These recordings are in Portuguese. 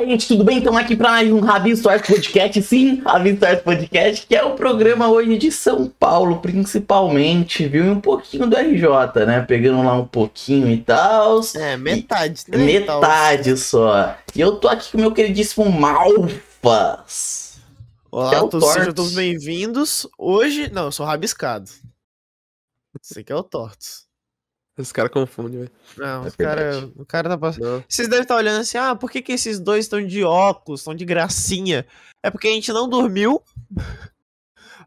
Opa, gente, tudo bem? Estamos aqui para mais um Rabi Stories Podcast, sim, Rabi Stories Podcast, que é o programa hoje de São Paulo, principalmente, viu? E um pouquinho do RJ, né? Pegando lá um pouquinho e tal. É, metade. E... Metade só. E eu tô aqui com o meu queridíssimo Malfas. Olá, é todos sejam todos bem-vindos. Hoje, não, eu sou rabiscado. Esse aqui é o Tortos. Os caras confundem, velho. Não, é os cara, o cara tá passando. Vocês devem estar olhando assim, ah, por que, que esses dois estão de óculos, estão de gracinha? É porque a gente não dormiu.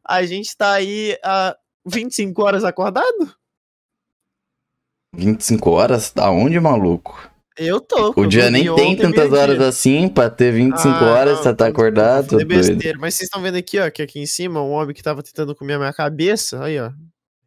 A gente tá aí há 25 horas acordado? 25 horas? Da onde, maluco? Eu tô. O dia nem tem tantas horas dia. assim pra ter 25 ah, horas, não, você tá acordado. É besteira. Mas vocês estão vendo aqui, ó, que aqui em cima, um homem que tava tentando comer a minha cabeça, aí, ó.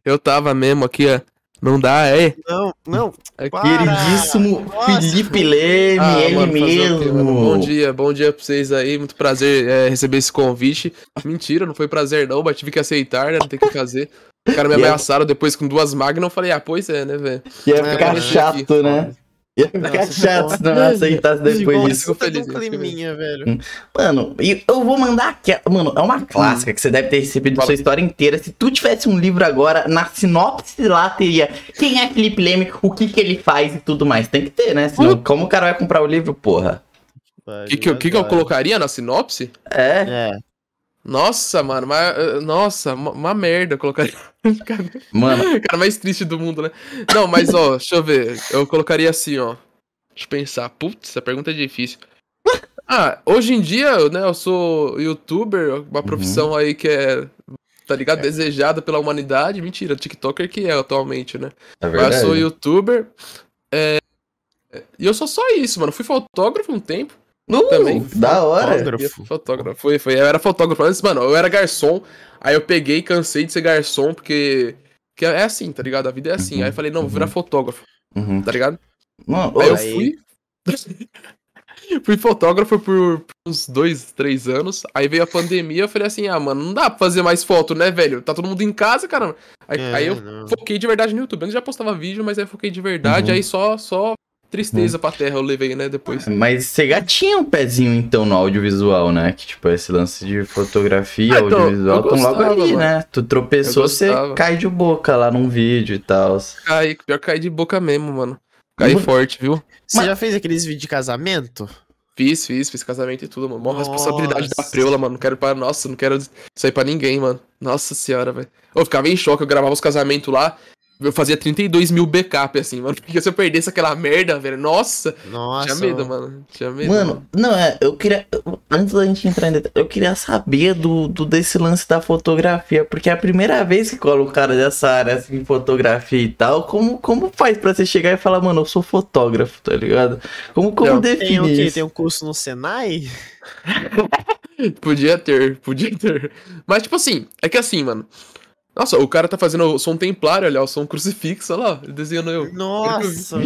Eu tava mesmo aqui, ó. Não dá, é? Não, não. É queridíssimo Nossa. Felipe Leme, ah, ele mano, mesmo. bom dia, bom dia pra vocês aí. Muito prazer é, receber esse convite. Mentira, não foi prazer não, mas tive que aceitar, né? Não tem que fazer. O cara me ameaçaram depois com duas máquinas, eu falei, ah, pois é, né, velho? Ia ficar é, chato, aqui. né? Ia ficar chato se não aceitasse depois disso. Fico feliz. Um climinha, velho. Hum. Mano, eu vou mandar aqui. Mano, é uma clássica que você deve ter recebido sua história inteira. Se tu tivesse um livro agora, na sinopse lá teria quem é Felipe Leme, o que que ele faz e tudo mais. Tem que ter, né? Senão, uh. como o cara vai comprar o livro, porra? O que, que, que, que eu colocaria na sinopse? É. É. Nossa, mano, mas, eh, nossa, uma, uma merda colocaria. Mano. Cara mais triste do mundo, né? Não, mas ó, deixa eu ver. Eu colocaria assim, ó. Deixa eu pensar. Putz, essa pergunta é difícil. Ah, hoje em dia, né, eu sou youtuber, uma uhum. profissão uhum. aí que é, tá ligado? É. Desejada pela humanidade. Mentira, TikToker que é atualmente, né? É verdade. Mas eu sou youtuber. É... E eu sou só isso, mano. Fui fotógrafo um tempo. Uh, também. Da hora. Fotógrafo. fotógrafo. Foi, foi. Eu era fotógrafo antes, mano. Eu era garçom. Aí eu peguei, cansei de ser garçom, porque. Que é assim, tá ligado? A vida é assim. Uhum, aí eu falei, não, vou virar uhum. fotógrafo. Uhum. Tá ligado? Mano, aí eu fui. fui fotógrafo por uns dois, três anos. Aí veio a pandemia, eu falei assim, ah, mano, não dá pra fazer mais foto, né, velho? Tá todo mundo em casa, caramba. Aí, é, aí eu não. foquei de verdade no YouTube. Eu já postava vídeo, mas aí foquei de verdade. Uhum. Aí só, só Tristeza hum. pra terra eu levei, né, depois. Mas você já tinha um pezinho, então, no audiovisual, né? Que, tipo, esse lance de fotografia, ah, então, audiovisual, estão logo ali, mano. né? Tu tropeçou, você cai de boca lá num vídeo e tal. Cai, pior cai de boca mesmo, mano. Cai mano. forte, viu? Você Mas... já fez aqueles vídeos de casamento? Fiz, fiz, fiz casamento e tudo, mano. Mó responsabilidade da preula, mano. Não quero para. Nossa, não quero sair pra ninguém, mano. Nossa senhora, velho. Eu ficava em choque, eu gravava os casamentos lá. Eu fazia 32 mil backup, assim, mano. Porque se eu perdesse aquela merda, velho, nossa. Nossa. Tinha medo, mano. Tinha medo. Mano, mano. não, é, eu queria. Antes da gente entrar em detalhe, eu queria saber do, do desse lance da fotografia. Porque é a primeira vez que cola um cara dessa área, assim, fotografia e tal. Como, como faz pra você chegar e falar, mano, eu sou fotógrafo, tá ligado? Como, como não, define tem o quê? Tem um curso no Senai? podia ter, podia ter. Mas, tipo assim, é que assim, mano. Nossa, o cara tá fazendo o som templário, olha, o som crucifixo, olha lá, desenhando eu. Nossa,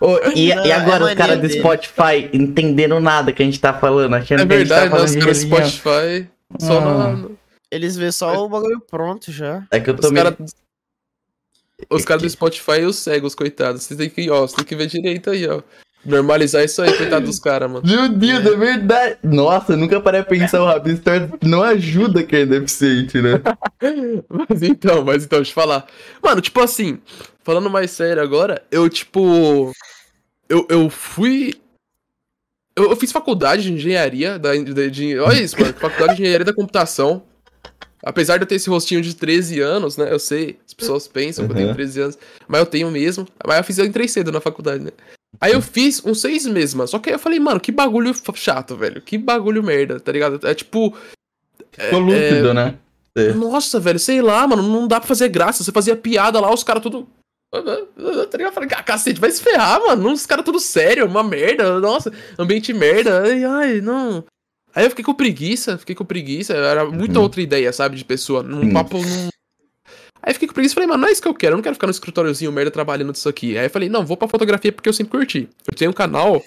oh, e, Não, e agora é os caras do Spotify entendendo nada que a gente tá falando, achando é que verdade, a gente tá falando os caras do Spotify só ah. na... Eles vê só é. o bagulho pronto já. É que eu tô Os caras os caras do Spotify e os cegos, coitados. Você tem que, ó, você tem que ver direito aí, ó. Normalizar isso aí, coitado dos caras, mano. Meu Deus, é. é. verdade. Nossa, nunca parei a pensar, o Rabistar não ajuda quem é deficiente, né? mas então, mas então, deixa eu falar. Mano, tipo assim, falando mais sério agora, eu, tipo. Eu, eu fui. Eu, eu fiz faculdade de engenharia. Da, de, de, olha isso, mano. Faculdade de engenharia da computação. Apesar de eu ter esse rostinho de 13 anos, né? Eu sei, as pessoas pensam uhum. que eu tenho 13 anos, mas eu tenho mesmo. Mas eu fiz, eu entrei cedo na faculdade, né? Aí eu fiz uns seis meses, mano. Só que aí eu falei, mano, que bagulho chato, velho. Que bagulho merda, tá ligado? É tipo. Ficou é, lúcido, é... né? Nossa, velho, sei lá, mano. Não dá pra fazer graça. Você fazia piada lá, os caras tudo. Tá ligado? Eu falei, ah, cacete, vai se ferrar, mano. Os caras tudo sério, uma merda. Nossa, ambiente merda. Ai, ai, não. Aí eu fiquei com preguiça, fiquei com preguiça. Era muita uhum. outra ideia, sabe, de pessoa. Num uhum. papo. Num... Aí eu fiquei com preguiça e falei, mano, não é isso que eu quero. Eu não quero ficar no escritóriozinho merda trabalhando nisso aqui. Aí eu falei, não, vou pra fotografia porque eu sempre curti. Eu tenho um canal.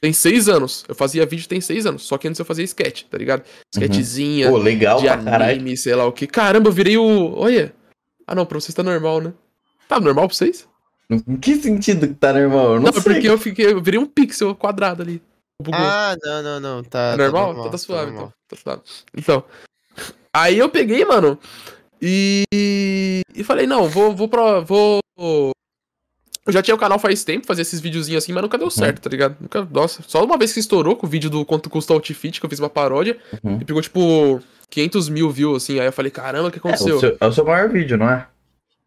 Tem seis anos. Eu fazia vídeo tem seis anos. Só que antes eu fazia sketch, tá ligado? Uhum. Sketchzinha. Uhum. Pô, legal de anime, caralho. sei lá o que. Caramba, eu virei o. Olha. Ah, não, pra vocês tá normal, né? Tá normal pra vocês? Em que sentido que tá normal? Eu não, não sei. porque eu fiquei. Eu virei um pixel quadrado ali. bugou. Ah, não, não, não. Tá, É tá normal? normal, Tá, tá suave, normal. então. Tá suave. Então. Aí eu peguei, mano. E. E falei, não, vou, vou pra. Vou. Eu já tinha o canal faz tempo, fazia esses videozinhos assim, mas nunca deu certo, tá ligado? Nunca, nossa, só uma vez que estourou com o vídeo do quanto custa o outfit, que eu fiz uma paródia, Uhum. e pegou, tipo, 500 mil views, assim. Aí eu falei, caramba, o que É, aconteceu? o seu, é o seu maior vídeo, não é?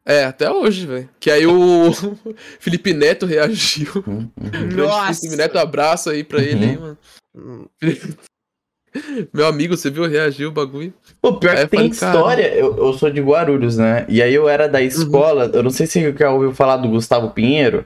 É, até hoje, velho. Que aí o Felipe Neto reagiu. Uhum, uhum. Nossa! Felipe Neto, abraço aí pra ele aí, mano. Meu amigo, você viu? Reagiu o bagulho. Pô, pior Aí que eu tem falei, história. Eu, eu sou de Guarulhos, né? E aí eu era da escola. Eu não sei se você já ouviu falar do Gustavo Pinheiro.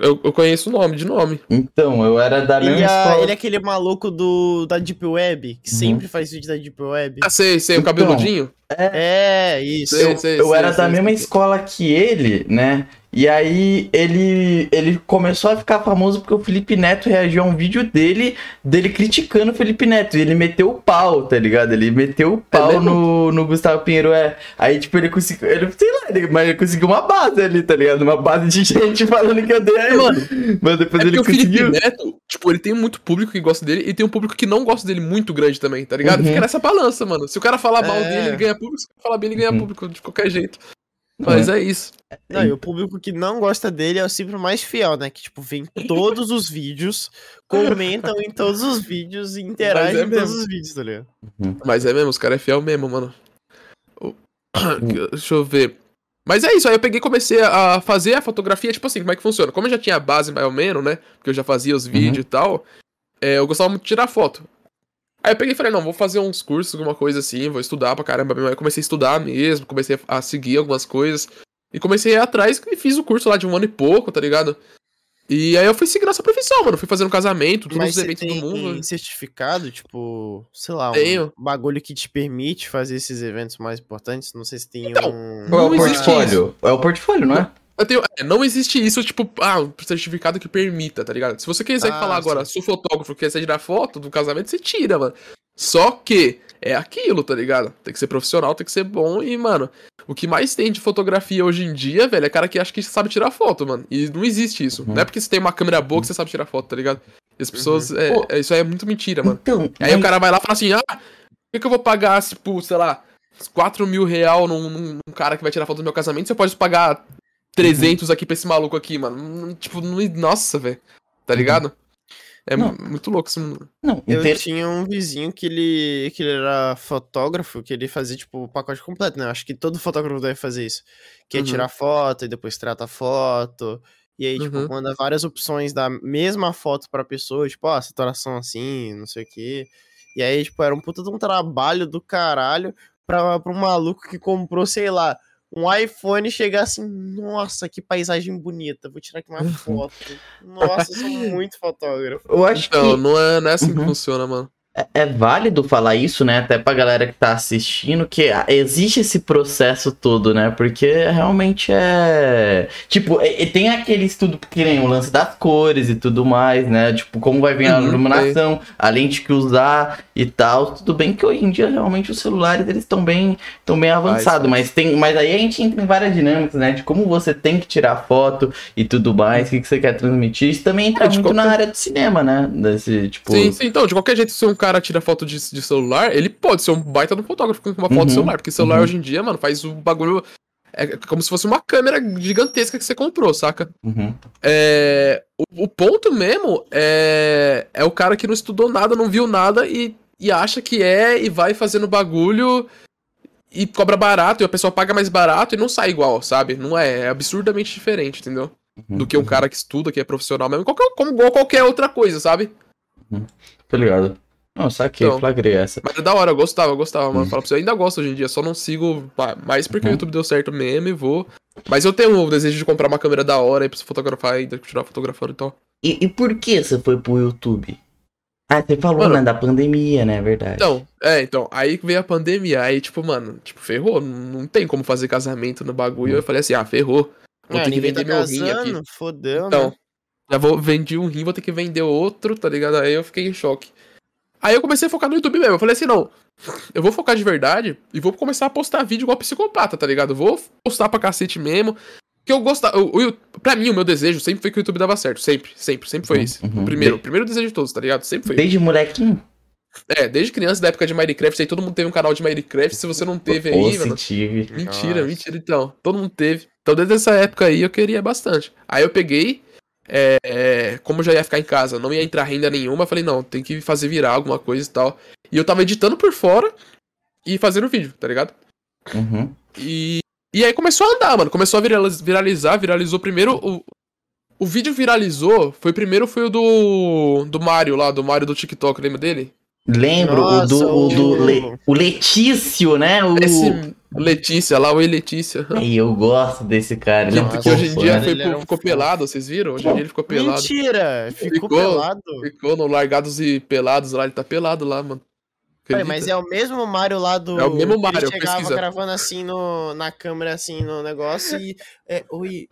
Eu, eu conheço o nome, de nome. Então, eu era da mesma Ele, é, escola. ele é aquele maluco do, da Deep Web, que Uhum. sempre faz vídeo da Deep Web. Ah, sei, sei, o Então, cabeludinho. É, isso. Sei, eu, sei, eu sei, era sei, da mesma sei. escola que ele, né? E aí ele, ele começou a ficar famoso porque o Felipe Neto reagiu a um vídeo dele, dele criticando o Felipe Neto. E ele meteu o pau, tá ligado? Ele meteu o pau no, no Gustavo Pinheiro, é. Aí, tipo, ele conseguiu. Ele, sei lá, ele, mas ele conseguiu uma base ali, tá ligado? Uma base de gente falando que eu dei a ele. Mano, Mas depois É ele porque o Felipe conseguiu. Neto, tipo, ele tem muito público que gosta dele e tem um público que não gosta dele muito grande também, tá ligado? Uhum. Fica nessa balança, mano. Se o cara falar mal É. dele, ele ganha público. Se o cara falar bem, ele ganha Uhum. público de qualquer jeito. Mas é isso. Não, e o público que não gosta dele é o sempre mais fiel, né? Que, tipo, vê em todos os vídeos, comentam em todos os vídeos e interagem é em todos os vídeos, tá ligado? Mas é mesmo, os caras é fiel mesmo, mano. O- Deixa eu ver. Mas é isso, aí eu peguei e comecei a fazer a fotografia, tipo assim, como é que funciona? Como eu já tinha a base mais ou menos, né? Porque eu já fazia os vídeos e tal, é, eu gostava muito de tirar foto. Aí eu peguei e falei, não, vou fazer uns cursos, alguma coisa assim, vou estudar pra caramba. Aí eu comecei a estudar mesmo, comecei a seguir algumas coisas. E comecei a ir atrás e fiz o curso lá de um ano e pouco, tá ligado? E aí eu fui seguindo essa profissão, mano. Fui fazendo casamento, todos Mas os eventos tem do mundo. certificado, tipo, sei lá, um Tenho. bagulho que te permite fazer esses eventos mais importantes? Não sei se tem Então, um... Ou é o portfólio? É o portfólio, não é? Eu tenho, é, não existe isso, tipo, ah, um certificado que permita, tá ligado? Se você quiser Ah, falar agora, sou fotógrafo, quer tirar foto do casamento, você tira, mano. Só que é aquilo, tá ligado? Tem que ser profissional, tem que ser bom e, mano, o que mais tem de fotografia hoje em dia, velho, é cara que acha que sabe tirar foto, mano. E não existe isso. Uhum. Não é porque você tem uma câmera boa que você sabe tirar foto, tá ligado? As pessoas, é, Pô. é- isso aí é muito mentira, mano. Então, Aí o mas- cara vai lá e fala assim, ah, por que, que eu vou pagar, tipo, sei lá, 4 mil real num- num cara que vai tirar foto do meu casamento, você pode pagar 300 aqui pra esse maluco aqui, mano. Tipo, não, nossa, velho. Tá ligado? É Não. muito louco esse mundo. não, Eu inter- tinha um vizinho que ele, que ele era fotógrafo, que ele fazia, tipo, o pacote completo, né? Acho que todo fotógrafo deve fazer isso. Que é Uhum. tirar foto e depois trata a foto. E aí, tipo, Uhum. manda várias opções da mesma foto pra pessoa, tipo, ó, saturação assim, não sei o quê. E aí, tipo, era um puta de um trabalho do caralho pra, pra um maluco que comprou, sei lá, um iPhone e chegar assim, nossa, que paisagem bonita, vou tirar aqui uma foto. Nossa, eu sou muito fotógrafo. eu acho Então, que não é, não é assim que Uhum. funciona, mano. É- é válido falar isso, né? Até pra galera que tá assistindo, que existe esse processo todo, né? Porque realmente é. Tipo, e, e tem aquele estudo que nem o lance das cores e tudo mais, né? Tipo, como vai vir a Uhum, iluminação, a lente que usar e tal. Tudo bem que hoje em dia realmente os celulares eles estão bem, tão bem avançados, mas tem. Mas aí a gente entra em várias dinâmicas, né? De como você tem que tirar foto e tudo mais, o que, que você quer transmitir. Isso também entra É, muito na qualquer- área do cinema, né? Desse, tipo. Sim, sim, então, de qualquer jeito, se um cara tira foto de, de celular, ele pode ser um baita do fotógrafo com uma foto Uhum, de celular, porque celular uhum. hoje em dia, mano, faz o bagulho. É como se fosse uma câmera gigantesca que você comprou, saca? Uhum. É, o, o ponto mesmo é, é o cara que não estudou nada, não viu nada e, e acha que é e vai fazendo bagulho e cobra barato e a pessoa paga mais barato e não sai igual, sabe? Não é, é absurdamente diferente, entendeu? uhum, Do que um cara que estuda, que é profissional mesmo, qualquer, como qualquer outra coisa, sabe? Tô ligado. Não, saquei, Então. flagrei essa. Mas é da hora, eu gostava, eu gostava, mano. Uhum. Fala pra você, eu ainda gosto hoje em dia, só não sigo pá, mais porque Uhum. o YouTube deu certo mesmo e vou. Mas eu tenho o desejo de comprar uma câmera da hora aí pra você fotografar ainda, continuar fotografando e tal. E, e por que você foi pro YouTube? Ah, você falou, Mano, né, da pandemia, né, é verdade. Então, é, então, aí veio a pandemia, aí, tipo, mano, tipo, ferrou, não, tem como fazer casamento no bagulho. Hum. Eu falei assim, ah, ferrou. Vou Ah, ter que ninguém vender tá meu rim aqui. casando, Fodeu, Então, né? já vou vendi um rim, vou ter que vender outro, tá ligado? Aí eu fiquei em choque. Aí eu comecei a focar no YouTube mesmo. Eu falei assim, não, eu vou focar de verdade e vou começar a postar vídeo igual psicopata, tá ligado? Eu vou postar pra cacete mesmo. Que eu gostava. O, o, pra mim, o meu desejo sempre foi que o YouTube dava certo. Sempre, sempre, sempre foi esse. Uhum. O primeiro, o primeiro desejo de todos, tá ligado? Sempre foi. Desde molequinho. É, desde criança, da época de Minecraft, aí todo mundo teve um canal de Minecraft. Se você não teve aí, Ou mano. tive. Mentira, Nossa. mentira, então. Todo mundo teve. Então, desde essa época aí, eu queria bastante. Aí eu peguei. É, é, como já ia ficar em casa, não ia entrar renda nenhuma, eu falei, não, tem que fazer virar alguma coisa e tal. E eu tava editando por fora e fazendo vídeo, tá ligado? Uhum. E, e aí começou a andar, mano. Começou a viraliz- viralizar, viralizou primeiro. O, o vídeo viralizou. Foi primeiro foi o do. Do Mario lá, do Mario do TikTok, lembra dele? Lembro o do, Nossa, o, do o- Le- o Letício, né? O... Esse. Letícia lá, oi Letícia. Ai, eu gosto desse cara. Ele é muito hoje em dia foi era um ficou pelado, vocês viram? Hoje em dia ele ficou pelado. Mentira! Ficou, Ficou. pelado. Ficou no Largados e Pelados lá, ele tá pelado lá, mano. Mas é o mesmo Mario lá do. É o mesmo que Mario, Ele chegava pesquisa. gravando assim no, na câmera, assim, no negócio e. É, oi.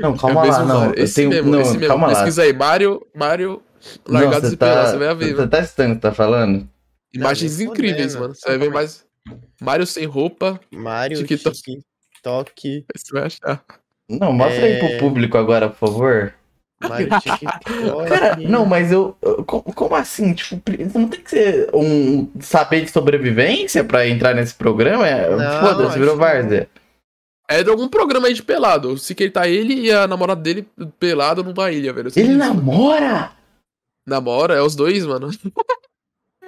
Não, É calma o lá, mesmo não. Esse tenho... mesmo, não, esse mesmo. calma lá. Pesquisa aí, Mario, Mario, Largados você e tá, você vai ver. você mano. tá estranho o que tá falando? Imagens incríveis, fudendo. mano. Você vai ver aí. mais. Mario sem roupa, Mario, TikTok. TikTok. você vai achar. Não, mostra aí É. pro público agora, por favor. Mario TikTok. Cara, não, mas eu. eu- co- Como assim? Tipo, não tem que ser um saber de sobrevivência pra entrar nesse programa? É, Foda-se, virou várzea. É de algum programa aí de pelado. Se que ele tá ele e a namorada dele pelado numa ilha, velho. Ele namora? Namora, é os dois, mano.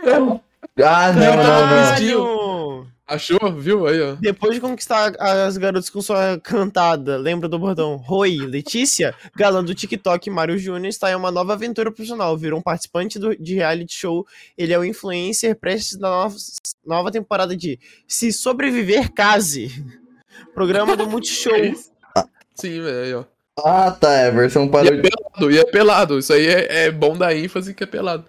Ah, não, não, não. Achou? Viu? Aí, ó. Depois de conquistar as garotas com sua cantada, lembra do bordão? Oi, Letícia, galã do TikTok Mário Júnior está em uma nova aventura profissional. Virou um participante do- de reality show. Ele é o influencer prestes na nova, nova temporada de Se Sobreviver, Case. Programa do Multishow. Sim, velho. aí, ó. Ah, tá, Everson E parou é de. pelado, e é pelado. Isso aí é, é bom da ênfase que é pelado.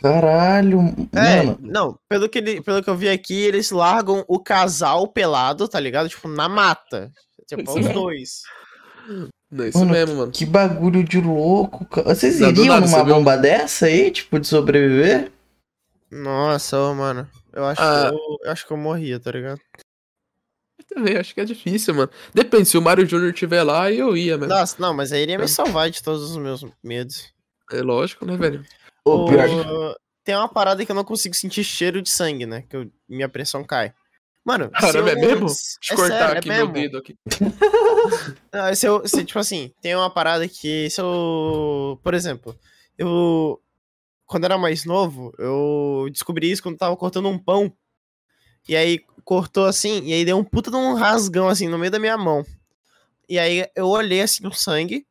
Caralho, É, mano. não, pelo que, ele, pelo que eu vi aqui, eles largam o casal pelado, tá ligado? Tipo, na mata. Tipo, Isso os mesmo. dois. Não é isso Mano, mesmo, mano. Que bagulho de louco, cara. Vocês Não, iriam nada, numa você viu? bomba dessa aí, tipo, de sobreviver? Nossa, ô, mano. Eu acho, Ah. que eu, eu acho que eu morria, tá ligado? Também acho que é difícil, mano. Depende, se o Mario Jr. tiver lá, eu ia, mano. Nossa, não, mas aí ele ia É. me salvar de todos os meus medos. É lógico, né, velho? Ô, O- Tem uma parada que eu não consigo sentir cheiro de sangue, né? Que eu- minha pressão cai. Mano, se Caramba, é eu- mesmo? se- Deixa eu cortar sério, é aqui meu mesmo. dedo aqui. Não, se eu, se, tipo assim, tem uma parada que se eu. Por exemplo, eu. Quando eu era mais novo, eu descobri isso quando eu tava cortando um pão. E aí cortou assim, e aí deu um puta de um rasgão assim no meio da minha mão. E aí eu olhei assim o sangue.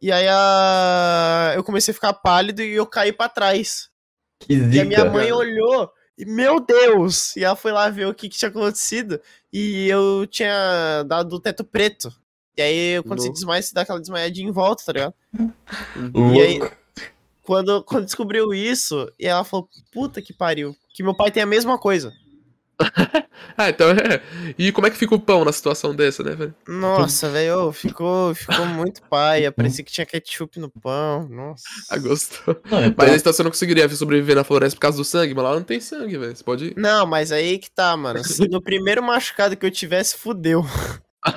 E aí a... eu comecei a ficar pálido e eu caí pra trás. Que E a zica. minha mãe olhou e, meu Deus! E ela foi lá ver o que, que tinha acontecido. E eu tinha dado o teto preto. E aí, quando você Louco. desmaia, você dá aquela desmaiadinha em volta, tá ligado? Louco. E aí- Quando, quando descobriu isso, e ela falou, puta que pariu. Que meu pai tem a mesma coisa. Ah, então é. E como é que fica o pão na situação dessa, né, velho? Nossa, velho, ficou, ficou muito paia. Parecia que tinha ketchup no pão. Nossa. Ah, gostou. Não, então- Mas aí então você não conseguiria sobreviver na floresta por causa do sangue, mas lá não tem sangue, velho. Você pode. Não, mas aí que tá, mano. Se no primeiro machucado que eu tivesse, fudeu.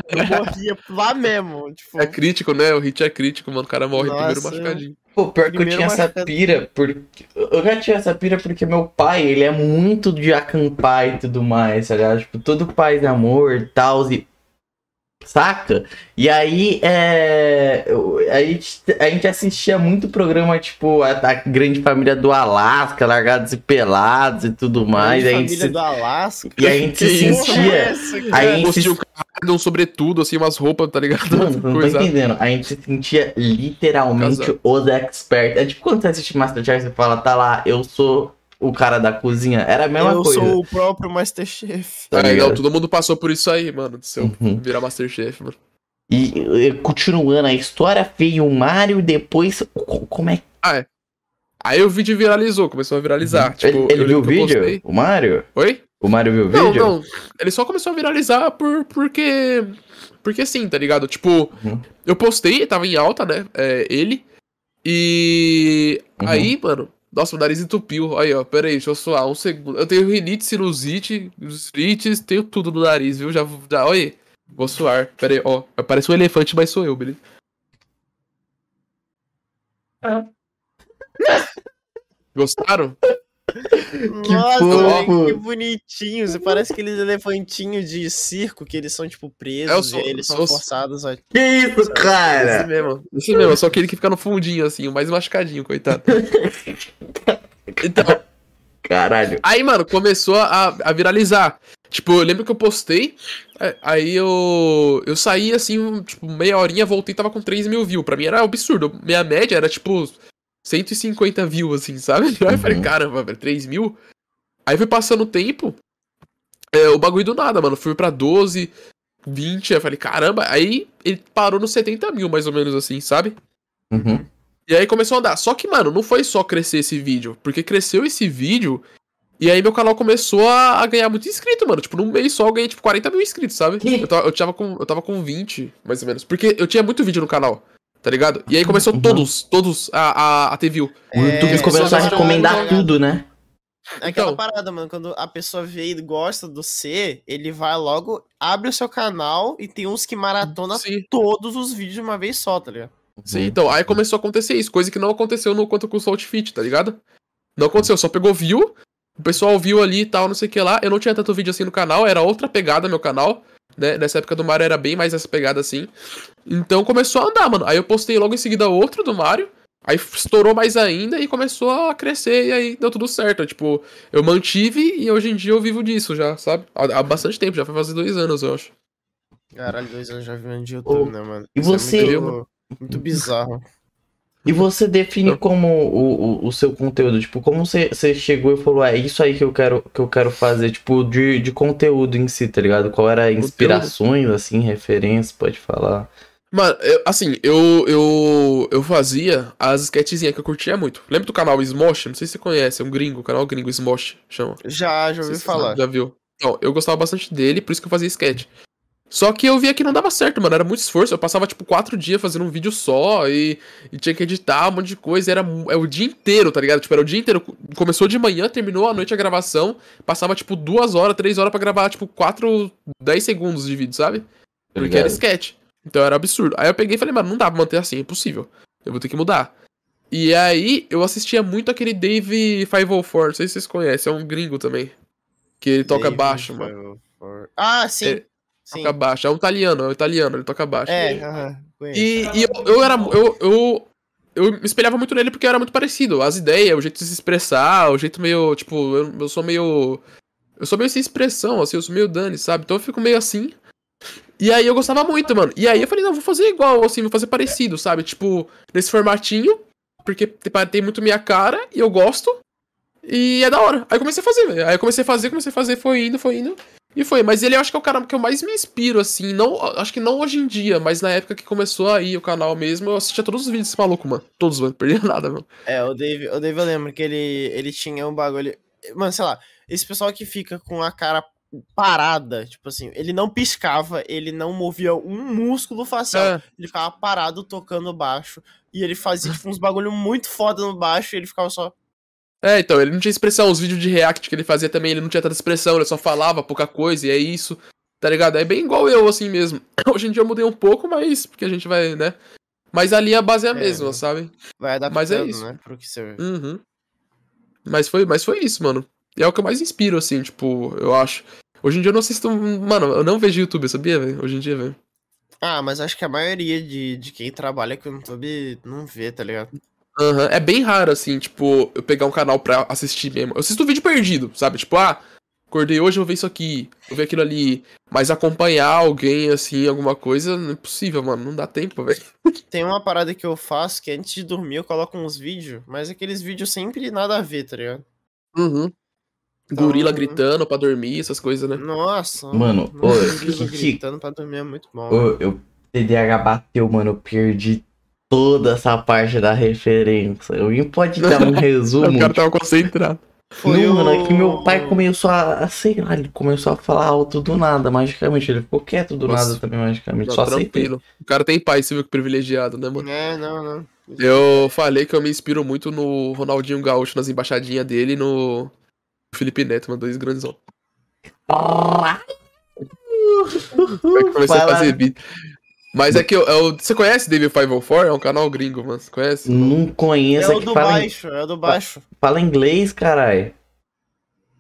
Eu morria lá mesmo. Tipo, É crítico, né? O hit é crítico, mano. O cara morre no primeiro Nossa, machucadinho. Pô, pior que eu Primeiro tinha essa machucado. pira, porque. Eu já tinha essa pira porque meu pai, ele é muito de acampar e tudo mais, tá ligado? Tipo, todo paz e amor e tal, e. Saca? E aí, é. A gente, a gente assistia muito programa, tipo, a, a grande família do Alasca, largados e pelados e tudo mais. Grande a gente família se- do Alasca. E a gente Que se sentia. essa, Aí cara? a gente de um sobretudo, assim, umas roupas, tá ligado? Mano, não tô entendendo. A gente se sentia literalmente Casal. os experts. É tipo quando você assiste Masterchef e fala, tá lá, eu sou o cara da cozinha. Era a mesma eu coisa. sou o próprio Masterchef. tá É, ligado? não, todo mundo passou por isso aí, mano. Do seu Uhum. virar Masterchef, mano. E, e, continuando, a história veio o Mario depois. co- Como é que. Aí o vídeo viralizou, começou a viralizar. Tipo, ele ele eu viu o eu vídeo? O Mario? Oi? O Mario viu o Não, vídeo? não. Ele só começou a viralizar por, porque. Porque sim, tá ligado? Tipo, Uhum. eu postei, tava em alta, né? é, ele. E. Uhum. Aí, mano. Nossa, o nariz entupiu. Aí, ó, pera aí, deixa eu suar um segundo. Eu tenho rinite, sinusite, rites, tenho tudo no nariz, viu? Já, já olha aí. Vou suar. Pera aí, ó. Parece um elefante, mas sou eu, beleza? Gostaram? Nossa, fofo. velho, que bonitinho. Você parece aqueles elefantinhos de circo que eles são, tipo, presos É, sou- e aí eles eu são sou- forçados a. Que isso, Esse cara? mesmo. Esse mesmo, só aquele que fica no fundinho, assim, o mais machucadinho, coitado. Então, Caralho. aí, mano, começou a, a viralizar. Tipo, eu lembro que eu postei, é, aí eu, eu saí assim, tipo, meia horinha, voltei tava com 3 mil views. Pra mim era absurdo. Minha média era tipo 150 views, assim, sabe? Aí eu falei, Uhum. caramba, velho, 3 mil? Aí foi passando o tempo, é, o bagulho do nada, mano. Fui pra 12, 20, aí eu falei, caramba. Aí ele parou nos 70 mil, mais ou menos assim, sabe? Uhum. E aí começou a andar. Só que, mano, não foi só crescer esse vídeo. Porque cresceu esse vídeo. E aí meu canal começou a, a ganhar muito inscrito, mano. Tipo, num mês só eu ganhei, tipo, 40 mil inscritos, sabe? Eu tava, eu, tava com, eu tava com 20, mais ou menos. Porque eu tinha muito vídeo no canal, tá ligado? E aí começou Uhum. todos, todos a, a, a ter view. O YouTube É, começou a recomendar tudo, né? É aquela Então. parada, mano. Quando a pessoa vê e gosta do C, ele vai logo, abre o seu canal e tem uns que maratona Sim, todos os vídeos de uma vez só, tá ligado? sim. Então, aí começou a acontecer isso. Coisa que não aconteceu no quanto custa o Outfit, tá ligado? Não aconteceu, só pegou view. O pessoal viu ali e tal, não sei o que lá. Eu não tinha tanto vídeo assim no canal, era outra pegada meu canal. Né? Nessa época do Mario era bem mais essa pegada assim. Então começou a andar, mano. Aí eu postei logo em seguida outro do Mario. Aí estourou mais ainda e começou a crescer e aí deu tudo certo. Tipo, eu mantive e hoje em dia eu vivo disso já, sabe? Há, há bastante tempo, já foi fazer dois anos, eu acho. Caralho, dois anos já vivendo de YouTube, Ô, né, mano? e Isso é você- muito, muito bizarro. E você define como o, o, o seu conteúdo, tipo, como você, você chegou e falou, é isso aí que eu quero, que eu quero fazer, tipo, de, de conteúdo em si, tá ligado? Qual era inspirações, assim, referências, pode falar. Mano, eu- assim, eu, eu eu fazia as sketchzinhas que eu curtia muito. Lembra do canal Smosh? Não sei se você conhece, é um gringo, o canal gringo Smosh, chama. Já, já ouvi falar. sabe, Já viu? Então, eu gostava bastante dele, por isso que eu fazia sketch. Só que eu via que não dava certo, mano. Era muito esforço. Eu passava, tipo, quatro dias fazendo um vídeo só e, e tinha que editar um monte de coisa. Era é o dia inteiro, tá ligado? Tipo, era o dia inteiro. Começou de manhã, terminou à noite a gravação. Passava, tipo, duas horas, três horas pra gravar, tipo, quatro, dez segundos de vídeo, sabe? Porque era sketch. Então era absurdo. Aí eu peguei e falei, mano, não dá pra manter assim, é impossível. Eu vou ter que mudar. E aí eu assistia muito aquele Dave 504, não sei se vocês conhecem, é um gringo também. Que ele toca David baixo, mano. Firework. Ah, sim. É, sim. Toca baixo. É um italiano, é um italiano, ele toca baixo. É, aham. conheço. E, e eu, eu era. Eu, eu, eu me espelhava muito nele porque eu era muito parecido. As ideias, o jeito de se expressar, o jeito meio. Tipo, eu, eu sou meio. Eu sou meio sem expressão, assim, eu sou meio Dani, sabe? Então eu fico meio assim. E aí eu gostava muito, mano. E aí eu falei, não, vou fazer igual, assim, vou fazer parecido, sabe? Tipo, nesse formatinho, porque tem muito minha cara e eu gosto. E é da hora. Aí comecei a fazer, velho. Aí comecei a fazer, comecei a fazer, foi indo, foi indo. E foi. Mas ele eu acho que é o cara que eu mais me inspiro, assim. Não, acho que não hoje em dia, mas na época que começou aí o canal mesmo, eu assistia todos os vídeos desse maluco, mano. Todos, mano. Perdia nada, mano. É, o Dave, o Dave eu lembro que ele, ele tinha um bagulho. Mano, sei lá, esse pessoal que fica com a cara parada, tipo assim, ele não piscava, ele não movia um músculo facial. É. Ele ficava parado tocando baixo. E ele fazia tipo, uns bagulho muito foda no baixo e ele ficava só. É, então, ele não tinha expressão. Os vídeos de react que ele fazia também, ele não tinha tanta expressão, ele só falava pouca coisa, e é isso. Tá ligado? É bem igual eu, assim mesmo. Hoje em dia eu mudei um pouco, mas. Porque a gente vai, né? Mas ali a base é a É, mesma, né? sabe? Vai adaptando, Mas é isso. né? Pro que vê. Uhum. Mas foi, mas foi isso, mano. E é o que eu mais inspiro, assim, tipo, eu acho. Hoje em dia eu não assisto. Mano, eu não vejo YouTube, sabia, velho? Hoje em dia, velho. Ah, mas acho que a maioria de, de quem trabalha com YouTube não vê, tá ligado? Aham, É bem raro, assim, tipo, eu pegar um canal pra assistir mesmo. Eu assisto vídeo perdido, sabe? Tipo, ah, acordei hoje, eu vou ver isso aqui, vou ver aquilo ali. Mas acompanhar alguém, assim, alguma coisa, não é possível, mano. Não dá tempo, velho. Tem uma parada que eu faço que antes de dormir eu coloco uns vídeos, mas aqueles vídeos sempre nada a ver, tá ligado? Uhum. Então- Gorila gritando pra dormir, essas coisas, né? Nossa. Mano, nossa, ô, gorila que- gritando pra dormir é muito bom. Ô, eu, TDAH bateu, mano, eu perdi toda essa parte da referência. Alguém pode dar um resumo? O cara tava concentrado. não, mano, é que meu o- pai começou a, a, sei lá, ele começou a falar alto do nada, magicamente. Ele ficou quieto do Nossa. nada também, magicamente. Não, Só aceitei. tranquilo. O cara tem pai, você viu que privilegiado, né, mano? É, não, não. Eu falei que eu me inspiro muito no Ronaldinho Gaúcho, nas embaixadinhas dele e no Felipe Neto, mano, dois grandes homens. Como é que comecei a Fala. fazer beat. Mas é que eu, eu- você conhece David 504? É um canal gringo, mano. Você conhece? Não conheço. É É o do baixo, é o do baixo. fala inglês, caralho.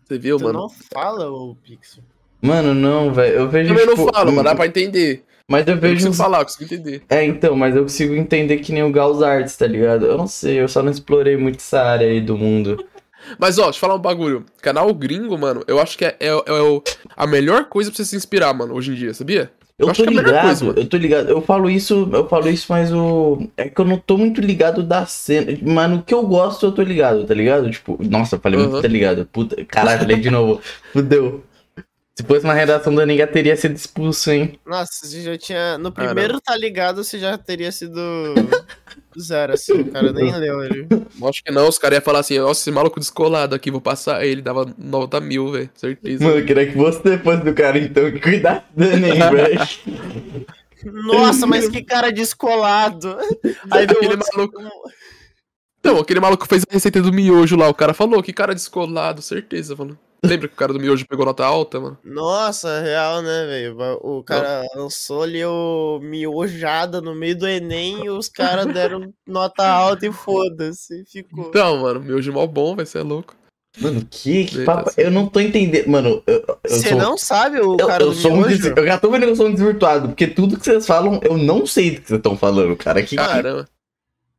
Você viu, Tu mano? não fala, ô Pixel. Mano, não, velho. Eu vejo. Também não tipo, falo, hum, mas dá pra entender. Mas eu Eu vejo. consigo falar, eu consigo entender. É, então, mas eu consigo entender que nem o Gauss Arts, tá ligado? Eu não sei, eu só não explorei muito essa área aí do mundo. Mas ó, deixa eu falar um bagulho. Canal gringo, mano, eu acho que é, é, é o- a melhor coisa pra você se inspirar, mano, hoje em dia, sabia? Eu, Eu tô é ligado, coisa, eu tô ligado. Eu falo isso, eu falo isso, mas o. É que eu não tô muito ligado da cena. Mas no que eu gosto, eu tô ligado, tá ligado? Tipo, nossa, eu falei muito Uhum. tá ligado. Puta, caralho, falei de novo. Fudeu. Se fosse uma redação da Niga, teria sido expulso, hein? Nossa, você já tinha. No Caramba. primeiro tá ligado, você já teria sido zero, assim. O cara nem leu ele. Acho que não, os caras iam falar assim, nossa, esse maluco descolado aqui, vou passar ele, dava nota mil, velho, certeza. Mano, eu queria que você fosse do cara, então, que cuidasse do Enem, velho. Nossa, mas que cara descolado. Aí veio Aquele outro- maluco. Então, aquele maluco fez a receita do miojo lá, o cara falou, que cara descolado, certeza, mano. Lembra que o cara do miojo pegou nota alta, mano? Nossa, real, né, velho? O cara lançou ali o miojada no meio do Enem e os caras deram nota alta e foda-se. Ficou. Então, mano, miojo mó bom, vai ser louco. Mano, que, que papo. assim. Eu não tô entendendo. Mano, Você sou. não sabe o Eu, cara eu do sou um miojo? des- eu já tô vendo que eu sou um desvirtuado, porque tudo que vocês falam, eu não sei do que vocês estão falando, cara. Que, que Caramba.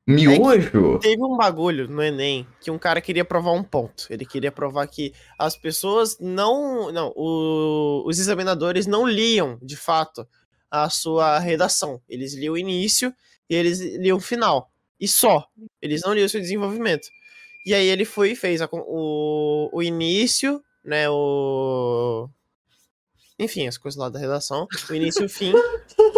Miojo? Teve um bagulho no Enem que um cara queria provar um ponto. Ele queria provar que as pessoas não. Não, o- os examinadores não liam, de fato, a sua redação. Eles liam o início e eles liam o final. E só. Eles não liam o seu desenvolvimento. E aí ele foi e fez a o, o início, né? O. Enfim, as coisas lá da redação. O início e o fim.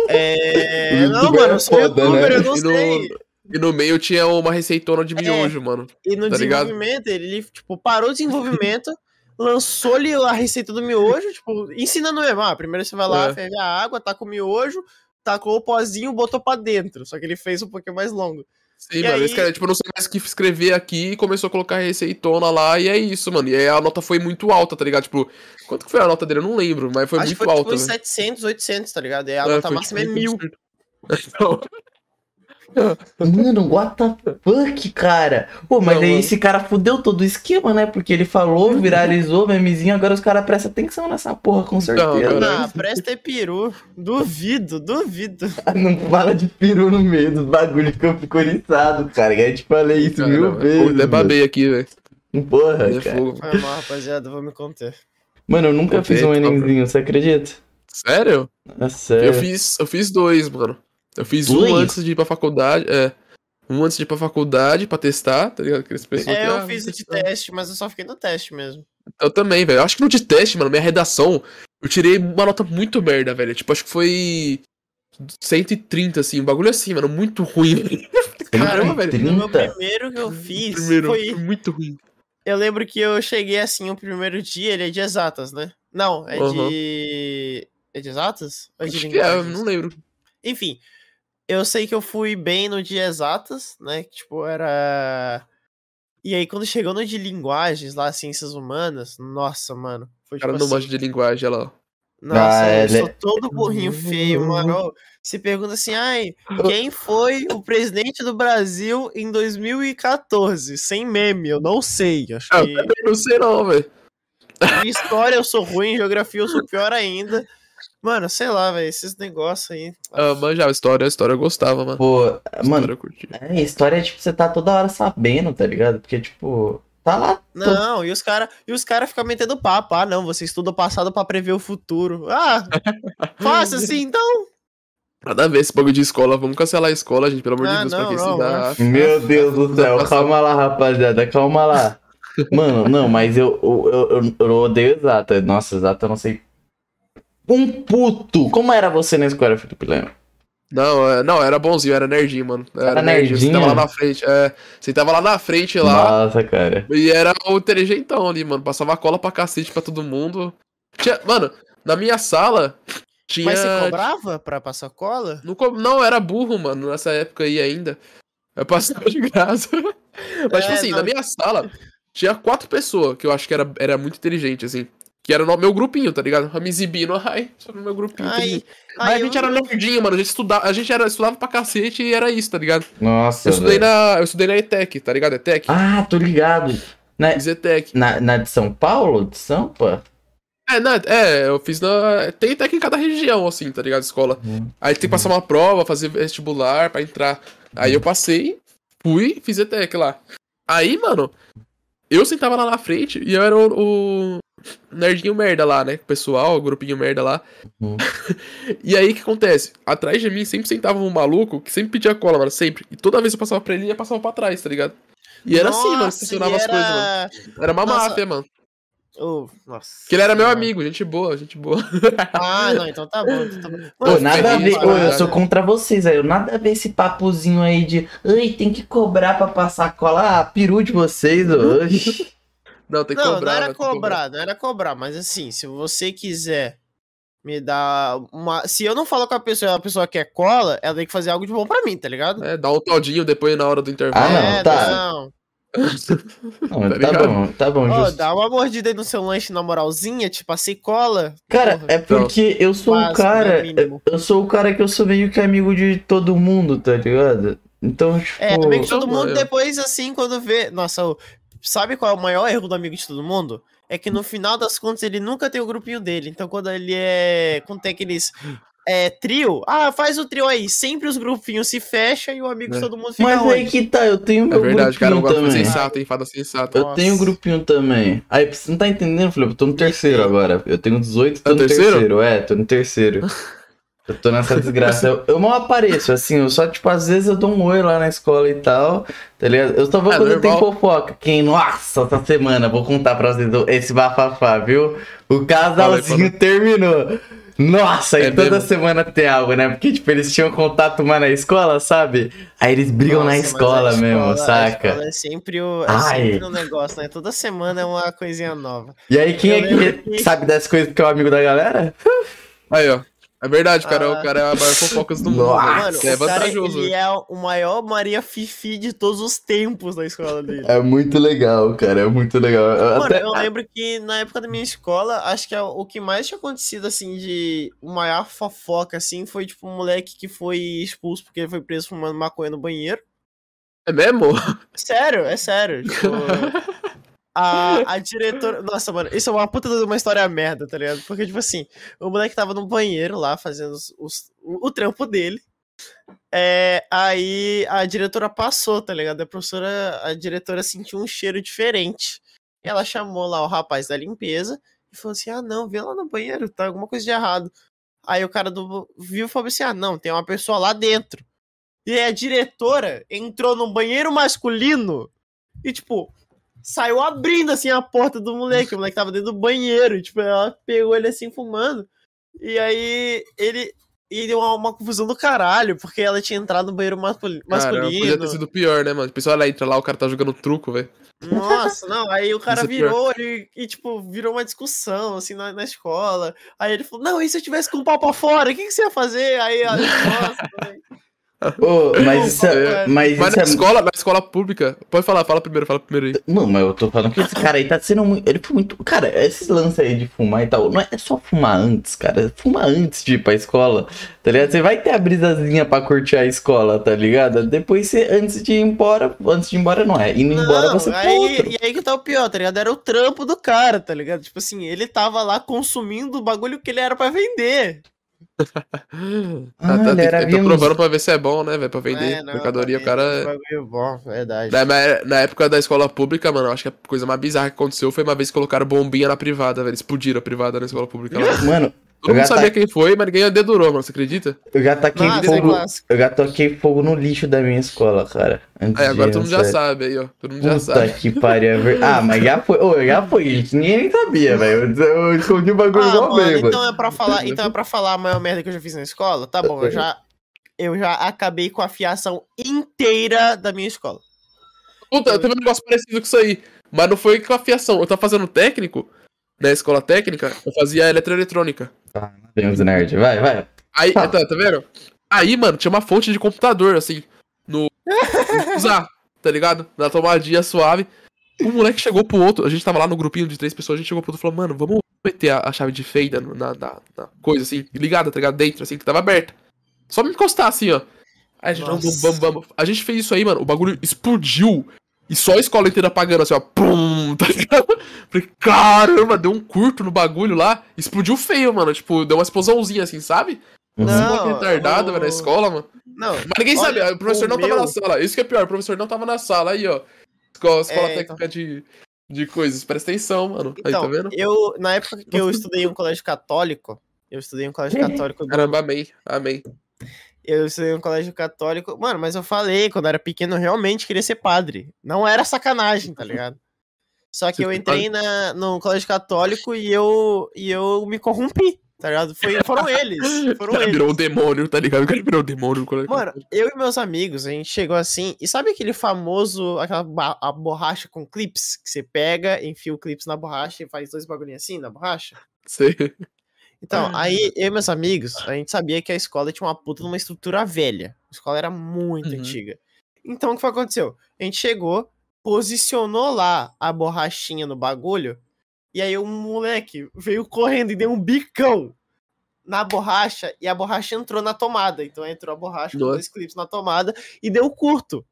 É... Não, mano, é eu sou youtuber, né? eu não sei. E no meio tinha uma receitona de miojo, mano. E no Tá ligado? desenvolvimento, ele, tipo, parou o desenvolvimento, lançou-lhe a receita do miojo, tipo, ensinando mesmo. Ah, primeiro você vai lá, É. ferve a água, taca o miojo, tacou o pozinho, botou pra dentro. Só que ele fez um pouquinho mais longo. Sim, E mano. aí- Esse cara, tipo, não sei mais o que escrever aqui e começou a colocar a receitona lá e é isso, mano. E aí a nota foi muito alta, tá ligado? Tipo, quanto que foi a nota dele? Eu não lembro, mas foi Acho muito que foi alta, tipo uns velho. 700, 800, tá ligado? E a É, nota foi, máxima tipo, é mil. Então, Mano, what the fuck, cara? Pô, mas Não, aí mano. esse cara fudeu todo o esquema, né? Porque ele falou, viralizou, memezinho, agora os caras prestam atenção nessa porra, com certeza. cara. Ah, presta é peru. Duvido, duvido. Não fala de peru no meio dos bagulhos que eu fico oriçado, cara. Eu te falei isso cara, mil não, vezes. Pô, até babei aqui, velho. Porra, É cara. fogo. Foi mal, rapaziada, vou me conter. Mano, eu nunca fiz um Enemzinho, você acredita? Sério? É sério. Eu fiz, eu fiz dois, mano. Eu fiz um antes de ir pra faculdade, é. Um antes de ir pra faculdade pra testar, tá ligado? Aqueles pessoas É, que, eu ah, fiz o de teste, mas eu só fiquei no teste mesmo. Eu também, velho. Eu acho que no de teste, mano, minha redação, eu tirei uma nota muito merda, velho. Tipo, acho que foi 130, assim, um bagulho assim, mano, muito ruim. Caramba, velho. No meu 30? primeiro que eu fiz Primeiro, foi foi muito ruim. Eu lembro que eu cheguei assim o primeiro dia, ele é de exatas, né? Não, é Uhum. de. É de exatas? Ou é de Acho que é, eu linguagens? não lembro. Enfim, eu sei que eu fui bem no de exatas, né? Que, tipo, era. E aí, quando chegou no de linguagens, lá, ciências humanas, nossa, mano. Foi O cara tipo não assim, manja de linguagem, olha lá. Nossa, Ah, eu ele- sou todo burrinho feio, mano. Se pergunta assim, ai, quem foi o presidente do Brasil em 2014? Sem meme, eu não sei. Acho Ah, que. eu também não sei não, velho. Em história eu sou ruim, em geografia eu sou pior ainda. Mano, sei lá, velho, esses negócios aí. Ah, manjava a história, a história eu gostava, mano. Pô, A mano, história eu curtia. é, história é tipo, você tá toda hora sabendo, tá ligado? Porque, tipo, tá lá. Não, e os caras e os cara ficam metendo papo. Ah, não, você estuda o passado pra prever o futuro. Ah, faça assim então. Nada a ver esse bagulho de escola. Vamos cancelar a escola, gente, pelo amor de Ah, Deus, não, pra que não, se dá. Meu Deus do céu, calma lá, rapaziada, calma lá. Mano, não, mas eu, eu, eu, eu odeio exata. Nossa, exata eu não sei. Um puto! Como era você na escola, Felipe? Não, é- não, era bonzinho, era nerdinho, mano. Era nerdinho. Você tava lá na frente, é. Você tava lá na frente lá. Nossa, cara. E era o inteligentão ali, mano. Passava cola pra cacete pra todo mundo. Tinha, mano, na minha sala tinha. Mas você cobrava pra passar cola? Não, não, era burro, mano, nessa época aí ainda. Eu passava de graça. Mas, tipo É, assim, não. na minha sala tinha quatro pessoas que eu acho que era, era muito inteligente, assim. Que era no meu grupinho, tá ligado? Exibindo, ai, só no meu grupinho. Aí, Aí, aí a gente eu- era nerdinho, mano. A gente estudava, a gente era, estudava pra cacete e era isso, tá ligado? Nossa, Eu estudei velho. na, eu estudei na ETEC, tá ligado? ETEC. Ah, tô ligado. Na, Fiz ETEC. na, na de São Paulo? De Sampa? É, na, é, eu fiz na. Tem ETEC em cada região, assim, tá ligado? Escola. Uhum. Aí tem que passar uma prova, fazer vestibular pra entrar. Aí eu passei, fui, fiz ETEC lá. Aí, mano, eu sentava lá na frente e eu era o, o nerdinho merda lá, né? O pessoal, o grupinho merda lá. Uhum. e aí o que acontece? Atrás de mim sempre sentava um maluco que sempre pedia cola, mano, sempre. E toda vez que eu passava pra ele, ele ia passava pra trás, tá ligado? E era assim, mano, Nossa, que funcionava e as coisas, mano. era... Era uma Nossa. máfia, mano. Oh, nossa. Que ele era meu amigo, gente boa, gente boa. Ah, não, então tá bom. Então tá bom. Ô, nada a ver. eu sou contra vocês, aí. Nada a ver esse papozinho aí de. Ai, tem que cobrar pra passar cola. Ah, peru de vocês. Oxi. Não, tem que Não, cobrar. não era cobrar. cobrar, não era cobrar, mas assim, se você quiser me dar uma. Se eu não falo com a pessoa e a pessoa quer cola, ela tem que fazer algo de bom pra mim, tá ligado? É, dá um todinho depois na hora do intervalo. Ah, não, é, tá. não. Não, Tá tá, bom, tá bom, justo. dá uma mordida aí no seu lanche na moralzinha, te passei cola. Cara, porra. é porque eu sou o cara. né, mínimo. Eu sou o cara que eu sou meio que amigo de todo mundo, tá ligado? Então, tipo. É, meio que todo mundo depois, assim, quando vê. Nossa, sabe qual é o maior erro do amigo de todo mundo? É que no final das contas ele nunca tem o grupinho dele. Então quando ele é. Quando tem aqueles. É, trio, ah, faz o trio aí. Sempre os grupinhos se fecham e o amigo É. todo mundo fica Mas onde? aí que tá, eu tenho É meu verdade, cara, eu grupinho gosto de também. sensato, hein? Fada sensata. Eu Nossa. tenho um grupinho também. Aí, você não tá entendendo, Felipe? Eu tô no terceiro agora. Eu tenho 18, tô É no terceiro? terceiro? É, tô no terceiro. Eu tô nessa desgraça. Eu, eu mal apareço, assim, eu só, tipo, às vezes eu dou um oi lá na escola e tal, tá ligado? Eu só vou É, quando tem normal. fofoca. Quem, nossa, essa semana, vou contar pra vocês esse bafafá, viu? O casalzinho Fala aí, terminou. Nossa, É e toda mesmo? semana tem algo, né? Porque, tipo, eles tinham contato mais na escola, sabe? Aí eles brigam na Nossa, mas a escola mesmo, escola- a saca? escola é sempre o, é Ai. sempre um negócio, né? Toda semana é uma coisinha nova. E aí, quem Eu é que que- sabe das coisas que é o amigo da galera? Aí, ó. É verdade, cara. Ah. O cara é a maior fofocas do mundo. Mano, é o cara, vantajoso. ele é o maior Maria Fifi de todos os tempos da escola dele. É muito legal, cara, é muito legal. Eu Mano, até- eu lembro que na época da minha escola, acho que é o que mais tinha acontecido, assim, de o maior fofoca, assim, foi, tipo, um moleque que foi expulso porque ele foi preso fumando maconha no banheiro. É mesmo? Sério, é sério. Tipo, a, a diretora. Nossa, mano, isso é uma puta de uma história merda, tá ligado? Porque, tipo assim, o moleque tava no banheiro lá fazendo os- os- o, trampo dele. É, aí a diretora passou, tá ligado? A professora, a diretora sentiu um cheiro diferente. Ela chamou lá o rapaz da limpeza e falou assim: ah, não, vê lá no banheiro, tá alguma coisa de errado. Aí o cara do viu e falou assim: ah, não, tem uma pessoa lá dentro. E aí a diretora entrou no banheiro masculino e, tipo, saiu abrindo assim a porta do moleque. O moleque tava dentro do banheiro. E, tipo, ela pegou ele assim fumando. E aí ele. E deu uma, uma confusão do caralho, porque ela tinha entrado no banheiro masculi- Cara, masculino. podia ter sido pior, né, mano? A pessoa ela entra lá, o cara tá jogando truco, velho. Nossa, não, aí o cara Isso é virou e, tipo, virou uma discussão, assim, na, na escola. Aí ele falou, não, e se eu tivesse com o pau pra fora, o que, que você ia fazer? Aí, a- nossa, mas isso é. É, Mas, Mas isso na é. escola, na escola pública. Pode falar, fala primeiro, fala primeiro aí. Não, mas eu tô falando que esse cara aí tá sendo muito. Ele foi muito. Cara, esses lances aí de fumar e tal. Não é só fumar antes, cara. Fuma antes de ir pra escola. Tá ligado? Você vai ter a brisazinha pra curtir a escola, tá ligado? Depois você, antes de ir embora. Antes de ir embora não é. Indo embora Não, você tem aí, outro. E aí que tá o pior, tá ligado? Era o trampo do cara, tá ligado? Tipo assim, ele tava lá consumindo o bagulho que ele era pra vender. Ah, tá, era tô provando pra ver se é bom, né, velho? Pra vender É, não, mercadoria, o cara. Bagulho bom, verdade. Na, mas na época da escola pública, mano, eu acho que a coisa mais bizarra que aconteceu foi uma vez que colocaram bombinha na privada, velho. Explodiram a privada na escola pública lá. Mano, Todo Eu mundo já sabia tá- quem foi, mas ninguém dedurou, mano. Você acredita? eu já taquei Nossa, é fogo. clássico. Eu já toquei fogo no lixo da minha escola, cara. Antes Aí agora todo mundo já sabe aí, ó. Todo mundo já Puta sabe. que pariu. é ver- Ah, mas já foi. Ô, já foi, gente. Ninguém sabia, velho. Eu, eu escondi o bagulho Ah, igual mano, bêbado. então é pra falar, então é pra falar a maior merda que eu já fiz na escola? Tá bom, eu já eu já acabei com a fiação inteira da minha escola. Puta, eu teve um negócio parecido com isso aí. Mas não foi com a fiação. Eu tava fazendo técnico, na escola técnica, eu fazia eletroeletrônica. Tem uns nerds. Vai, vai. Aí, Ah. tá, tá vendo? Aí, mano, tinha uma fonte de computador, assim, no. usar, tá ligado? Na tomadinha suave. Um moleque chegou pro outro, a gente tava lá no grupinho de três pessoas, a gente chegou pro outro e falou, mano, vamos meter a, a chave de fenda na, na, na coisa assim, ligada, tá ligado? Dentro, assim, que tava aberta. Só me encostar assim, ó. Aí a gente, vamos, vamos, vamos. A gente fez isso aí, mano. O bagulho explodiu. E só a escola inteira apagando, assim, ó. Pum, tá ligado? Falei, caramba, deu um curto no bagulho lá. Explodiu feio, mano. Tipo, deu uma explosãozinha assim, sabe? Uhum. Não. Retardado, o- velho, na escola, mano. Não, Mas ninguém Olha, sabe, o professor o não tava meu- na sala. Isso que é pior, o professor não tava na sala. Aí, ó. Escola, escola É, técnica de, de coisas. Presta atenção, mano. aí, então, tá vendo? eu, na época que eu estudei em um colégio católico, eu estudei em um colégio católico. do- Caramba, amém. Amém. Eu estudei um colégio católico. Mano, mas eu falei, quando eu era pequeno, eu realmente queria ser padre. Não era sacanagem, tá ligado? Só que eu entrei na, no colégio católico e eu, e eu me corrompi, tá ligado? Foi, foram eles. O Foram cara eles. virou um demônio, tá ligado? O cara virou um demônio no colégio. Mano, eu e meus amigos, a gente chegou assim, e sabe aquele famoso, aquela a borracha com clips, que você pega, enfia o clips na borracha e faz dois bagulhinhos assim na borracha? Sei. Então, aí eu e meus amigos, a gente sabia que a escola tinha uma puta numa estrutura velha. A escola era muito Uhum. antiga. Então, o que foi que aconteceu? A gente chegou, posicionou lá a borrachinha no bagulho, e aí um moleque veio correndo e deu um bicão na borracha, e a borracha entrou na tomada. Então entrou a borracha com Nossa. dois clipes na tomada e deu curto.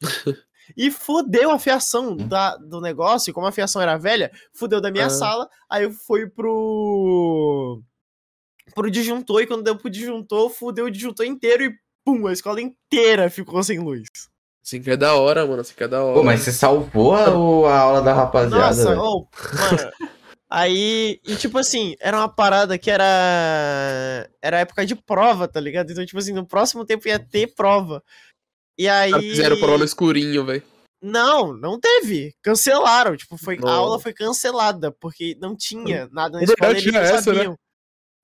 e fudeu a fiação da, do negócio, e como a fiação era velha, fudeu da minha Ah. sala, aí eu fui pro pro disjuntor, e quando deu pro disjuntor, fudeu o disjuntor inteiro e pum, a escola inteira ficou sem luz. Assim que é da hora, mano. Assim que é da hora. Pô, mas você salvou a, a aula da rapaziada, Nossa, oh, mano. Aí, e tipo assim, era uma parada que era. Era época de prova, tá ligado? Então, tipo assim, no próximo tempo ia ter prova. E aí. Os caras Fizeram prova no escurinho, velho. Não, não teve. Cancelaram. Tipo, foi, a aula foi cancelada, porque não tinha nada na escola verdade, tinha essa, né?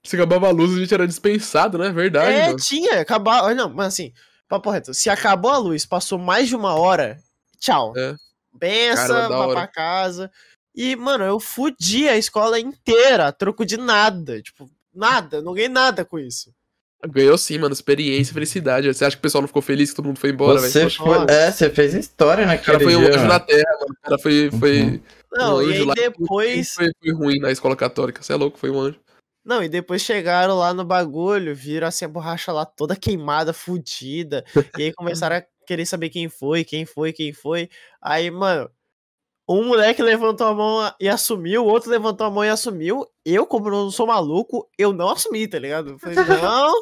Se acabava a luz, a gente era dispensado, né? Verdade, É, mano. tinha, acabar. Não, mas assim, papo reto, se acabou a luz, passou mais de uma hora, tchau. É. Bença, Cara, vá hora. pra casa. E, mano, eu fudi a escola inteira, troco de nada. Tipo, nada, não ganhei nada com isso. Ganhou sim, mano. Experiência, felicidade. Você acha que o pessoal não ficou feliz que todo mundo foi embora, Você velho? foi, é, você fez história O naquele cara foi um dia. anjo na terra, mano. O cara foi, foi Uhum. Não, um e anjo aí lá. depois. Foi, foi ruim na escola católica. Você é louco, foi um anjo. Não, e depois chegaram lá no bagulho, viram assim a borracha lá toda queimada, fudida. e aí começaram a querer saber quem foi, quem foi, quem foi. Aí, mano, um moleque levantou a mão e assumiu, o outro levantou a mão e assumiu. Eu, como não sou maluco, eu não assumi, tá ligado? Eu falei, não.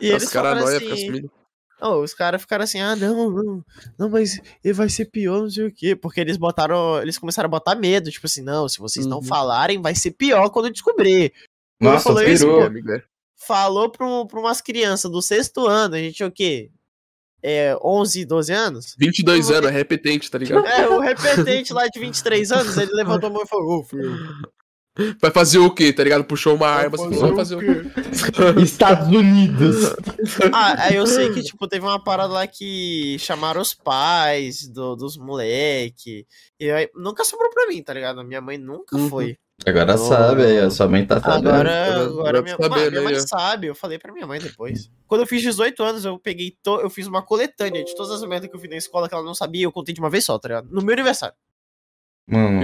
E Os eles nóia assim, não, os caras ficaram assim, ah, não, não, não, mas ele vai ser pior, não sei o quê. Porque eles botaram, eles começaram a botar medo, tipo assim, não, se vocês não Uhum. falarem, vai ser pior quando eu descobrir. Nossa, falou isso, pirou. Meu amigo, é. Falou pra, um- pra umas crianças do sexto ano, a gente tinha o quê? É, 11, 12 anos? 22 anos, é repetente, tá ligado? É, o repetente lá de 23 anos, ele levantou a mão e falou, ô, filho, Vai fazer o quê, tá ligado? Puxou uma arma, vai assim, vai fazer o quê? Estados Unidos. Ah, aí eu sei que, tipo, teve uma parada lá que chamaram os pais do- dos moleque. E aí, nunca sobrou pra mim, tá ligado? Minha mãe nunca Uhum. foi. Agora Oh. sabe aí, a sua mãe tá sabendo. Agora, Agora- minha, tá mano, sabendo minha mãe sabe, eu falei pra minha mãe depois. Quando eu fiz 18 anos, eu peguei, to... eu fiz uma coletânea de todas as merdas que eu fiz na escola que ela não sabia, eu contei de uma vez só, tá ligado? No meu aniversário. Mano.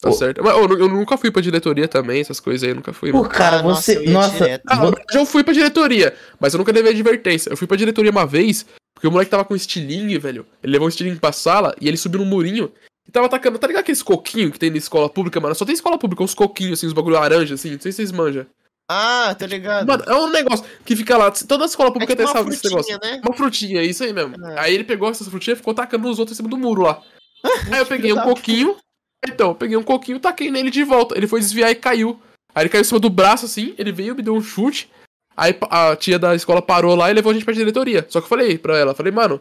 Tá certo. Mas eu, eu nunca fui pra diretoria também, essas coisas aí, eu nunca fui. Pô, cara, Ah, nossa, você. eu Nossa. Ah, fui pra diretoria, mas eu nunca levei advertência. Eu fui pra diretoria uma vez, porque o moleque tava com estilingue, velho. Ele levou um estilingue pra sala e ele subiu no murinho e tava atacando. Tá ligado aqueles coquinhos que tem na escola pública, mano? Só tem escola pública, uns coquinhos, assim, uns bagulho laranja, assim. Não sei se vocês manjam. Ah, tá ligado. Mano, é um negócio que fica lá. Toda escola é pública tipo tem uma essa, esse negócio. frutinha, né? Uma frutinha, isso aí mesmo. É. Aí ele pegou essa frutinha e ficou tacando nos outros em cima do muro lá. Aí eu peguei um coquinho. Então, eu peguei um coquinho e taquei nele de volta. Ele foi desviar e caiu. Aí ele caiu em cima do braço assim, ele veio, me deu um chute. Aí a tia da escola parou lá e levou a gente pra diretoria. Só que eu falei pra ela, falei, mano,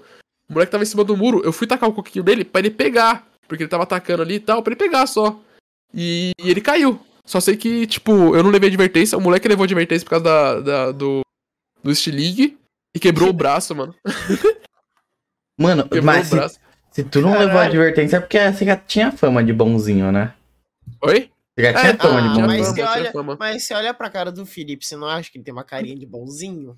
o moleque tava em cima do muro, eu fui tacar o coquinho dele pra ele pegar. Porque ele tava atacando ali e tal, pra ele pegar só. E, e ele caiu. Só sei que, tipo, eu não levei advertência, o moleque levou advertência por causa da, da- do, do estilingue e quebrou o braço, mano. Mano, Quebrou mas o braço. Se tu não levou Caralho. advertência é porque você já tinha fama de bonzinho, né? Oi? Você já tinha É, fama ah, de mas bonzinho. você fama, tinha olha-. Mas você olha pra cara do Felipe, você não acha que ele tem uma carinha de bonzinho?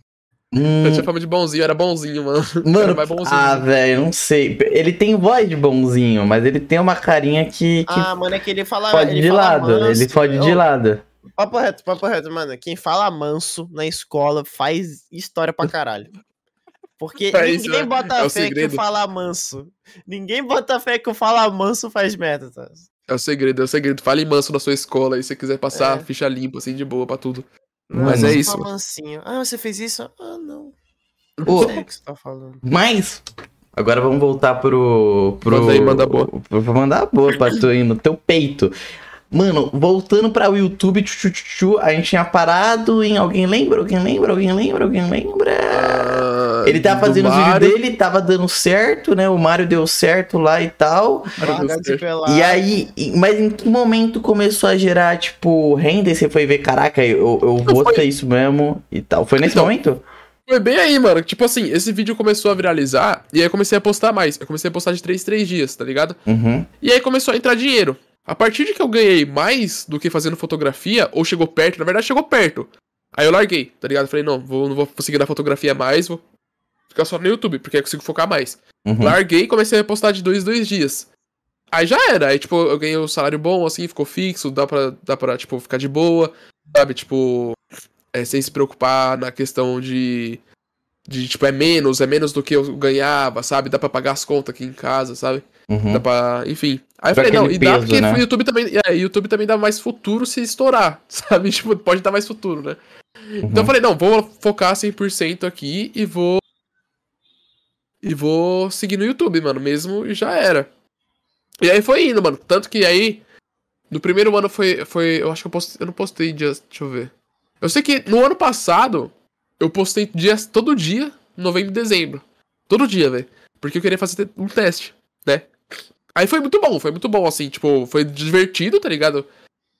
Hum, Eu tinha fama de bonzinho, era bonzinho, mano. mano, era mais bonzinho. ah, velho, não sei. Ele tem voz de bonzinho, mas ele tem uma carinha que, que Ah, mano, é que ele fala. fode ele de fala lado. manso. Ele fode de lado. Papo reto, papo reto, mano. Quem fala manso na escola faz história pra caralho. Porque É ninguém isso, né? bota É fé que segredo. o fala manso. Ninguém bota fé que o fala manso faz merda, tá? É o segredo, é o segredo. Fale manso na sua escola aí se você quiser passar É. ficha limpa, assim, de boa pra tudo. Mano, Mas é isso. mansinho. Ah, você fez isso? Ah, não. Ô, Não sei o que você tá falando. Mas, agora vamos voltar pro. pro Manda aí, manda boa. Vou mandar boa pra tu aí no teu peito. Mano, voltando para o YouTube, tchu, tchu, tchu, tchu, a gente tinha parado em. Alguém lembra? Alguém lembra? Alguém lembra? Alguém lembra? Ah, Ele tava do fazendo os vídeos dele, tava dando certo, né? O Mario deu certo lá e tal. E aí, mas em que momento começou a gerar, tipo, renda? E você foi ver, caraca, eu, eu vou foi- ter isso mesmo e tal. Foi nesse Então, momento? Foi bem aí, mano. Tipo assim, esse vídeo começou a viralizar e aí eu comecei a postar mais. Eu comecei a postar de 3 em 3 dias, tá ligado? Uhum. E aí começou a entrar dinheiro. A partir de que eu ganhei mais do que fazendo fotografia, ou chegou perto, na verdade chegou perto. Aí eu larguei, tá ligado? Falei, não, vou, não vou conseguir na fotografia mais, vou ficar só no YouTube, porque aí eu consigo focar mais. uhum. Larguei e comecei a postar de dois, dois dias. Aí já era, aí tipo, eu ganhei um salário bom, assim, ficou fixo, dá pra, dá pra tipo, ficar de boa, sabe? Tipo, é, sem se preocupar na questão de, de, tipo, é menos, é menos do que eu ganhava, sabe? Dá pra pagar as contas aqui em casa, sabe? Uhum. Dá pra, enfim. Aí eu falei, não, e dá peso, porque né? o YouTube também, é, YouTube também dá mais futuro se estourar, sabe? Tipo, pode dar mais futuro, né? Então eu Uhum. falei, não, vou focar 100% aqui e vou. E vou seguir no YouTube, mano, mesmo e já era. E aí foi indo, mano. Tanto que aí. No primeiro ano foi. foi eu acho que eu postei. Eu não postei dias. Deixa eu ver. Eu sei que no ano passado. Eu postei dias todo dia, novembro e dezembro. Todo dia, velho. Porque eu queria fazer um teste, né? Aí foi muito bom, foi muito bom, assim, tipo, foi divertido, tá ligado?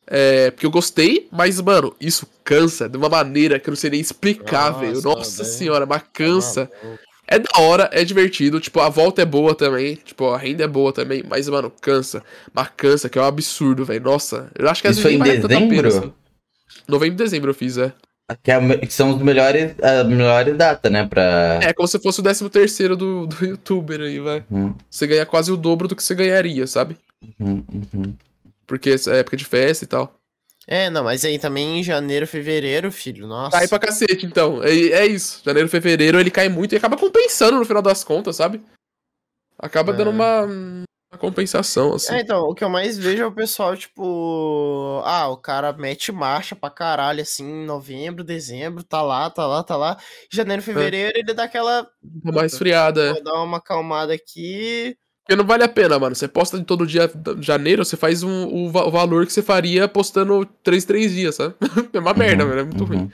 É, porque eu gostei, mas, mano, isso cansa de uma maneira que eu não sei nem explicar, Nossa, velho. Nossa senhora, mas cansa. Tá maluco. É da hora, é divertido, tipo, a volta é boa também, tipo, a renda é boa também, mas, mano, cansa. Mas cansa, que é um absurdo, velho. Nossa, eu acho que Isso foi vezes em dezembro? assim. Novembro e dezembro eu fiz, é. Que, é que são os melhores, a melhores data, né? Pra. É como se fosse o 13 terceiro do, do youtuber aí, vai. Uhum, Você ganha quase o dobro do que você ganharia, sabe? uhum, uhum. Porque é época de festa e tal. É, não, mas aí também em janeiro, fevereiro, filho, nossa. Cai pra cacete, então. É, é isso. Janeiro, fevereiro, ele cai muito e acaba compensando no final das contas, sabe? Acaba É. dando uma, uma compensação, assim. É, então, o que eu mais vejo é o pessoal, tipo. Ah, o cara mete marcha pra caralho, assim, em novembro, dezembro, tá lá, tá lá, tá lá. Janeiro, fevereiro, ele dá aquela. Uma mais esfriada, é. Vou dar uma acalmada aqui. Porque não vale a pena, mano. Você posta de todo dia de janeiro, você faz um, o, va- o valor que você faria postando 3, 3 dias, sabe? É uma merda, Uhum, velho. É muito uhum. ruim.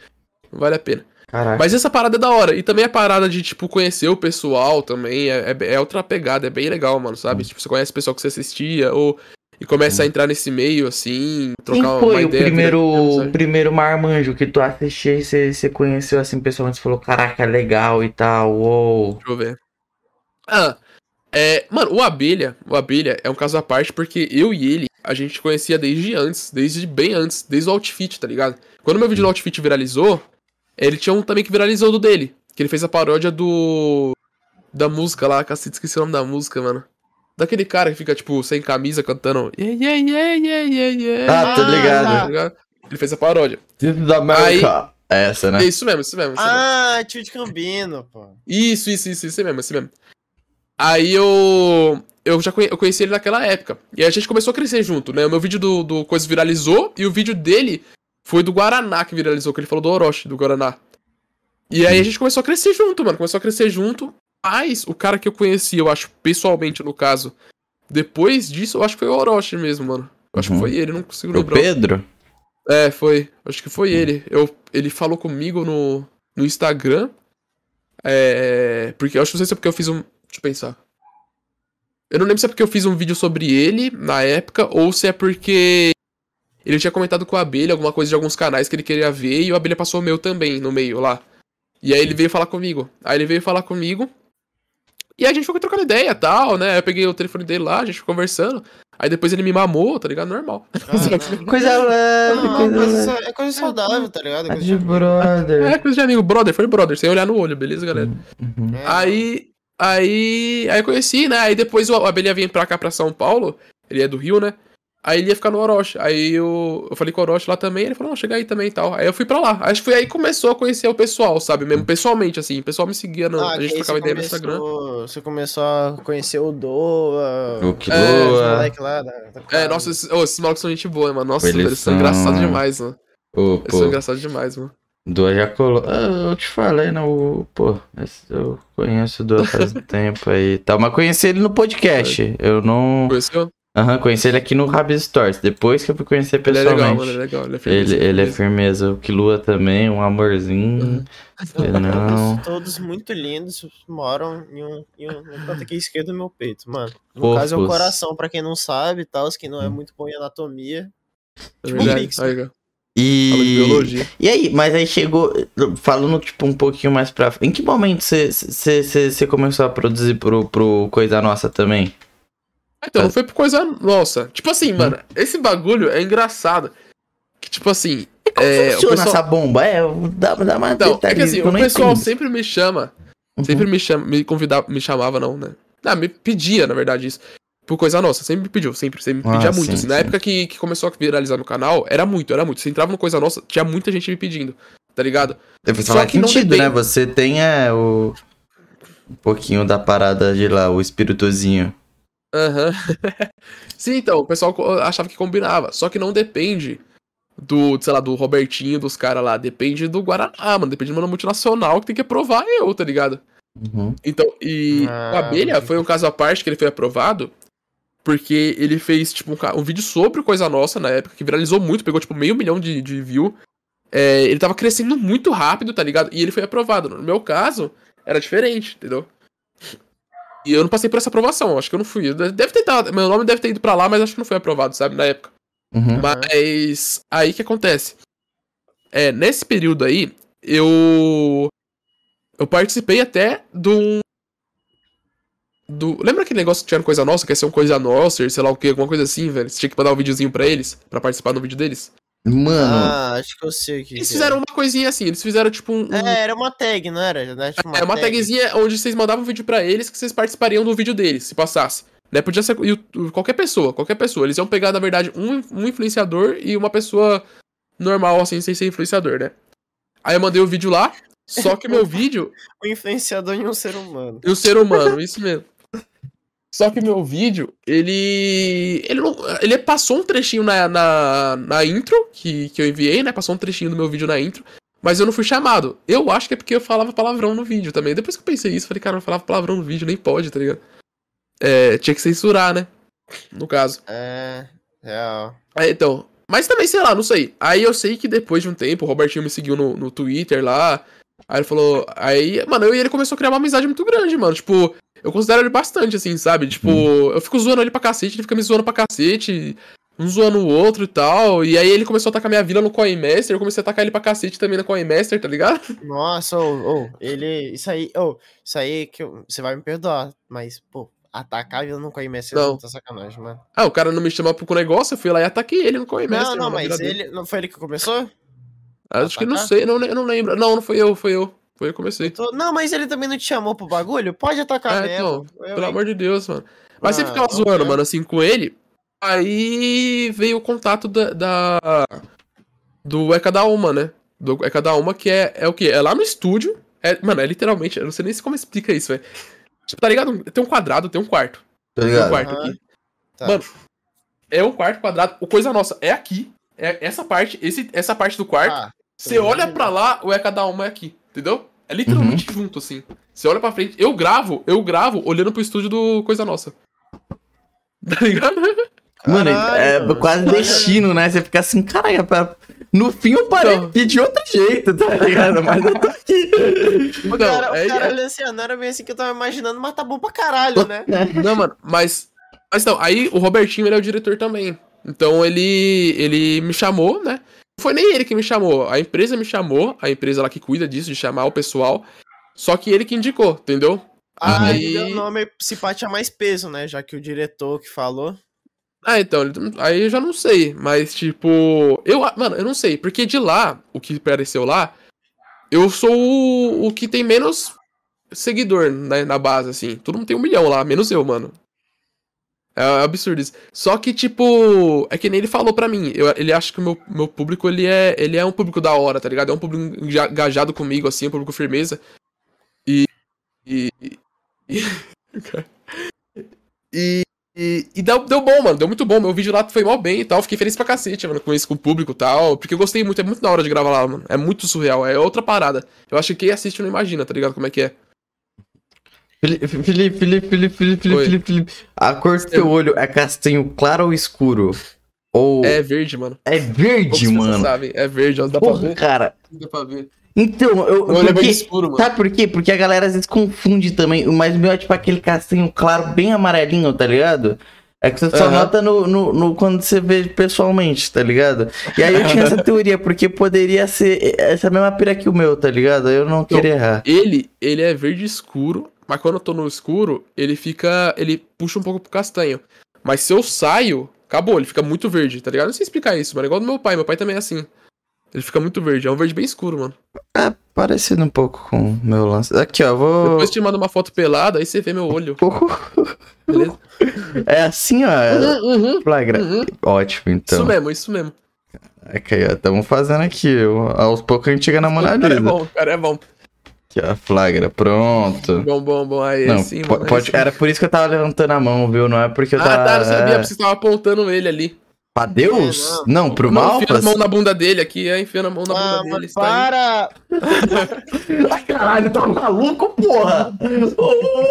Não vale a pena. Caraca. Mas essa parada é da hora. E também a parada de, tipo, conhecer o pessoal também é, é, é outra pegada. É bem legal, mano, sabe? Uhum. Tipo, você conhece o pessoal que você assistia ou... E começa a entrar nesse meio, assim, Quem trocar uma foi o ideia. primeiro, o sabe? primeiro marmanjo que tu assistiu e você, você conheceu assim pessoalmente? Você falou, caraca, legal e tal, uou. Deixa eu ver. Ah, é. Mano, o Abelha, o Abelha é um caso à parte porque eu e ele, a gente conhecia desde antes, desde bem antes, desde o Outfit, tá ligado? Quando meu vídeo do Outfit viralizou, ele tinha um também que viralizou do dele. Que ele fez a paródia do. Da música lá, cacete, esqueci o nome da música, mano. Daquele cara que fica, tipo, sem camisa cantando. Yeah, yeah, yeah, yeah, yeah, yeah. Ah, tô Ah, ligado. Tá ligado? Ele fez a paródia. This is America. Essa, né? É isso mesmo, isso mesmo. Isso mesmo. Ah, tio de Cambino, pô. Isso, isso, isso, isso mesmo, isso mesmo. Aí eu. Eu já conhe- eu conheci ele naquela época. E a gente começou a crescer junto, né? O meu vídeo do, do Coisa viralizou e o vídeo dele foi do Guaraná que viralizou, que ele falou do Orochi, do Guaraná. E aí a gente começou a crescer junto, mano. Começou a crescer junto. Mas o cara que eu conheci, eu acho, pessoalmente, no caso, depois disso, eu acho que foi o Orochi mesmo, mano. Eu acho Uhum. que foi ele, não consigo O lembrar. Pedro? É, foi. Acho que foi ele. Eu, ele falou comigo no, no Instagram. É. Porque eu acho que não sei se é porque eu fiz um. Deixa eu pensar. Eu não lembro se é porque eu fiz um vídeo sobre ele na época ou se é porque ele tinha comentado com a abelha alguma coisa de alguns canais que ele queria ver e o abelha passou o meu também no meio lá. E aí ele veio falar comigo. Aí ele veio falar comigo. E aí a gente ficou trocando ideia e tal, né? Eu peguei o telefone dele lá, a gente ficou conversando. Aí depois ele me mamou, tá ligado? Normal. Ah, Coisa leve, não, coisa coisa- leve. é coisa saudável, tá ligado? É coisa De brother. É, coisa de amigo. Brother, foi brother, sem olhar no olho, beleza, galera? Uhum. É, Aí. Aí. Aí eu conheci, né? Aí depois o Abel ia vir pra cá, pra São Paulo. Ele é do Rio, né? Aí ele ia ficar no Orochi. Aí eu, eu falei com o Orochi lá também. Ele falou, não, chega aí também e tal. Aí eu fui pra lá. Acho que foi aí que começou a conhecer o pessoal, sabe? Mesmo pessoalmente, assim. O pessoal me seguia, no, Ah, a que gente trocava ideia no Instagram. Você começou a conhecer o Doa. O os Killua. moleque lá É, nossa, esses, ô, esses malucos são gente boa, mano. Nossa, Eles eles são são- engraçados demais, mano. Eles são pô, engraçados demais, mano. Dua já colou. Ah, eu te falei, né? O, pô, eu conheço o Dua faz um tempo aí e tal. Mas conheci ele no podcast. Eu não. Conheceu? Aham, conheci ele aqui no Rabis Stories. Depois que eu fui conhecer Ele é legal, pessoalmente. mano. Ele é legal. Ele é Ele, firmeza, ele é firmeza. O Kilua também, um amorzinho. Ele não. Todos, todos muito lindos, moram em um, em um no canto aqui esquerdo do meu peito, mano. No caso é o coração, pra quem não sabe e tal, que não é muito bom em anatomia. É Tipo um verdade. mix. Aí, ó. Aula de E. biologia. E aí, mas aí chegou. Falando, tipo, um pouquinho mais pra. Em que momento você começou a produzir pro, pro Coisa Nossa também? Então, não foi por coisa nossa. Tipo assim, mano, esse bagulho é engraçado. Que, tipo assim. E como É, funciona pessoal- essa bomba? É, dá, dá mais Então, é que assim, o não pessoal entendo. sempre me chama. Uhum. Sempre me chama, me convidava, me chamava, não, né? Ah, me pedia, na verdade, isso. Por coisa nossa, sempre me pediu, sempre, sempre me Ah, pedia muito. sim, assim. Na sim. época que, que começou a viralizar no canal, era muito, era muito. Você entrava no Coisa Nossa, tinha muita gente me pedindo, tá ligado? Deve Só falar que não sentido, depende. né? Você tem é, o. Um pouquinho da parada de lá, o espíritozinho. Aham. Sim, então, o pessoal achava que combinava. Só que não depende do, sei lá, do Robertinho, dos caras lá. Depende do Guaraná, mano. Depende de uma multinacional que tem que aprovar eu, tá ligado? Uhum. Então, e Ah, o Abelha foi um caso à parte que ele foi aprovado. Porque ele fez, tipo, um, um vídeo sobre Coisa Nossa na época, que viralizou muito, pegou, tipo, meio milhão de, de view. É, ele tava crescendo muito rápido, tá ligado? E ele foi aprovado. No meu caso, era diferente, entendeu? E eu não passei por essa aprovação, acho que eu não fui. Deve ter dado, meu nome deve ter ido pra lá, mas acho que não foi aprovado, sabe, na época. Uhum. Mas aí que acontece? É, nesse período aí, eu eu participei até do do lembra aquele negócio que tinha coisa nossa, que ia ser um coisa nossa, sei lá o que, alguma coisa assim, velho. Você tinha que mandar um videozinho pra eles, pra participar do vídeo deles. Mano, Ah, acho que eu sei o que. Eles que fizeram uma coisinha assim, eles fizeram tipo um, um- É, era uma tag, não era? Né? Tipo, é uma tagzinha onde vocês mandavam um vídeo pra eles que vocês participariam do vídeo deles, se passasse. Né? Podia ser qualquer pessoa, qualquer pessoa. Eles iam pegar, na verdade, um, um influenciador e uma pessoa normal, assim, sem ser influenciador, né? Aí eu mandei o vídeo lá, só que meu vídeo O influenciador em um ser humano. e o ser humano, isso mesmo. Só que meu vídeo, ele. Ele, não, ele passou um trechinho na, na, na intro que, que eu enviei, né? Passou um trechinho do meu vídeo na intro. Mas eu não fui chamado. Eu acho que é porque eu falava palavrão no vídeo também. Depois que eu pensei isso, falei, cara, eu falava palavrão no vídeo, nem pode, tá ligado? É, tinha que censurar, né? No caso. É, real. É, então. Mas também, sei lá, não sei. Aí eu sei que depois de um tempo, o Robertinho me seguiu no, no Twitter lá. Aí ele falou. Aí, mano, eu e ele começou a criar uma amizade muito grande, mano. Tipo, eu considero ele bastante, assim, sabe? Tipo, eu fico zoando ele pra cacete, ele fica me zoando pra cacete. Um zoando o outro e tal. E aí ele começou a atacar minha vila no Coin Master. Eu comecei a atacar ele pra cacete também no Coin Master, tá ligado? Nossa, ô, ô, ele. Isso aí, ô, isso aí que eu- você vai me perdoar, mas, pô, atacar eu não conheço Não. muita sacanagem, mano. Ah, o cara não me chamou pro negócio, eu fui lá e ataquei ele no Coin Master. Não, não, mas vila dele. ele. Não foi ele que começou? Acho que não Atacar? sei, não, eu não lembro. Não, não foi eu, foi eu. Foi eu que comecei. Tô- Não, mas ele também não te chamou pro bagulho? Pode atacar É, mesmo. então, Eu, Pelo hein? amor de Deus, mano. Mas você Ah, ficava então zoando, é. mano, assim, com ele. Aí veio o contato da. da- do É Cada Uma, né? Do É Cada Uma, que é, é o quê? É lá no estúdio. É, mano, é literalmente. Eu não sei nem se como explica isso, velho. Tipo, tá ligado? Tem um quadrado, tem um quarto. tá Tem um ligado? quarto Aham. aqui. Tá. Mano, é um quarto quadrado. O Coisa Nossa é aqui. É essa parte, esse, essa parte do quarto. Ah, Você olha pra lá, o É Cada Uma é aqui, entendeu? É literalmente junto, assim. Você olha pra frente. Eu gravo, eu gravo olhando pro estúdio do Coisa Nossa. Tá ligado? Mano, é Caralho, quase olha- destino, né? Você fica assim, caralho, pra- no fim eu parei Então. de outro jeito, tá ligado? Mas eu tô aqui. O Não, cara, é- o cara é- olhando assim, não era bem assim que eu tava imaginando, mas tá bom pra caralho, né? Não, mano, mas. Mas então, aí o Robertinho ele é o diretor também. Então ele. ele me chamou, né? Foi nem ele que me chamou. A empresa me chamou, a empresa lá que cuida disso, de chamar o pessoal. Só que ele que indicou, entendeu? Ah, Aí- o nome se pá tinha mais peso, né? Já que o diretor que falou. Ah, então, aí eu já não sei, mas tipo, eu, mano, eu não sei, porque de lá, o que apareceu lá, eu sou o, o que tem menos seguidor né, na base, assim. Todo mundo tem um milhão lá, menos eu, mano. É absurdo isso. Só que, tipo, é que nem ele falou pra mim. eu- ele acha que o meu, meu público, ele é, ele é um público da hora, tá ligado? É um público enga- engajado comigo, assim, um público firmeza. E. E. E. e, e, deu, deu bom, mano. Deu muito bom. Meu vídeo lá foi mal bem e tal. Fiquei feliz pra cacete, mano, com isso, com o público e tal. Porque eu gostei muito. É muito da hora de gravar lá, mano. É muito surreal. É outra parada. Eu acho que quem assiste não imagina, tá ligado? Como é que é. Felipe, Felipe, Felipe, Felipe, Felipe, Oi. Felipe, Felipe. A cor do teu olho é castanho claro ou escuro? Ou É verde, mano. é verde, mano? sabem. É verde, ó. Dá pra Porra, ver. cara. Dá pra ver. Então, eu. O olho é bem Porque, escuro, mano. sabe por quê? Porque a galera às vezes confunde também. Mas o meu é tipo aquele castanho claro, bem amarelinho, tá ligado? É que você só Aham. nota no, no, no- quando você vê pessoalmente, tá ligado? E aí eu tinha essa teoria, porque poderia ser essa mesma pira que o meu, tá ligado? Eu não Então, queria errar. Ele, ele é verde escuro, mas quando eu tô no escuro, ele fica. Ele puxa um pouco pro castanho. Mas se eu saio, acabou, ele fica muito verde, tá ligado? Não sei explicar isso, mano. É igual do meu pai, meu pai também é assim. Ele fica muito verde, é um verde bem escuro, mano. É parecido um pouco com o meu lance. Aqui, ó, vou. Depois te mando uma foto pelada, aí você vê meu olho, beleza? É assim, ó. Uhum, uhum, Flagra. uhum. Ótimo, então. Isso mesmo, isso mesmo. Aqui, ó, estamos fazendo aqui. Aos poucos a gente chega na O cara é bom, o cara é bom. Aqui, ó, flagra, pronto. Bom, bom, bom. Aí, Não, sim, mano. aí pode, sim. era por isso que eu tava levantando a mão, viu? Não é porque eu Ah, tava. tá, não sabia, é, porque você tava apontando ele ali. Pra Deus? É, não. pro Não, mal? enfiando Pra... a mão na bunda dele aqui, é, enfiando a mão na bunda Ah, dele. mano, está aí. para! Ai, caralho, tá maluco, porra?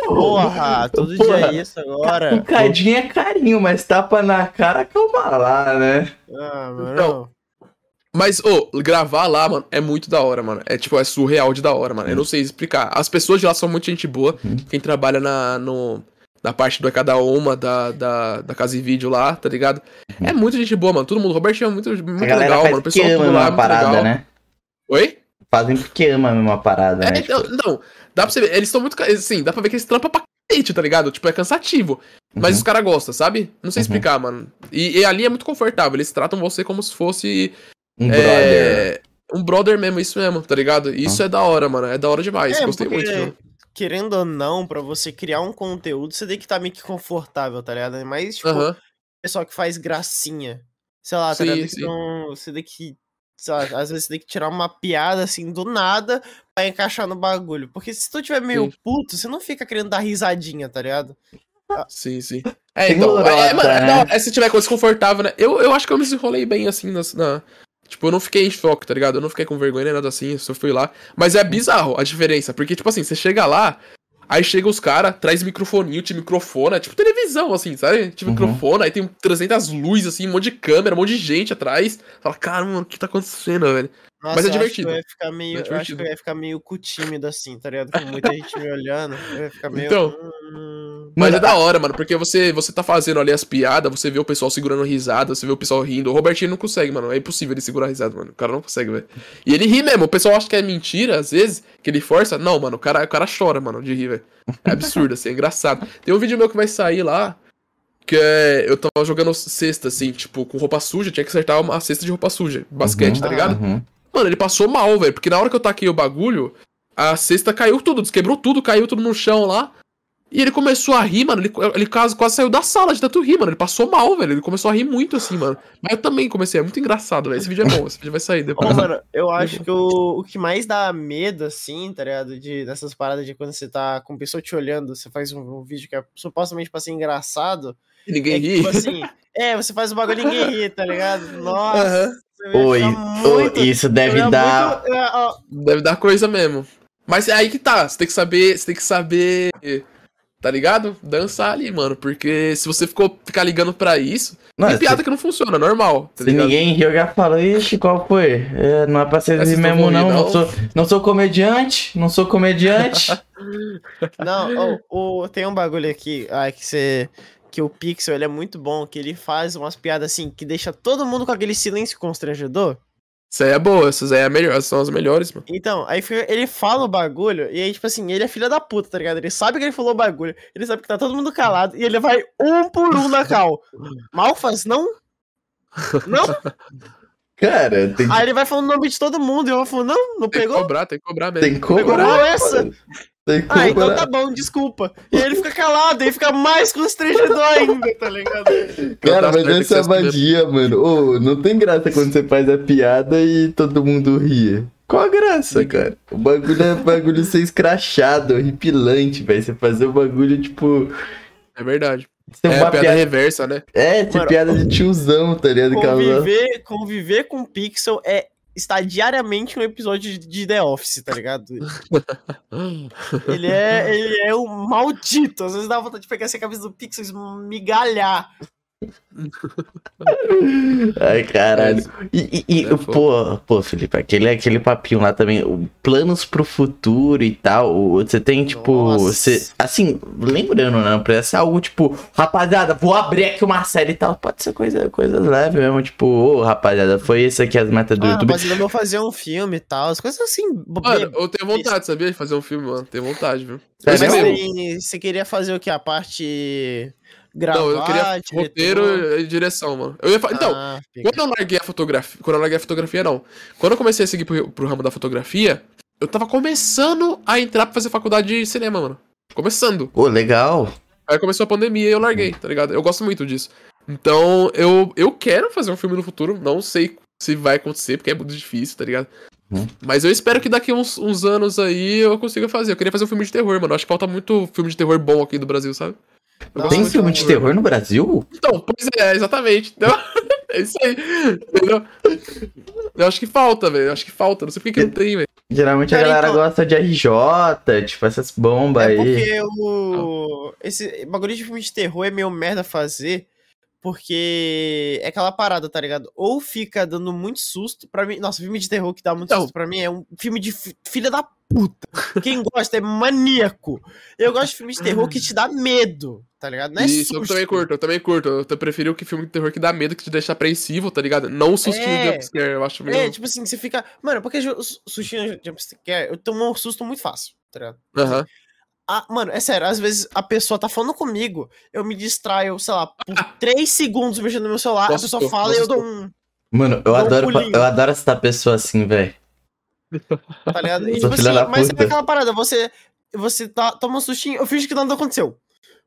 Porra, todo Porra. dia é isso agora. Cucadinha é carinho, mas tapa na cara, calma lá, né? Ah, mano. Então, Mas, ô, gravar lá, mano, é muito da hora, mano. É tipo, é surreal de da hora, mano. Eu não sei explicar. As pessoas de lá são muito gente boa. Uhum. Quem trabalha na, no, na parte do É Cada Uma, da, da, da casa e vídeo lá, tá ligado? É muito gente boa, mano. Todo mundo. O Robertinho é muito, muito Uhum. legal, mano. O pessoal tudo lá é muito parada, legal. né? Oi? Fazem porque ama a mesma parada, É, né? então, Tipo, não, dá pra você ver, eles estão muito. Assim, dá pra ver que eles trampam pra cacete, tá ligado? Tipo, é cansativo. Mas Uhum. os caras gostam, sabe? Não sei Uhum. explicar, mano. E, e ali é muito confortável. Eles tratam você como se fosse. Um brother. é, um brother mesmo, isso mesmo, tá ligado? E Isso é da hora, mano. É da hora demais. É, Gostei porque, muito. mano. Querendo ou não, pra você criar um conteúdo, você tem que estar meio que confortável, tá ligado? Mas, tipo, Aham. pessoal que faz gracinha. Sei lá, tá Sim, ligado? sim. Então, você tem que. Sei lá, às vezes você tem que tirar uma piada assim do nada pra encaixar no bagulho. Porque se tu tiver meio Sim. puto, você não fica querendo dar risadinha, tá ligado? Sim, sim. É, então. lorota, É, mano, é. É, se tiver coisa desconfortável, né? Eu, eu acho que eu me desenrolei bem assim nas- na. Tipo, eu não fiquei em choque, tá ligado? Eu não fiquei com vergonha nem nada assim, eu só fui lá. Mas é bizarro a diferença, porque, tipo assim, você chega lá, aí chega os caras, traz microfoninho, te microfona, tipo televisão, assim, sabe? Te Uhum. microfona, aí tem 300 luzes, assim, um monte de câmera, um monte de gente atrás. Fala, cara, mano, o que tá acontecendo, velho? Nossa, Mas é eu acho que divertido. Eu ia ficar meio, É eu acho que divertido. eu ia ficar meio cu tímido assim, tá ligado? Com muita gente me olhando. Eu ia ficar meio. Então. hum, Mas Mano, é da hora, mano, porque você, você tá fazendo ali as piadas, você vê o pessoal segurando risada, você vê o pessoal rindo. O Robertinho não consegue, mano. É impossível ele segurar risada, mano. O cara não consegue, velho. E ele ri mesmo. O pessoal acha que é mentira, às vezes, que ele força. Não, mano, o cara, o cara chora, mano, de rir, velho. É absurdo, assim, é engraçado. Tem um vídeo meu que vai sair lá, que é. Eu tava jogando cesta, assim, tipo, com roupa suja, tinha que acertar uma cesta de roupa suja. Basquete, Uhum. tá ligado? Uhum. Mano, ele passou mal, velho. Porque na hora que eu taquei o bagulho, a cesta caiu tudo, desquebrou tudo, caiu tudo no chão lá. E ele começou a rir, mano. Ele, ele quase, quase saiu da sala de tanto rir, mano. Ele passou mal, velho. Ele começou a rir muito assim, mano. Mas eu também comecei. É muito engraçado, velho. Esse vídeo é bom. Esse vídeo vai sair Ô, depois. mano, eu acho que o, o que mais dá medo, assim, tá ligado? De, dessas paradas de quando você tá com pessoa te olhando, você faz um, um vídeo que é supostamente pra ser engraçado. E ninguém É que, ri. tipo assim, é, você faz o bagulho e ninguém ri, tá ligado? Nossa, ia Oi, muito- isso deve dar. muito- ia- ó, Deve dar coisa mesmo. Mas é aí que tá. Você tem que saber. Você tem que saber. Tá ligado? Dançar ali, mano. Porque se você ficou ficar ligando pra isso. Não, tem se, piada que não funciona, normal. Tá se ligado? ninguém já falo, ixi, qual foi? É, não é pra ser não mesmo, não. Não não? sou, não sou comediante, não sou comediante. Não, ô, ô, tem um bagulho aqui, ai, que você. Que o Pixel ele é muito bom, que ele faz umas piadas assim que deixa todo mundo com aquele silêncio constrangedor. Essa aí é boa, essas aí é a melhor, são as melhores, mano. Então, aí ele fala o bagulho, e aí, tipo assim, ele é filho da puta, tá ligado? Ele sabe que ele falou o bagulho, ele sabe que tá todo mundo calado, e ele vai um por um na cal. Malfas, não? Não? Cara, tem que, Aí ele vai falando o nome de todo mundo, e eu falo, não, não Tem que pegou? cobrar, tem que cobrar mesmo. tem que cobrar. Pegou mal essa? mano. Tem que Ah, então cobrar. tá bom, desculpa. E aí ele fica calado, e aí fica mais constrangedor ainda, tá ligado? Cara, mas essa é assim magia, mano. Ô, não tem graça quando você faz a piada e todo mundo ri. Qual a graça, cara? O bagulho é bagulho ser escrachado, horripilante, velho. Você fazer o bagulho, tipo. É verdade. Ser É uma a piada piada. reversa, né? É, ser Mano, piada de tiozão, tá ligado? Conviver, conviver com Pixel é estar diariamente um episódio de- The Office, tá ligado? Ele é, ele é um maldito. Às vezes dá vontade de pegar essa camisa do Pixel e esmigalhar. Ai, caralho. E, e- e, É, pô, pô, Felipe, aquele, aquele papinho lá também, o- planos pro futuro e tal. Você tem, tipo, Nossa. você, assim, lembrando, né? Pra ser algo tipo, rapaziada, vou abrir aqui uma série e tal. Pode ser coisa, coisa leve mesmo, tipo, ô, rapaziada, foi isso aqui as metas do Ah, YouTube. rapaziada, eu vou fazer um filme e tal. As coisas assim. Mano, eu tenho vontade, sabia? De fazer um filme, mano. Tenho vontade, viu? Sério? Mas você queria fazer o que? A parte. Gravar, Não, eu queria diretor? roteiro e direção, mano. Eu ia fa... Então, Ah, quando eu larguei a fotografia. Quando eu larguei a fotografia, não. Quando eu comecei a seguir pro, pro ramo da fotografia, eu tava começando a entrar pra fazer faculdade de cinema, mano. Começando. Pô, legal. Aí começou a pandemia e eu larguei, tá ligado? Eu gosto muito disso. Então, eu, eu quero fazer um filme no futuro. Não sei se vai acontecer, porque é muito difícil, tá ligado? Uhum. Mas eu espero que daqui uns, uns anos aí eu consiga fazer. Eu queria fazer um filme de terror, mano. Acho que falta muito filme de terror bom aqui do Brasil, sabe? Gosto Tem filme de terror no Brasil? Então, pois é, exatamente. Então, é isso aí. Entendeu? Eu acho que falta, velho. Eu acho que falta. Não sei por que, que não tem, velho. Geralmente a Cara, galera então- gosta de RJ, tipo, essas bombas É aí. porque o. Esse bagulho de filme de terror é meio merda fazer. Porque é aquela parada, tá ligado? Ou fica dando muito susto. Pra mim. Nossa, filme de terror que dá muito Então. susto pra mim é um filme de fi- filha da puta. Quem gosta é maníaco. Eu gosto de filme de terror que te dá medo, tá ligado? Não é Isso, eu susto. também curto, eu também curto. Eu te- prefiro que filme de terror que dá medo, que te deixa apreensivo, tá ligado? Não um sustinho É. de jumpscare, eu acho meio... É, tipo assim, você fica. Mano, porque sustinho de jumpscare, eu tomo um susto muito fácil, tá ligado? Aham. Ah, mano, é sério, às vezes a pessoa tá falando comigo, eu me distraio, sei lá, por 3 segundos mexendo no meu celular, Nossa, a pessoa tô, fala e eu dou um. Mano, eu um adoro, pulinho. eu adoro essa pessoa assim, velho. Tá ligado? E, tipo assim, mas puta. é aquela parada, você. Você tá, toma um sustinho, eu finge que nada aconteceu.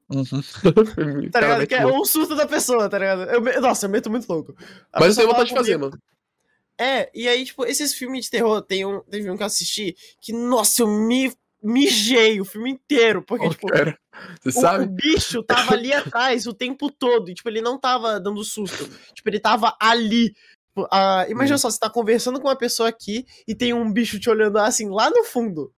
Tá ligado? Que é um susto da pessoa, tá ligado? Eu, nossa, eu meto muito louco. A Mas eu tenho vontade de fazer, mano. É, e aí, tipo, esses filmes de terror, tem um, teve um que eu assisti que, nossa, eu me mijei o filme inteiro, porque, Qual tipo? Você O, bicho tava ali atrás o tempo todo. E, tipo, ele não tava dando susto. Tipo, ele tava ali. Tipo, ah, imagina Hum. só, você tá conversando com uma pessoa aqui e tem um bicho te olhando assim, lá no fundo.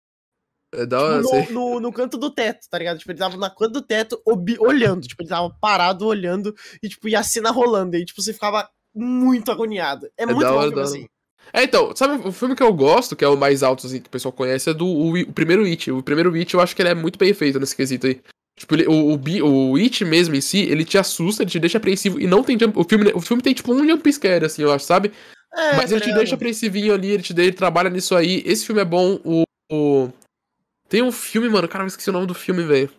É da hora, Tipo, no, no, no canto do teto, tá ligado? Tipo, ele tava na canto do teto olhando. Tipo, ele tava parado olhando e, tipo, e a cena rolando. E, tipo, você ficava muito agoniado. É, muito da bom hora, hora. assim. É, então, sabe o filme que eu gosto, que é o mais alto, assim, que o pessoal conhece, é do o, o primeiro It. O primeiro It, eu acho que ele é muito bem feito nesse quesito aí. Tipo, ele- o, o, o It mesmo em si, ele te assusta, ele te deixa apreensivo, e não tem jump... O filme, o filme tem, tipo, um jump scare, assim, eu acho, sabe? É, Mas ele te deixa apreensivinho ali, ele te ele trabalha nisso aí. Esse filme é bom. O, o- Tem um filme, mano, cara, eu esqueci o nome do filme, velho.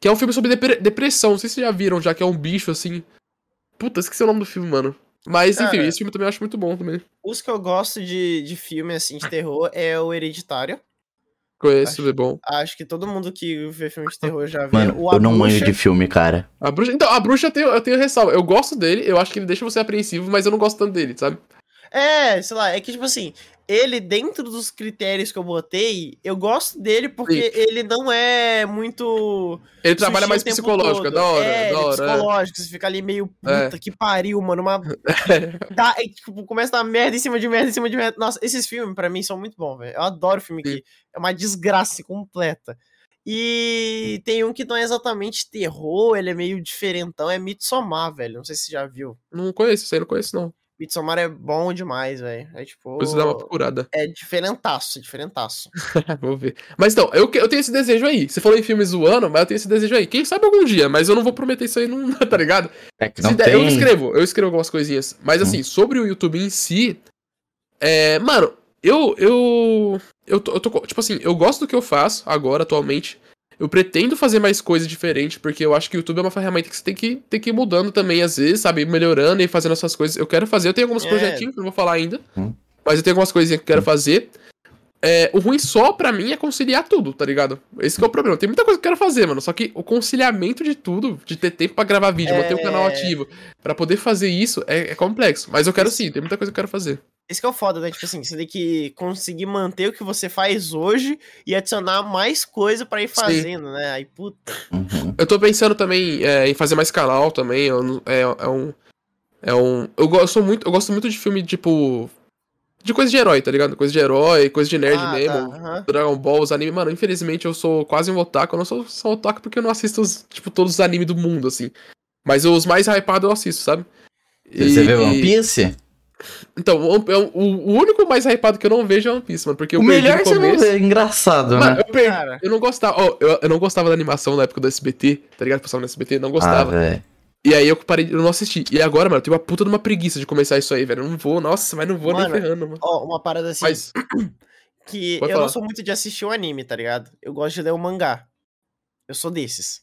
Que é um filme sobre depre- depressão. Não sei se vocês já viram, já que é um bicho assim. Puta, esqueci o nome do filme, mano. Mas, enfim, Cara. esse filme também eu acho muito bom também. Os que eu gosto de, de filme, assim, de terror é o Hereditário. Conheço, é bom. Acho que todo mundo que vê filme de terror já viu. Mano, o eu não manjo de filme, cara. A bruxa. Então, a bruxa eu tenho, eu tenho ressalva. Eu gosto dele, eu acho que ele deixa você apreensivo, mas eu não gosto tanto dele, sabe? É, sei lá, é que tipo assim, ele dentro dos critérios que eu botei, eu gosto dele porque ele não é muito. Ele trabalha mais psicológico, é da hora, É, é da é hora. é. psicológico, você fica ali meio puta É. que pariu, mano. Uma. Dá, é, tipo, começa a dar merda em cima de merda em cima de merda. Nossa, esses filmes pra mim são muito bons, velho. Eu adoro filme Sim. que é uma desgraça completa. E tem um que não é exatamente terror, ele é meio diferentão, é Midsommar, velho. Não sei se você já viu. Não conheço, aí não conheço, não. Midsommar é bom demais, velho. É tipo. Eu dar uma procurada. É diferentaço, é diferentaço. Vou ver. Mas então, eu, eu tenho esse desejo aí. Você falou em filme zoando, mas eu tenho esse desejo aí. Quem sabe algum dia, mas eu não vou prometer isso aí, não, tá ligado? É que Se não der- tem. Eu escrevo, eu escrevo algumas coisinhas. Mas Hum. assim, sobre o YouTube em si, É, mano, eu. Eu. Eu tô, eu tô. Tipo assim, eu gosto do que eu faço agora, atualmente. Eu pretendo fazer mais coisas diferentes, porque eu acho que o YouTube é uma ferramenta que você tem que, tem que ir mudando também, às vezes, sabe? Melhorando e fazendo essas coisas. Eu quero fazer, eu tenho alguns É. projetinhos que eu não vou falar ainda. Hum. Mas eu tenho algumas coisinhas que eu quero fazer. É, o ruim só pra mim é conciliar tudo, tá ligado? Esse que é o problema. Tem muita coisa que eu quero fazer, mano. Só que o conciliamento de tudo, de ter tempo pra gravar vídeo, manter o É. canal ativo, pra poder fazer isso, é, é complexo. Mas eu quero sim, tem muita coisa que eu quero fazer. Esse que é o foda, né? Tipo assim, você tem que conseguir manter o que você faz hoje e adicionar mais coisa pra ir Sim. fazendo, né? Aí, puta. Uhum. Eu tô pensando também é, em fazer mais canal também. eu É, é um. É um. Eu gosto muito, eu gosto muito de filme, tipo. De coisa de herói, tá ligado? Coisa de herói, coisa de nerd Ah, mesmo. tá, aham. Dragon Ball, os animes. Mano, infelizmente eu sou quase um otaku. Eu não sou só otaku porque eu não assisto, os, tipo, todos os animes do mundo, assim. Mas os mais hypados eu assisto, sabe? Você E- vê One Piece? Então, o, o, o único mais hypado que eu não vejo é One Piece, mano. Porque eu o melhor no você não vê, engraçado, Mano, né? eu perdi. Cara, Eu não gostava. ó, eu, eu não gostava da animação na época do SBT, tá ligado? Passava no SBT, não Ah, gostava. velho. E aí eu parei, eu não assisti. E agora, mano, eu tenho uma puta de uma preguiça de começar isso aí, velho. Eu não vou, nossa, mas não vou Mano, nem ferrando, mano. ó, uma parada assim, Mas, que pode eu não falar. sou muito de assistir o anime, tá ligado? Eu gosto de ler o mangá. Eu sou desses.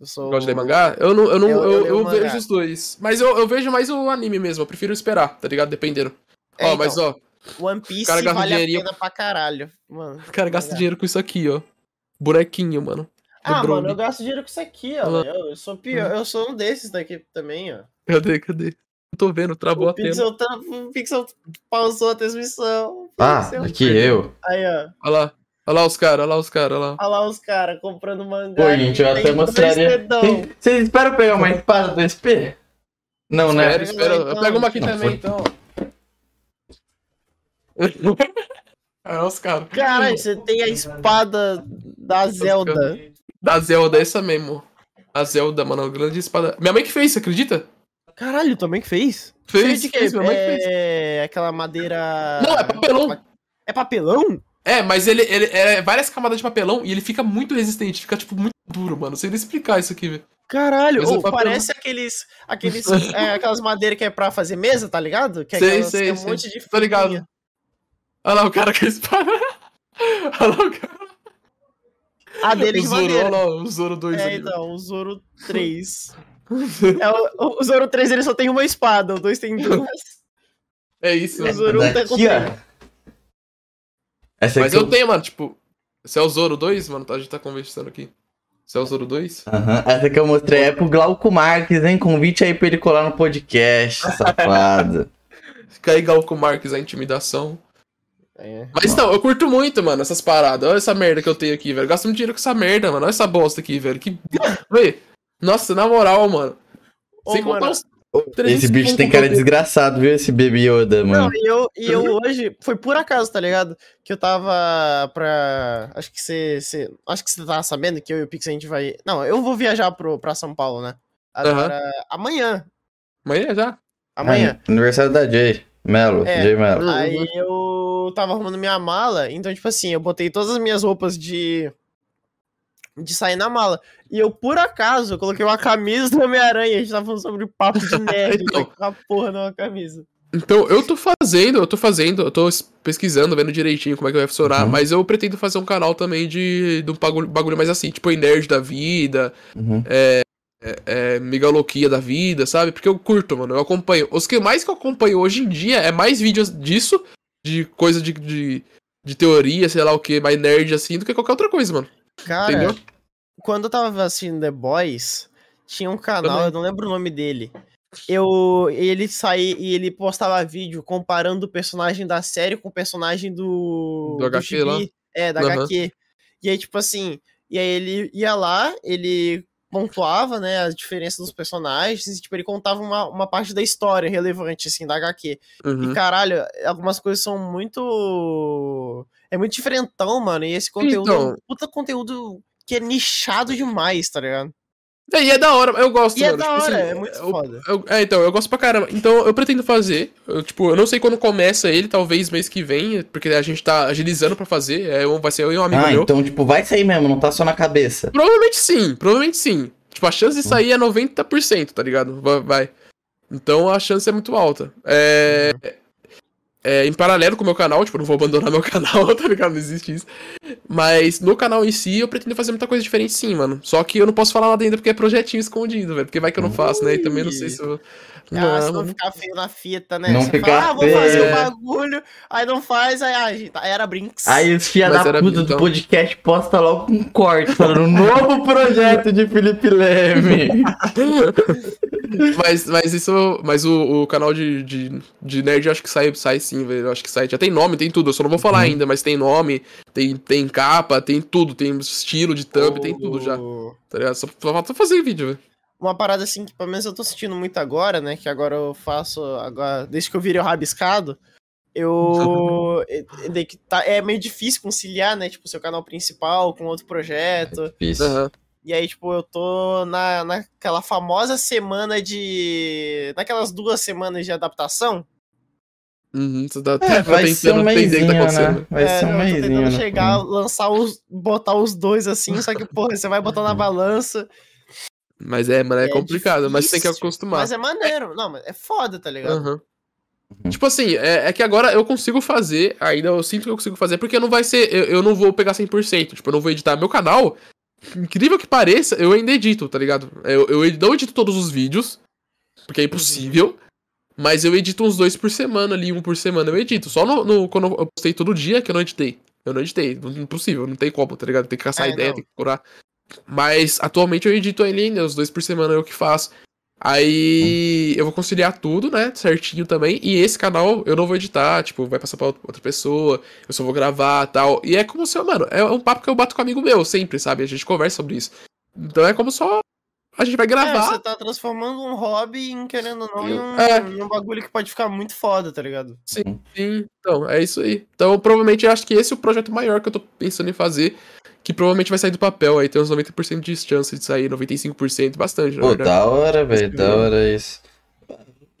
Eu sou. gosta de mangá? Eu não, eu não, Eu- eu, eu vejo os dois. Mas eu, eu vejo mais o anime mesmo, eu prefiro esperar, tá ligado? Dependendo. É, ó, então, mas ó, One Piece o cara gasta vale a dinheirinho- pena pra caralho. Mano. o cara gasta mangá. dinheiro com isso aqui, ó. Bonequinho, mano. Ah, mano, eu gasto dinheiro com isso aqui, ó. Lá. Eu, eu sou pior, eu sou um desses daqui também, ó. Cadê, cadê? Não tô vendo, travou O a tela. Pixel, tá, o Pixel pausou a transmissão. Ah, aqui eu. Aí, ó. Olha lá. Olha lá os caras, olha lá os caras, olha lá. Olha lá os caras comprando mangá. Pô, gente, eu Tem até mostraria. Vocês esperam pegar uma espada do SP? Não, né? Espera, espera. Eu então. pego uma aqui Não, também, foi. então. Olha os caras. Caralho, você tem a espada da Zelda. Da Zelda, essa mesmo. A Zelda, mano, a grande espada. Minha mãe que fez, você acredita? Caralho, tua mãe que fez? Fez, Feito de quê? fez, minha mãe que fez. É aquela madeira. Não, é papelão. É papelão? É, mas ele, ele é várias camadas de papelão e ele fica muito resistente, fica, tipo, muito duro, mano. Não sei nem explicar isso aqui, velho. Caralho, é ô, papelão. parece aqueles. aqueles é, aquelas madeiras que é pra fazer mesa, tá ligado? Que é Sei, aquelas- sei, tem um sei. monte de Tô ligado. Olha lá o cara com a espada. Olha lá o cara. A dele o de Zoro, madeira. olha lá o Zoro 2 É, ali. então, o Zoro 3. É, o, o Zoro 3 ele só tem uma espada, o 2 tem duas. É isso. O Zoro tá com. Essa Mas aqui eu tenho, mano, tipo. Você é o Zoro 2, mano? A gente tá conversando aqui. Você é o Zoro 2? Aham, Essa que eu mostrei é pro Glauco Marques, hein? Convite aí pra ele colar no podcast, safado. Fica aí, Galco Marques, a intimidação. É. Mas então, eu curto muito, mano, essas paradas. Olha essa merda que eu tenho aqui, velho. Eu Gasto muito dinheiro com essa merda, mano. Olha essa bosta aqui, velho. Que. Vê. Nossa, na moral, mano. Ô, Sem mano, contar os. Esse bicho tem cara desgraçado, viu? Esse Baby Yoda, Não, mano. e eu, e eu hoje, foi por acaso, tá ligado? Que eu tava pra. Acho que você. você- Acho que você tava sabendo que eu e o Pix a gente vai. Não, eu vou viajar pro, pra São Paulo, né? Agora. Amanhã. Amanhã já. Amanhã. Ah, aniversário da Jay. Melo, É. Jay Melo. Uhum. Aí eu tava arrumando minha mala, então, tipo assim, eu botei todas as minhas roupas de. De sair na mala. E eu, por acaso, eu coloquei uma camisa do Homem-Aranha. A gente tava falando sobre papo de nerd. Então. com a porra numa camisa. Então, eu tô fazendo, eu tô fazendo, eu tô es- pesquisando, vendo direitinho como é que vai funcionar, Uhum. mas eu pretendo fazer um canal também de, de um bagulho, bagulho mais assim, tipo, em nerd da vida, Uhum. é, megaloquia da vida, sabe? Porque eu curto, mano, eu acompanho. Os que mais que eu acompanho hoje em dia é mais vídeos disso, de coisa de, de, de teoria, sei lá o que, mais nerd assim, do que qualquer outra coisa, mano. Cara, Entendeu? Quando eu tava assistindo The Boys, tinha um canal, Também. eu não lembro o nome dele. Eu, ele saía e ele postava vídeo comparando o personagem da série com o personagem do. Do HQ lá? É, da Aham. HQ. E aí, tipo assim, e aí ele ia lá, ele pontuava, né, as diferenças dos personagens, e, tipo, ele contava uma, uma parte da história relevante, assim, da HQ. Uhum. E, caralho, algumas coisas são muito. É muito diferentão, mano. E esse conteúdo é um Então. puta conteúdo que é nichado demais, tá ligado? É, e é da hora, eu gosto, E é mano. da tipo hora, assim, é muito eu- foda. eu- é, então, eu gosto pra caramba. Então, eu pretendo fazer. Eu, tipo, eu não sei quando começa ele, talvez mês que vem, porque a gente tá agilizando pra fazer. É, um- vai ser eu e um amigo Ah, meu. então, tipo, vai sair mesmo, não tá só na cabeça. Provavelmente sim, provavelmente sim. Tipo, a chance de sair é 90%, tá ligado? Vai. vai. Então a chance é muito alta. É. é, em paralelo com o meu canal, tipo, eu não vou abandonar meu canal, tá ligado? Não existe isso. Mas no canal em si, eu pretendo fazer muita coisa diferente sim, mano. Só que eu não posso falar nada ainda porque é projetinho escondido, velho. Porque vai que eu não faço, né? E também não sei se eu. Ah, se não ficar feio na fita, né? Não Você ficar fala, ah, vou fazer o é. bagulho, aí não faz, aí, aí tá, era Brinks. Aí os filha Mas da puta do então. podcast posta logo um corte falando novo projeto de Felipe Leme. mas, mas isso. Mas o, o canal de, de, de nerd eu acho que sai, sai sim, velho. Eu acho que sai. Já tem nome, tem tudo. Eu só não vou falar ainda, mas tem nome, tem, tem capa, tem tudo. Tem estilo de thumb, tem tudo já. Tá ligado? Só, só falta fazer vídeo, velho. Uma parada assim que pelo menos eu tô sentindo muito agora, né? Que agora eu faço. agora Desde que eu virei o rabiscado, eu. é, é que tá- é meio difícil conciliar, né? Tipo, seu canal principal com outro projeto. Isso. Aham. E aí, tipo, eu tô na, naquela famosa semana de. Naquelas duas semanas de adaptação. Uhum, você tá, É, vai ser um entender o que tá né? Vai É, ser um eu tô mêsinho. tentando né? chegar, lançar os. botar os dois assim, só que, porra, você vai botar na balança. Mas é, mano, é, É complicado, mas tem que difícil, acostumar. Mas é maneiro. Não, mas é foda, tá ligado? Uhum. Tipo assim, é, é que agora eu consigo fazer, ainda eu sinto que eu consigo fazer, porque não vai ser, eu, eu não vou pegar 100%, tipo, eu não vou editar meu canal, incrível que pareça, eu ainda edito, tá ligado? Eu, eu não edito todos os vídeos, porque é impossível, mas eu edito uns dois por semana ali, um por semana eu edito, só no, no- quando eu postei todo dia que eu não editei. Eu não editei, não- impossível, não tem como, tá ligado? Tem que caçar É, ideia, não. tem que procurar. Mas atualmente eu edito ele, né, os dois por semana é o que faço. Aí eu vou conciliar tudo, né? Certinho também. E esse canal eu não vou editar, tipo, vai passar pra outra pessoa, eu só vou gravar tal. E é como se, mano, é um papo que eu bato com um amigo meu sempre, sabe? A gente conversa sobre isso. Então é como só a gente vai É, gravar. você tá transformando um hobby em, querendo ou não, em um, É. em um bagulho que pode ficar muito foda, tá ligado? Sim, então, é isso aí. Então, provavelmente, acho que esse é o projeto maior que eu tô pensando em fazer, que provavelmente vai sair do papel aí, tem uns 90% de chance de sair, 95%, bastante, na Pô, verdade. da hora, velho. Da hora isso.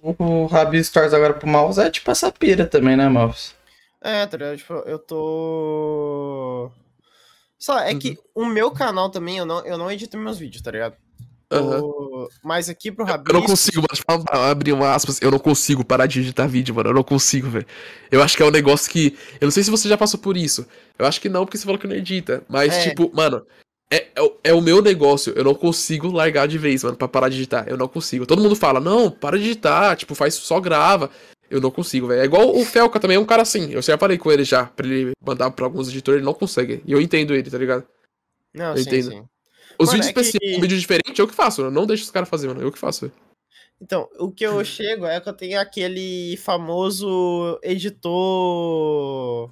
O Rabi Stars agora pro mouse é tipo essa pira também, né, mouse? É, tá ligado? Tipo, eu tô. Sei lá, é que o meu canal também, eu não, eu não edito meus vídeos, tá ligado? O- Mas aqui pro Eu Rabisco... não consigo, mano. Eu abrir uma aspas. Eu não consigo parar de editar vídeo, mano. Eu não consigo, velho. Eu acho que é um negócio que. Eu não sei se você já passou por isso. Eu acho que não, porque você falou que não edita. Mas, É. tipo, mano. É, é, o- é o meu negócio. Eu não consigo largar de vez, mano, pra parar de editar. Eu não consigo. Todo mundo fala, não, para de editar. Tipo, faz só grava. Eu não consigo, velho. É igual o Felca também, é um cara assim. Eu já falei com ele já, pra ele mandar pra alguns editores, ele não consegue. E eu entendo ele, tá ligado? Não, eu sim, entendo. sim. Os Mano, vídeos é que- especiais, um vídeo diferente, eu que faço. Eu não deixo os caras fazer, mano. Eu que faço, velho. Então, o que eu chego é que eu tenho aquele famoso editor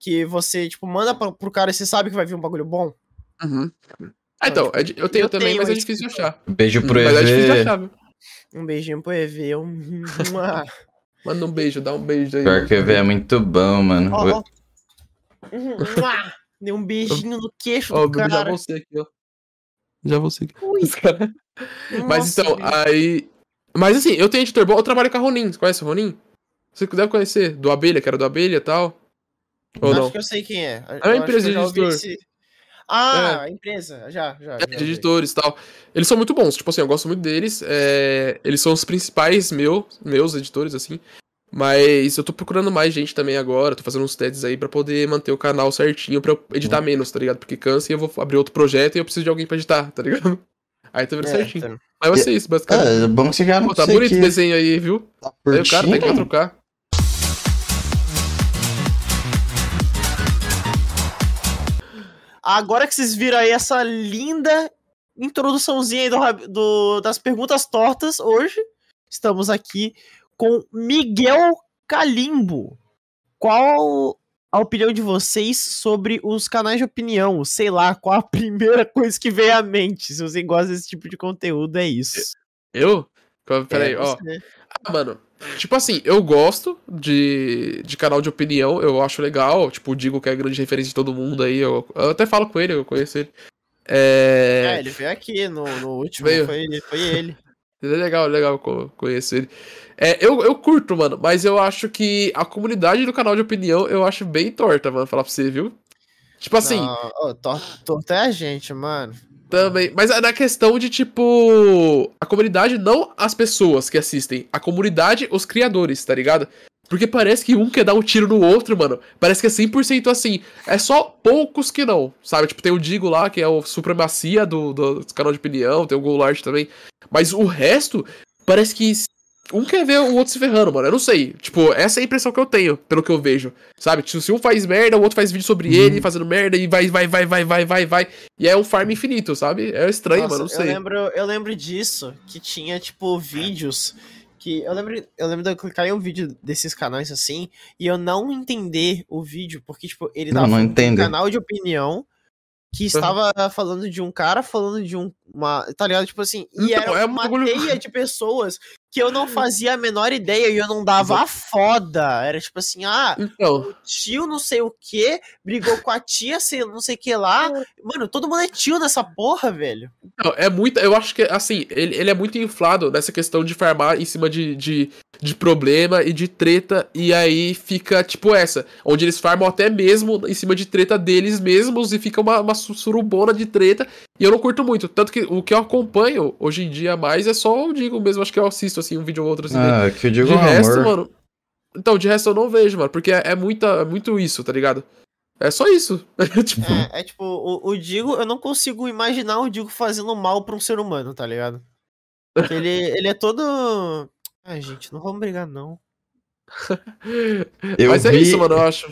que você, tipo, manda pro, pro cara e você sabe que vai vir um bagulho bom. Uhum. Ah, então, é di- eu tenho eu também, tenho mas é esse difícil de tipo. achar. Beijo pro Mas é difícil de EV. achar, viu? Um beijinho pro EV. Um... Manda um beijo, dá um beijo aí. Pior que o EV é muito bom, mano. Ó, ó. Mua. Deu um beijinho no queixo Ó, do já cara. vou ser aqui, ó. Já vou. Os cara- Mas então, aí. Mas assim, eu tenho editor bom, eu trabalho com a Ronin. Você conhece o Ronin? Você deve conhecer, do Abelha, que era do Abelha e tal. Ou Acho não? que eu sei quem é. É uma empresa de editor. esse- Ah, a empresa. Já, já. É, já de editores e tal. Eles são muito bons, tipo assim, eu gosto muito deles. é, Eles são os principais meu, meus editores, assim. Mas eu tô procurando mais gente também agora, tô fazendo uns testes aí pra poder manter o canal certinho, pra eu editar menos, tá ligado? Porque cansa e eu vou abrir outro projeto e eu preciso de alguém pra editar, tá ligado? Aí tá vendo É, certinho. tá. Mas vai ser isso, basicamente. Ah, é bom que você já não Pô, tá bonito que o desenho aí, viu? tá Aí o cara tem que trocar. Agora que vocês viram aí essa linda introduçãozinha aí do, do- das perguntas tortas, hoje estamos aqui com Miguel Calimbo. Qual a opinião de vocês sobre os canais de opinião? Sei lá, qual a primeira coisa que vem à mente? Se você gosta desse tipo de conteúdo, é isso. Eu? Peraí, É, ó. você. Ah, mano, tipo assim, eu gosto de, de canal de opinião, eu acho legal, tipo, digo que é grande referência de todo mundo aí, eu, eu até falo com ele, eu conheço ele. É, É, ele veio aqui no, no último, Veio. foi, foi ele. é legal, legal co- conheço ele. É, eu, eu curto, mano, mas eu acho que a comunidade do canal de opinião eu acho bem torta, mano, falar pra você, viu? Tipo assim, Não, ô, tor- torto é a gente, mano. Também. Mas é na questão de, tipo. A comunidade, não as pessoas que assistem. A comunidade, os criadores, tá ligado? Porque parece que um quer dar um tiro no outro, mano. Parece que é 100% assim. É só poucos que não, sabe? Tipo, tem o Digo lá, que é o Supremacia do, do canal de opinião, tem o Goulart também. Mas o resto, parece que um quer ver o outro se ferrando, mano. Eu não sei. Tipo, essa é a impressão que eu tenho, pelo que eu vejo. Sabe? Tipo, se um faz merda, o outro faz vídeo sobre uhum. ele, fazendo merda, e vai, vai, vai, vai, vai, vai, vai. E é um farm infinito, sabe? É estranho, Nossa, mano. Não sei. Eu lembro, eu lembro disso, que tinha, tipo, vídeos que eu lembro, eu lembro de eu clicar em um vídeo desses canais assim e eu não entender o vídeo, porque, tipo, ele não, não um canal de opinião que estava uhum. falando de um cara falando de um, uma, tá ligado? Tipo assim, e então, era é uma teia de pessoas que eu não fazia a menor ideia e eu não dava a foda. Era tipo assim, ah, então. o tio não sei o que brigou com a tia, sei, não sei o que lá. Mano, todo mundo é tio nessa porra, velho. Não, é muito, eu acho que, assim, ele, ele é muito inflado nessa questão de farmar em cima de, de, de problema e de treta, e aí fica tipo essa, onde eles farmam até mesmo em cima de treta deles mesmos e fica uma, uma surubona de treta, e eu não curto muito. Tanto que o que eu acompanho hoje em dia mais é só o Digo mesmo, acho que eu assisto assim um vídeo ou outro assim. Ah, que eu digo de amor. resto, mano. Então, de resto eu não vejo, mano, porque é, é, muita, é muito isso, tá ligado? É só isso. tipo... É, é, tipo, o, o Digo, eu não consigo imaginar o Digo fazendo mal pra um ser humano, tá ligado? Porque ele, ele é todo. Ai, gente, não vamos brigar, não. Eu Mas é vi... isso, mano, eu acho.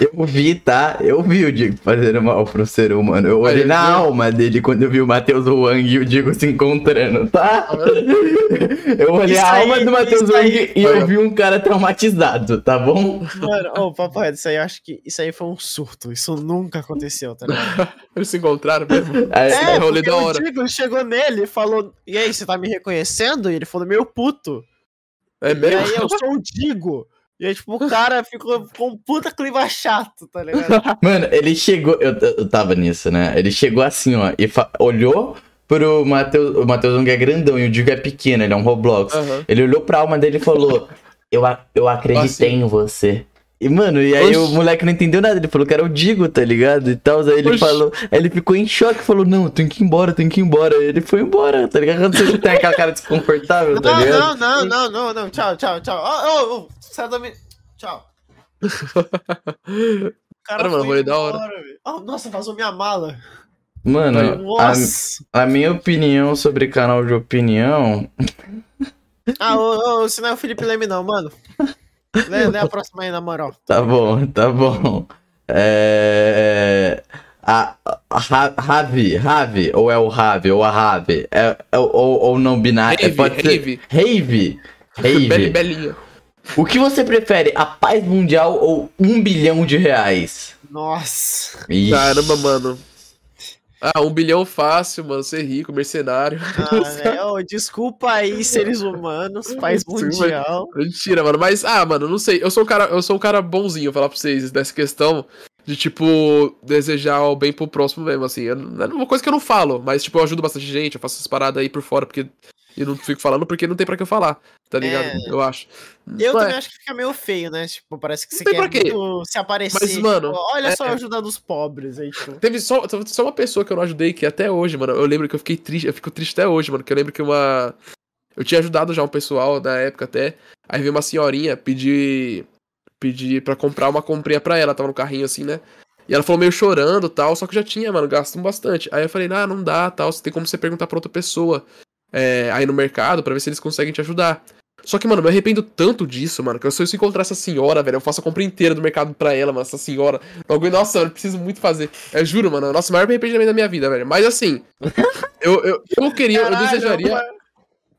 Eu vi, tá? Eu vi o Digo fazendo mal pro ser humano. Eu olhei na alma dele quando eu vi o Matheus Wang e o Digo se encontrando, tá? Eu olhei isso a alma aí, do Matheus Wang aí, e eu vi um cara traumatizado, tá bom? Mano, ô, oh, papai, isso aí eu acho que isso aí foi um surto. Isso nunca aconteceu, tá ligado? Eles se encontraram mesmo. É, é rolê da hora. o Digo chegou nele e falou: E aí, você tá me reconhecendo? E ele falou: Meu puto. É mesmo? E aí eu sou o Digo. E aí, tipo, o cara ficou com um puta clima chato, tá ligado? Mano, ele chegou. Eu, eu tava nisso, né? Ele chegou assim, ó, e olhou pro Matheus. O Matheus não é grandão e o Digo é pequeno, ele é um Roblox. Uhum. Ele olhou pra alma dele e falou: Eu, eu acreditei assim. em você. E, mano, e aí Oxi. o moleque não entendeu nada. Ele falou que era o Digo, tá ligado? E tal. Aí ele Oxi. falou. Aí ele ficou em choque falou: Não, tem que ir embora, tem que ir embora. Aí ele foi embora, tá ligado? Quando você tem aquela cara desconfortável, tá não, ligado? Não, não, não, não, não. Tchau, tchau, tchau. Oh, oh, oh, sai da minha. Tchau. cara, mano, foi da hora. Oh, nossa, vazou minha mala. Mano, a, a, minha opinião sobre canal de opinião. Ah, ô, ô, se não é o Felipe Leme, não, mano. Lê, lê a próxima aí, na moral. Tá bom, tá bom. É. A, a Ravi, Ravi, ou é o Ravi, ou a Ravi, é, é, ou, ou não binário. Rave, pode ser... Rave. Rave. Rave. Belinha. O que você prefere, a paz mundial ou um bilhão de reais? Nossa. Ixi. Caramba, mano. Ah, um bilhão fácil, mano. Ser rico, mercenário. Ah, né? desculpa aí, seres humanos, país mundial. Mentira, mano. Mas, ah, mano, não sei. Eu sou um cara, eu sou um cara bonzinho, falar pra vocês, dessa questão de, tipo, desejar o bem pro próximo mesmo, assim. É uma coisa que eu não falo, mas, tipo, eu ajudo bastante gente, eu faço essas paradas aí por fora, porque e não fico falando porque não tem pra que eu falar, tá ligado? É... Eu acho. Eu também acho que fica meio feio, né? Tipo, parece que não você quer se aparecer. Mas, mano, tipo, olha é... só ajudando os pobres aí, tipo. Teve só, só uma pessoa que eu não ajudei que até hoje, mano, eu lembro que eu fiquei triste, eu fico triste até hoje, mano, que eu lembro que uma... Eu tinha ajudado já um pessoal na época até, aí veio uma senhorinha pedir, pedir pra comprar uma comprinha pra ela, tava no carrinho assim, né? E ela falou meio chorando tal, só que já tinha, mano, gasto bastante. Aí eu falei, ah, não dá, tal, você tem como você perguntar pra outra pessoa é, aí no mercado para ver se eles conseguem te ajudar. Só que, mano, eu me arrependo tanto disso, mano, que se eu encontrar essa senhora, velho, eu faço a compra inteira do mercado pra ela, mano, essa senhora. Logo, nossa, eu preciso muito fazer. Eu juro, mano, nosso maior arrependimento da minha vida, velho. Mas assim, eu, eu, eu queria, Caralho, eu desejaria.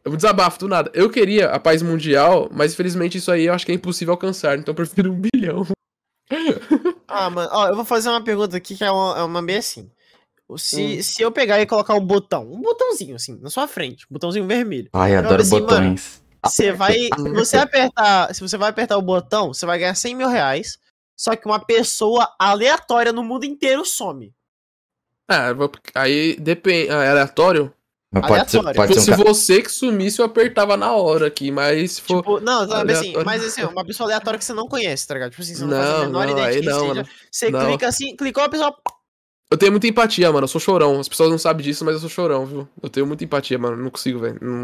Eu desabafo do nada. Eu queria a paz mundial, mas infelizmente isso aí eu acho que é impossível alcançar, então eu prefiro um bilhão. ah, mano, ó, eu vou fazer uma pergunta aqui que é uma, é uma bem assim. Se, hum. se eu pegar e colocar um botão, um botãozinho assim, na sua frente, um botãozinho vermelho. Ai, adoro assim, botões. você vai. Se você apertar. Se você vai apertar o botão, você vai ganhar 100 mil reais. Só que uma pessoa aleatória no mundo inteiro some. É, aí depende. Ah, é aleatório? Mas pode ser, pode ser um se ca... você que sumisse, eu apertava na hora aqui, mas se for. Tipo, não, sabe assim, mas assim, uma pessoa aleatória que você não conhece, tá ligado? Tipo assim, você não, não faz a menor não, ideia de quem não, seja. Você não. clica assim, clicou, a pessoa eu tenho muita empatia, mano. Eu sou chorão. As pessoas não sabem disso, mas eu sou chorão, viu? Eu tenho muita empatia, mano. Não consigo, velho. Não...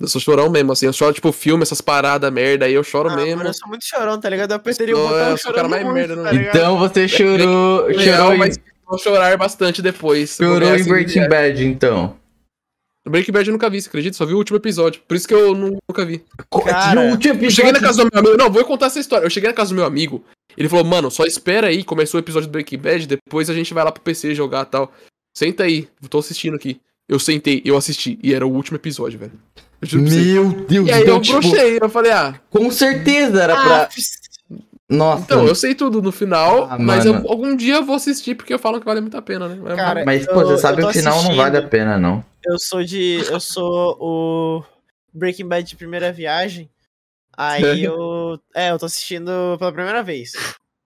Eu sou chorão mesmo, assim. Eu choro, tipo, filme, essas paradas merda aí, eu choro Ah, mesmo. mano, eu sou muito chorão, tá ligado? Eu apertaria o Não, botão eu sou o cara mais muito, merda no tá? Então você chorou, chorou, mas vou chorar bastante depois. Chorou em Breaking. Bad, então. Breaking Bad eu nunca vi, você acredita? Só vi o último episódio. Por isso que eu nu- nunca vi. Cara, Eu cheguei na casa do meu amigo. Não, vou contar essa história. Eu cheguei na casa do meu amigo. Ele falou, mano, só espera aí. Começou o episódio do Breaking Bad. Depois a gente vai lá pro PC jogar e tal. Senta aí. Tô assistindo aqui. Eu sentei, eu assisti. E era o último episódio, velho. Meu Deus, E aí então, eu tipo, brochei. Eu falei, ah. com certeza era Ah, pra. Nossa, Então, eu sei tudo no final. Ah, mas eu- algum dia eu vou assistir porque eu falo que vale muito a pena, né? Mas- Cara, mas eu- pô, você sabe eu tô o final não assistindo. vale a pena, não. Eu sou de. Eu sou o Breaking Bad de primeira viagem. Aí eu. É, eu tô assistindo pela primeira vez.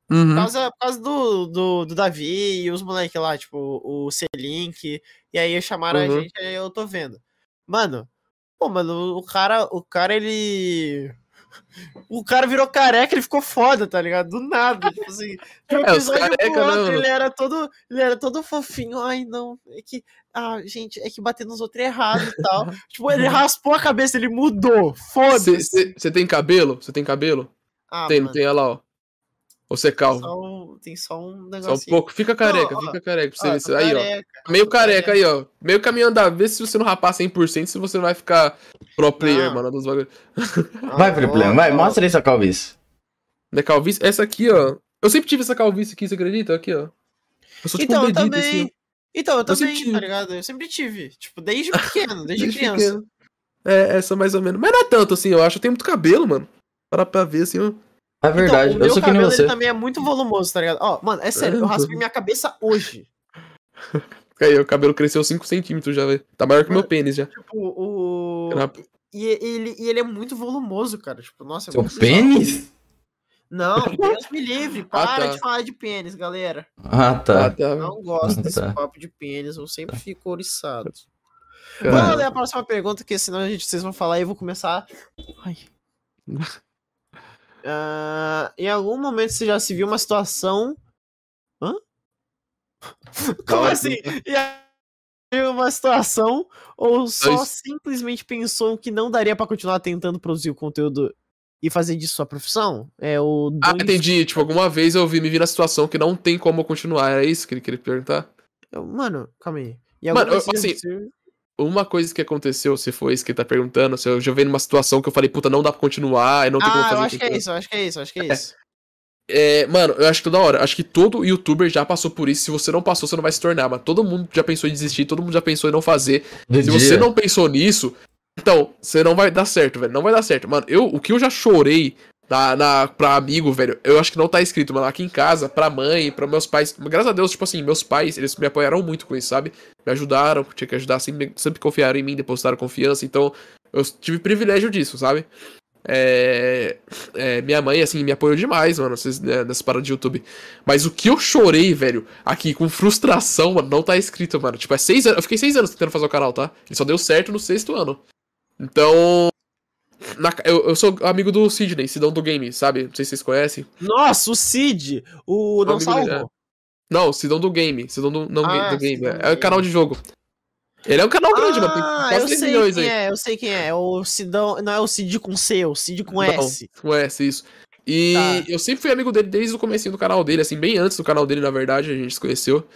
Por Uhum. causa, por causa do, do, do Davi e os moleques lá, tipo, o C-Link. E aí chamaram Uhum. a gente e eu tô vendo. Mano, pô, mano, o cara, o cara, ele. O cara virou careca, ele ficou foda, tá ligado? Do nada. Tipo assim, de um É, episódio careca, pro outro, ele era todo. Ele era todo fofinho. Ai, não. É que. Ah, gente, é que bater nos outros é errado e tal. tipo, ele raspou a cabeça, ele mudou. Foda-se. Você tem cabelo? Você tem cabelo? Ah, tem, mano, tem, olha lá, ó. Ou você é calvo? Só um- tem só um Só um pouco. Fica careca, ó, fica careca. Pra você Ó, ver se- aí, ó. careca, Meio tô careca aí, ó. Meio caminho andar. Vê se você não rapar 100%, se você não vai ficar pro player, Não. mano, dos bagulhos. Vai, Felipe, ó, vai, ó. mostra aí sua calvície. Da calvície. Essa aqui, ó. Eu sempre tive essa calvície aqui, você acredita? Aqui, ó. Eu sou tipo Então, um eu dedito, também. assim. ó. Então, eu Eu também, tive. tá ligado? Eu sempre tive. Tipo, desde pequeno, desde, Desde criança. pequeno. É, essa mais ou menos. Mas não é tanto assim, eu acho. Eu tenho muito cabelo, mano. Para pra ver, assim, ó. É verdade, então, o eu meu sou que nem cabelo você. ele também é muito volumoso, tá ligado? Ó, mano, é sério, eu raspei minha cabeça hoje. Aí, o cabelo cresceu 5 centímetros já, velho. Tá maior que o meu pênis já. Tipo, o. E ele, e ele é muito volumoso, cara. Tipo, nossa, é Seu pênis? Não, Deus me livre. Para tá. de falar de pênis, galera. Ah, Ah, tá. tá. Não gosto Ah, desse tá. papo de pênis. Eu sempre fico oriçado. Vamos ler a próxima pergunta, que senão a gente, vocês vão falar e eu vou começar. Ai. Ah, em algum momento você já se viu uma situação. Hã? Como Não, assim? E aí, uma situação ou só Dois. simplesmente pensou que não daria pra continuar tentando produzir o conteúdo e fazer disso sua profissão? É o. Ah, dois- entendi. Tipo, alguma vez eu vi, me vi na situação que não tem como continuar. Era isso que ele queria perguntar? Eu- Mano, calma aí. E Mano, eu- assim, Uma coisa que aconteceu, se foi isso que ele tá perguntando, se eu já vi numa situação que eu falei, puta, não dá pra continuar, e não tem como Ah, fazer eu acho que é isso, eu acho que é isso, eu acho que é É. isso. É, mano, eu acho que toda hora. Acho que todo youtuber já passou por isso. Se você não passou, você não vai se tornar. Mas todo mundo já pensou em desistir, todo mundo já pensou em não fazer. Do Se dia. você não pensou nisso, então, você não vai dar certo, velho. Não vai dar certo. Mano, eu, o que eu já chorei na, na, pra amigo, velho, eu acho que não tá escrito, mano. Aqui em casa, pra mãe, pra meus pais. Graças a Deus, tipo assim, meus pais, eles me apoiaram muito com isso, sabe? Me ajudaram, tinha que ajudar, sempre, sempre confiaram em mim, depositaram confiança. Então, eu tive privilégio disso, sabe? É, é, minha mãe, assim, me apoiou demais, mano, vocês, né, nessa parada de YouTube. Mas o que eu chorei, velho, aqui com frustração, mano, não tá escrito, mano. Tipo, é seis anos. Eu fiquei seis anos tentando fazer o canal, tá? Ele só deu certo no sexto ano. Então. Na- eu, eu sou amigo do Sidney, Sidão do Game, sabe? Não sei se vocês conhecem. Nossa, o Cid, o Não Salvo. Não, Sidão do Game. Sidão do, não, Ah, do Game. Sidão É, é Game. canal de jogo. Ele é um canal grande, mano. Tem Ah, quase eu 3 sei milhões quem aí. é, eu sei quem é. É o Cidão. Não é o Cid com C, é o Cid com Não, S. Com S, isso. E Tá. eu sempre fui amigo dele desde o comecinho do canal dele, assim, bem antes do canal dele, na verdade, a gente se conheceu.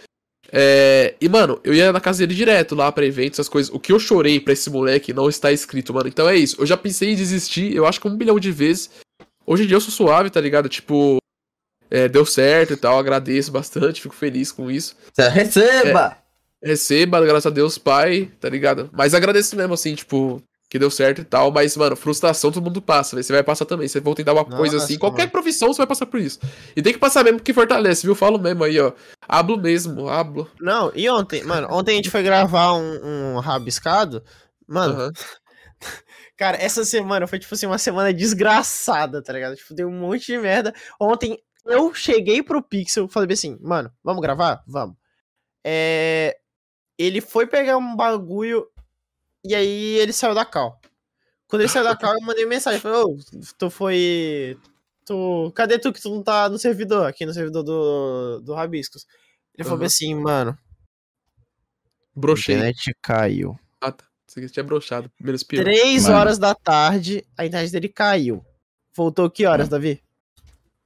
É, e, mano, eu ia na casa dele direto lá pra eventos, essas coisas. O que eu chorei pra esse moleque não está escrito, mano. Então é isso. Eu já pensei em desistir, eu acho que um bilhão de vezes. Hoje em dia eu sou suave, tá ligado? Tipo, é, deu certo e tal, agradeço bastante, fico feliz com isso. Receba! Receba, graças a Deus, pai, tá ligado? Mas agradeço mesmo, assim, tipo, que deu certo e tal. Mas, mano, frustração todo mundo passa, velho. Você vai passar também. Você vai tentar uma coisa Nossa, assim. Qualquer mano. profissão você vai passar por isso. E tem que passar mesmo porque fortalece, viu? Falo mesmo aí, ó. Hablo mesmo, hablo. Não, e ontem, mano, ontem a gente foi gravar um, um rabiscado. Mano, Aham. cara, essa semana foi, tipo assim, uma semana desgraçada, tá ligado? Tipo, deu um monte de merda. Ontem eu cheguei pro Pixel, falei assim, mano, vamos gravar? Vamos. É. Ele foi pegar um bagulho e aí ele saiu da cal. Quando ele saiu da cal, eu mandei mensagem. Falei, ô, tu foi. Tu. Cadê tu que tu não tá no servidor? Aqui no servidor do, do Rabiscos. Ele falou Aham. bem assim, mano. Brochei. internet caiu. Ah, tá. Você tinha broxado, menos pior. Três Mano. horas da tarde, a internet dele caiu. Voltou que horas, Davi?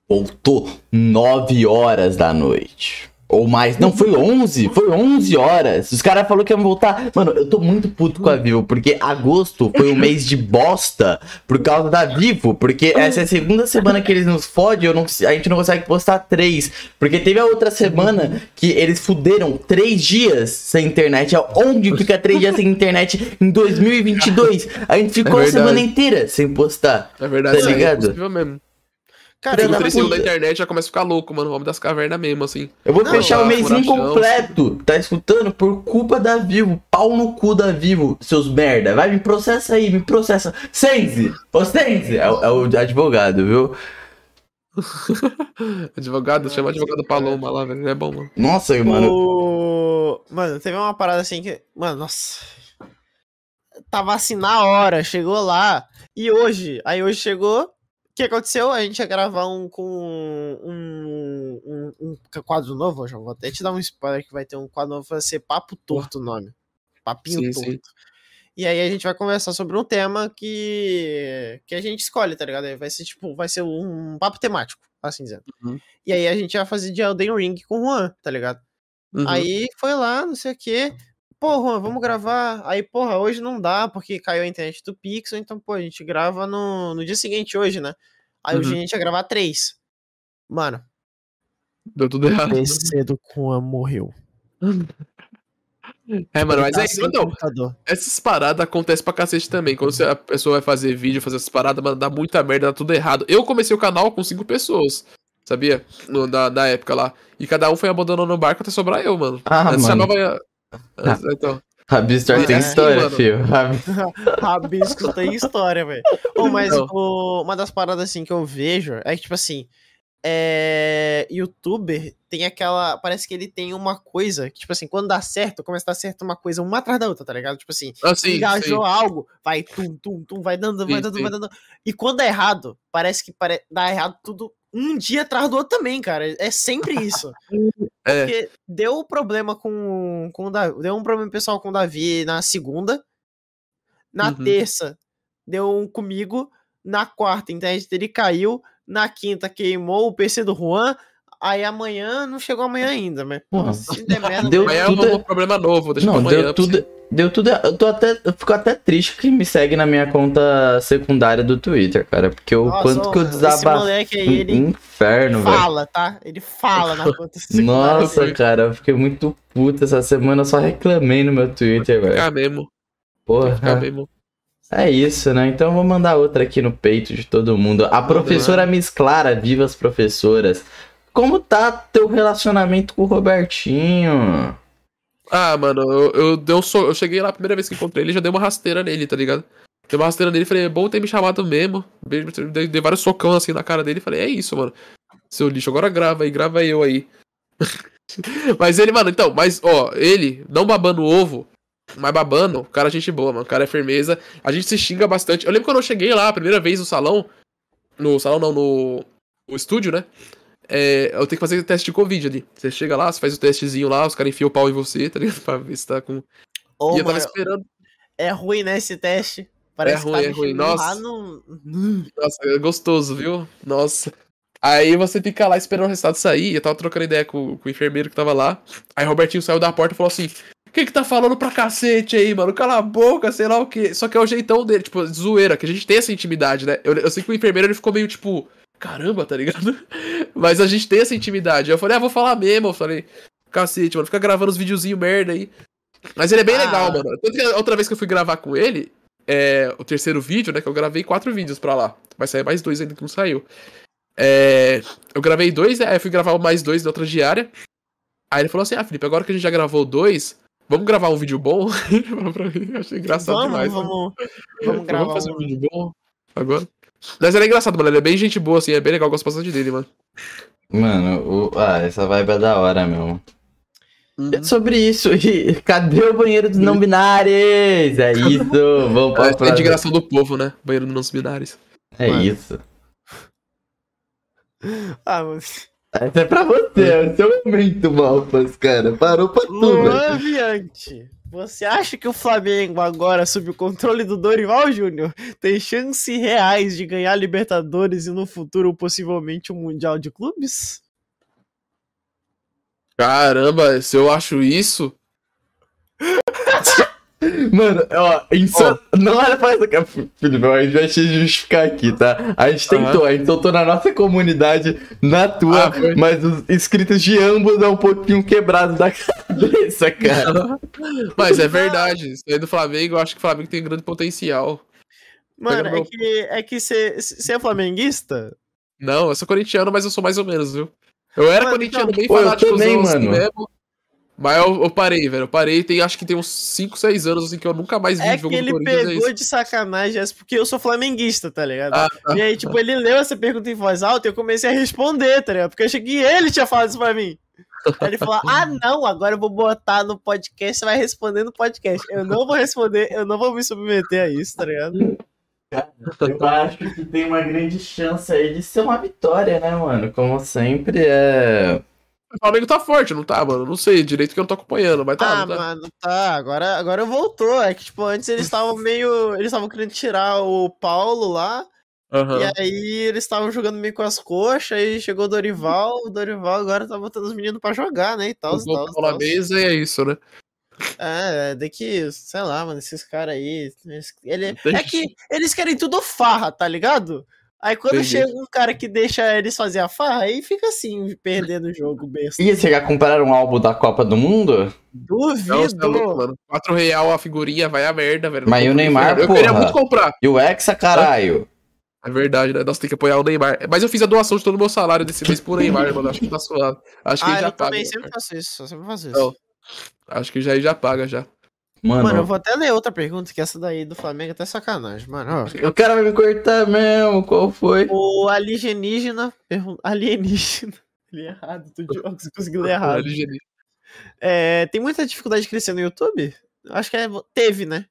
Voltou 9 horas da noite. Ou mais. Não, foi 11. Foi 11 horas. Os caras falaram que iam voltar. Mano, eu tô muito puto com a Vivo. Porque agosto foi um mês de bosta. Por causa da Vivo. Porque essa é a segunda semana que eles nos fodem. Eu não, a gente não consegue postar três. Porque teve a outra semana que eles fuderam três dias sem internet. Onde fica três dias sem internet em 2022? A gente ficou a verdade. semana inteira sem postar. É verdade, Tá é ligado? mesmo. Cara, No da eu- 3 segundos da puta. internet já começa a ficar louco, mano. O homem das cavernas mesmo, assim. Eu vou Não, fechar o mês incompleto, tá escutando? Por culpa da Vivo. Pau no cu da Vivo, seus merda. Vai, me processa aí, me processa. Sense! Ô, Sense! É, o- é o advogado, viu? Advogado, chama advogado Paloma lá, velho. É bom, mano. Nossa, mano. O... Mano, teve uma parada assim que. Mano, nossa. Tava assim na hora, chegou lá. E hoje, aí hoje chegou. O que aconteceu? A gente ia gravar um com um, um, um quadro novo. Eu já vou até te dar um spoiler que vai ter um quadro novo, vai ser Papo Torto o nome. Papinho Sim, Torto. sim. E aí a gente vai conversar sobre um tema que, que a gente escolhe, tá ligado? Vai ser tipo, vai ser um papo temático, assim dizendo. Uhum. E aí a gente vai fazer de Elden Ring com o Juan, tá ligado? Uhum. Aí foi lá, não sei o quê. Pô, Juan, vamos gravar. Aí, porra, hoje não dá, porque caiu a internet do Pixel, então, pô, a gente grava no, no dia seguinte hoje, né? Aí hoje Uhum. a gente ia gravar três. Mano, Deu tudo errado. o PC do Juan morreu. É, mano, mas é isso. sem Então, computador. essas paradas acontecem pra cacete também. Quando você- a pessoa vai fazer vídeo, fazer essas paradas, mano, dá muita merda, dá tudo errado. Eu comecei o canal com cinco pessoas, sabia? No, na, na época lá. E cada um foi abandonando o barco até sobrar eu, mano. Ah, Antes a mano. nova. Então, Rabistor Mano, tem é, história, mano. filho. Rabi- Rabisco tem história, velho. Mas o- uma das paradas assim que eu vejo é que, tipo assim, é, youtuber tem aquela. Parece que ele tem uma coisa que, tipo assim, quando dá certo, começa a dar certo uma coisa uma atrás da outra, tá ligado? Tipo assim, assim, engajou algo, vai tum, tum, tum, vai dando, vai Sim, dando, sim. vai dando. E quando dá errado, parece que pare... dá errado tudo um dia atrás do outro também, cara. É sempre isso. É. Porque deu problema com, com o Davi. Deu um problema pessoal com o Davi na segunda. Na Uhum. terça, deu um comigo. Na quarta, a internet dele caiu. Na quinta, queimou o PC do Juan. Aí amanhã, não chegou amanhã ainda, mas. Porra. Se der merda, Deu Amanhã é tudo- um problema novo, deixa Não, pra amanhã. deu tudo. Deu tudo. Eu tô até. Eu fico até triste que me segue na minha conta secundária do Twitter, cara. Porque o quanto que eu ô, Esse aí, ele Inferno, velho. fala, tá? Ele fala na conta secundária Nossa, dele. cara, eu fiquei muito puto essa semana. Eu só reclamei no meu Twitter, velho. Ficar mesmo. Porra. Ficar mesmo. É isso, né? Então eu vou mandar outra aqui no peito de todo mundo. A professora Miss Clara, viva as professoras. Como tá teu relacionamento com o Robertinho? Ah, mano, eu, eu, dei um so... eu cheguei lá a primeira vez que encontrei ele, já dei uma rasteira nele, tá ligado? Dei uma rasteira nele, falei, é bom ter me chamado mesmo. Dei, dei vários socão assim na cara dele, falei, é isso, mano. Seu lixo, agora grava aí, grava eu aí. mas ele, mano, então, mas, ó, ele, não babando o ovo, mas babando, o cara é gente boa, mano, o cara é firmeza. A gente se xinga bastante. Eu lembro quando eu cheguei lá a primeira vez no salão, no salão não, no, no estúdio, né? É, eu tenho que fazer teste de Covid ali. Você chega lá, você faz o testezinho lá, os caras enfiam o pau em você, tá ligado? Pra ver se tá com. Ô, e eu tava mano, esperando. é ruim, né, esse teste? Parece ruim, que é tá ruim. mexendo lá Nossa. no... Nossa, é gostoso, viu? Nossa. Aí você fica lá esperando o resultado sair. Eu tava trocando ideia com, com o enfermeiro que tava lá. Aí o Robertinho saiu da porta e falou assim: O que tá falando pra cacete aí, mano? Cala a boca, sei lá o quê. Só que é o jeitão dele, tipo, zoeira, que a gente tem essa intimidade, né? Eu, eu sei que o enfermeiro ele ficou meio tipo. Caramba, tá ligado? Mas a gente tem essa intimidade. Eu falei, ah, vou falar mesmo. Eu falei, cacete, mano, fica gravando os videozinhos merda aí. Mas ele é bem Ah. legal, mano. Tanto que a outra vez que eu fui gravar com ele, é, o terceiro vídeo, né? Que eu gravei quatro vídeos pra lá. Vai sair mais dois ainda que não saiu. É, eu gravei dois, aí eu fui gravar mais dois da outra diária. Aí ele falou assim: Ah, Felipe, agora que a gente já gravou dois, vamos gravar um vídeo bom? Ele falou pra mim, achei engraçado Vamos, demais. vamos, vamos, Vamos gravar fazer um... um vídeo bom agora. Mas ele é engraçado, mano. Ele é bem gente boa, assim, é bem legal, eu gosto bastante dele, mano. Mano, o... ah, essa vibe é da hora mesmo. Uhum. É sobre isso. E cadê o banheiro dos não binários? É isso. Vamos pra É a próxima. indignação do povo, né? Banheiro dos binários. É Mano. isso. Ah, mano. Essa é pra você, é o seu momento, Malpas, cara. Parou pra tudo. Luan Viante. Você acha que o Flamengo agora, sob o controle do Dorival Júnior, tem chances reais de ganhar Libertadores e no futuro possivelmente um Mundial de Clubes? Caramba, se eu acho isso. Mano, ó, insano. Não era pra essa. Felipe, a gente vai te justificar aqui, tá? A gente tentou, a gente tentou na nossa comunidade, na tua, Ah, mas os inscritos de ambos é um pouquinho quebrado da cabeça, cara. Mas é verdade. Isso aí do Flamengo, eu acho que o Flamengo tem grande potencial. Mano, Pega é meu- que é que você é flamenguista? Não, eu sou corintiano, mas eu sou mais ou menos, viu? Eu era Mano, corintiano então, bem pô, eu fanático também, assim mano. mesmo. Mas eu, eu parei, velho. Eu parei, tem, acho que tem uns 5, 6 anos assim que eu nunca mais vi É jogo que do ele Corinthians. é pegou de sacanagem essa, porque eu sou flamenguista, tá ligado? Ah, tá. E aí, tipo, ele leu essa pergunta em voz alta e eu comecei a responder, tá ligado? Porque eu achei que ele tinha falado isso pra mim. Aí ele falou: Ah, não, agora eu vou botar no podcast, você vai responder no podcast. Eu não vou responder, eu não vou me submeter a isso, tá ligado? Eu acho que tem uma grande chance aí de ser uma vitória, né, mano? Como sempre, é. O Flamengo tá forte, não tá, mano? Não sei direito que eu não tô acompanhando, mas tá. ah, tá. mano, tá, agora, agora voltou. É que, tipo, antes eles estavam meio. Eles estavam querendo tirar o Paulo lá. Aham. E aí eles estavam jogando meio com as coxas, aí chegou o Dorival, o Dorival agora tá botando os meninos pra jogar, né, e tal, Botou tal, na mesa e é isso, né? É, de que, sei lá, mano, esses caras aí, eles- ele, é que eles querem tudo farra, tá ligado? Aí quando Entendi. chega um cara que deixa eles fazer a farra, aí fica assim, perdendo o jogo, besta. Ia chegar a comprar um álbum da Copa do Mundo? Não, você é louco, Duvido! mano. 4 real a figurinha, vai a merda, velho. Mas e o Neymar, ferro. Eu queria muito comprar. E o Hexa, caralho? É verdade, né? Nós tem que apoiar o Neymar. Mas eu fiz a doação de todo o meu salário desse mês pro Neymar, mano. Acho que tá suave. Acho que Ah, já eu paga. também né, sempre faço isso, eu sempre faço isso. Não. Acho que já já paga já. Mano, Mano, eu vou até ler outra pergunta, que essa daí do Flamengo é até sacanagem, mano, ó. o cara vai me cortar mesmo, qual foi? O alienígena. pergun- Alienígena. Li errado, tu você conseguiu ler errado. LGD. É, tem muita dificuldade de crescer no YouTube? Acho que é, teve, né?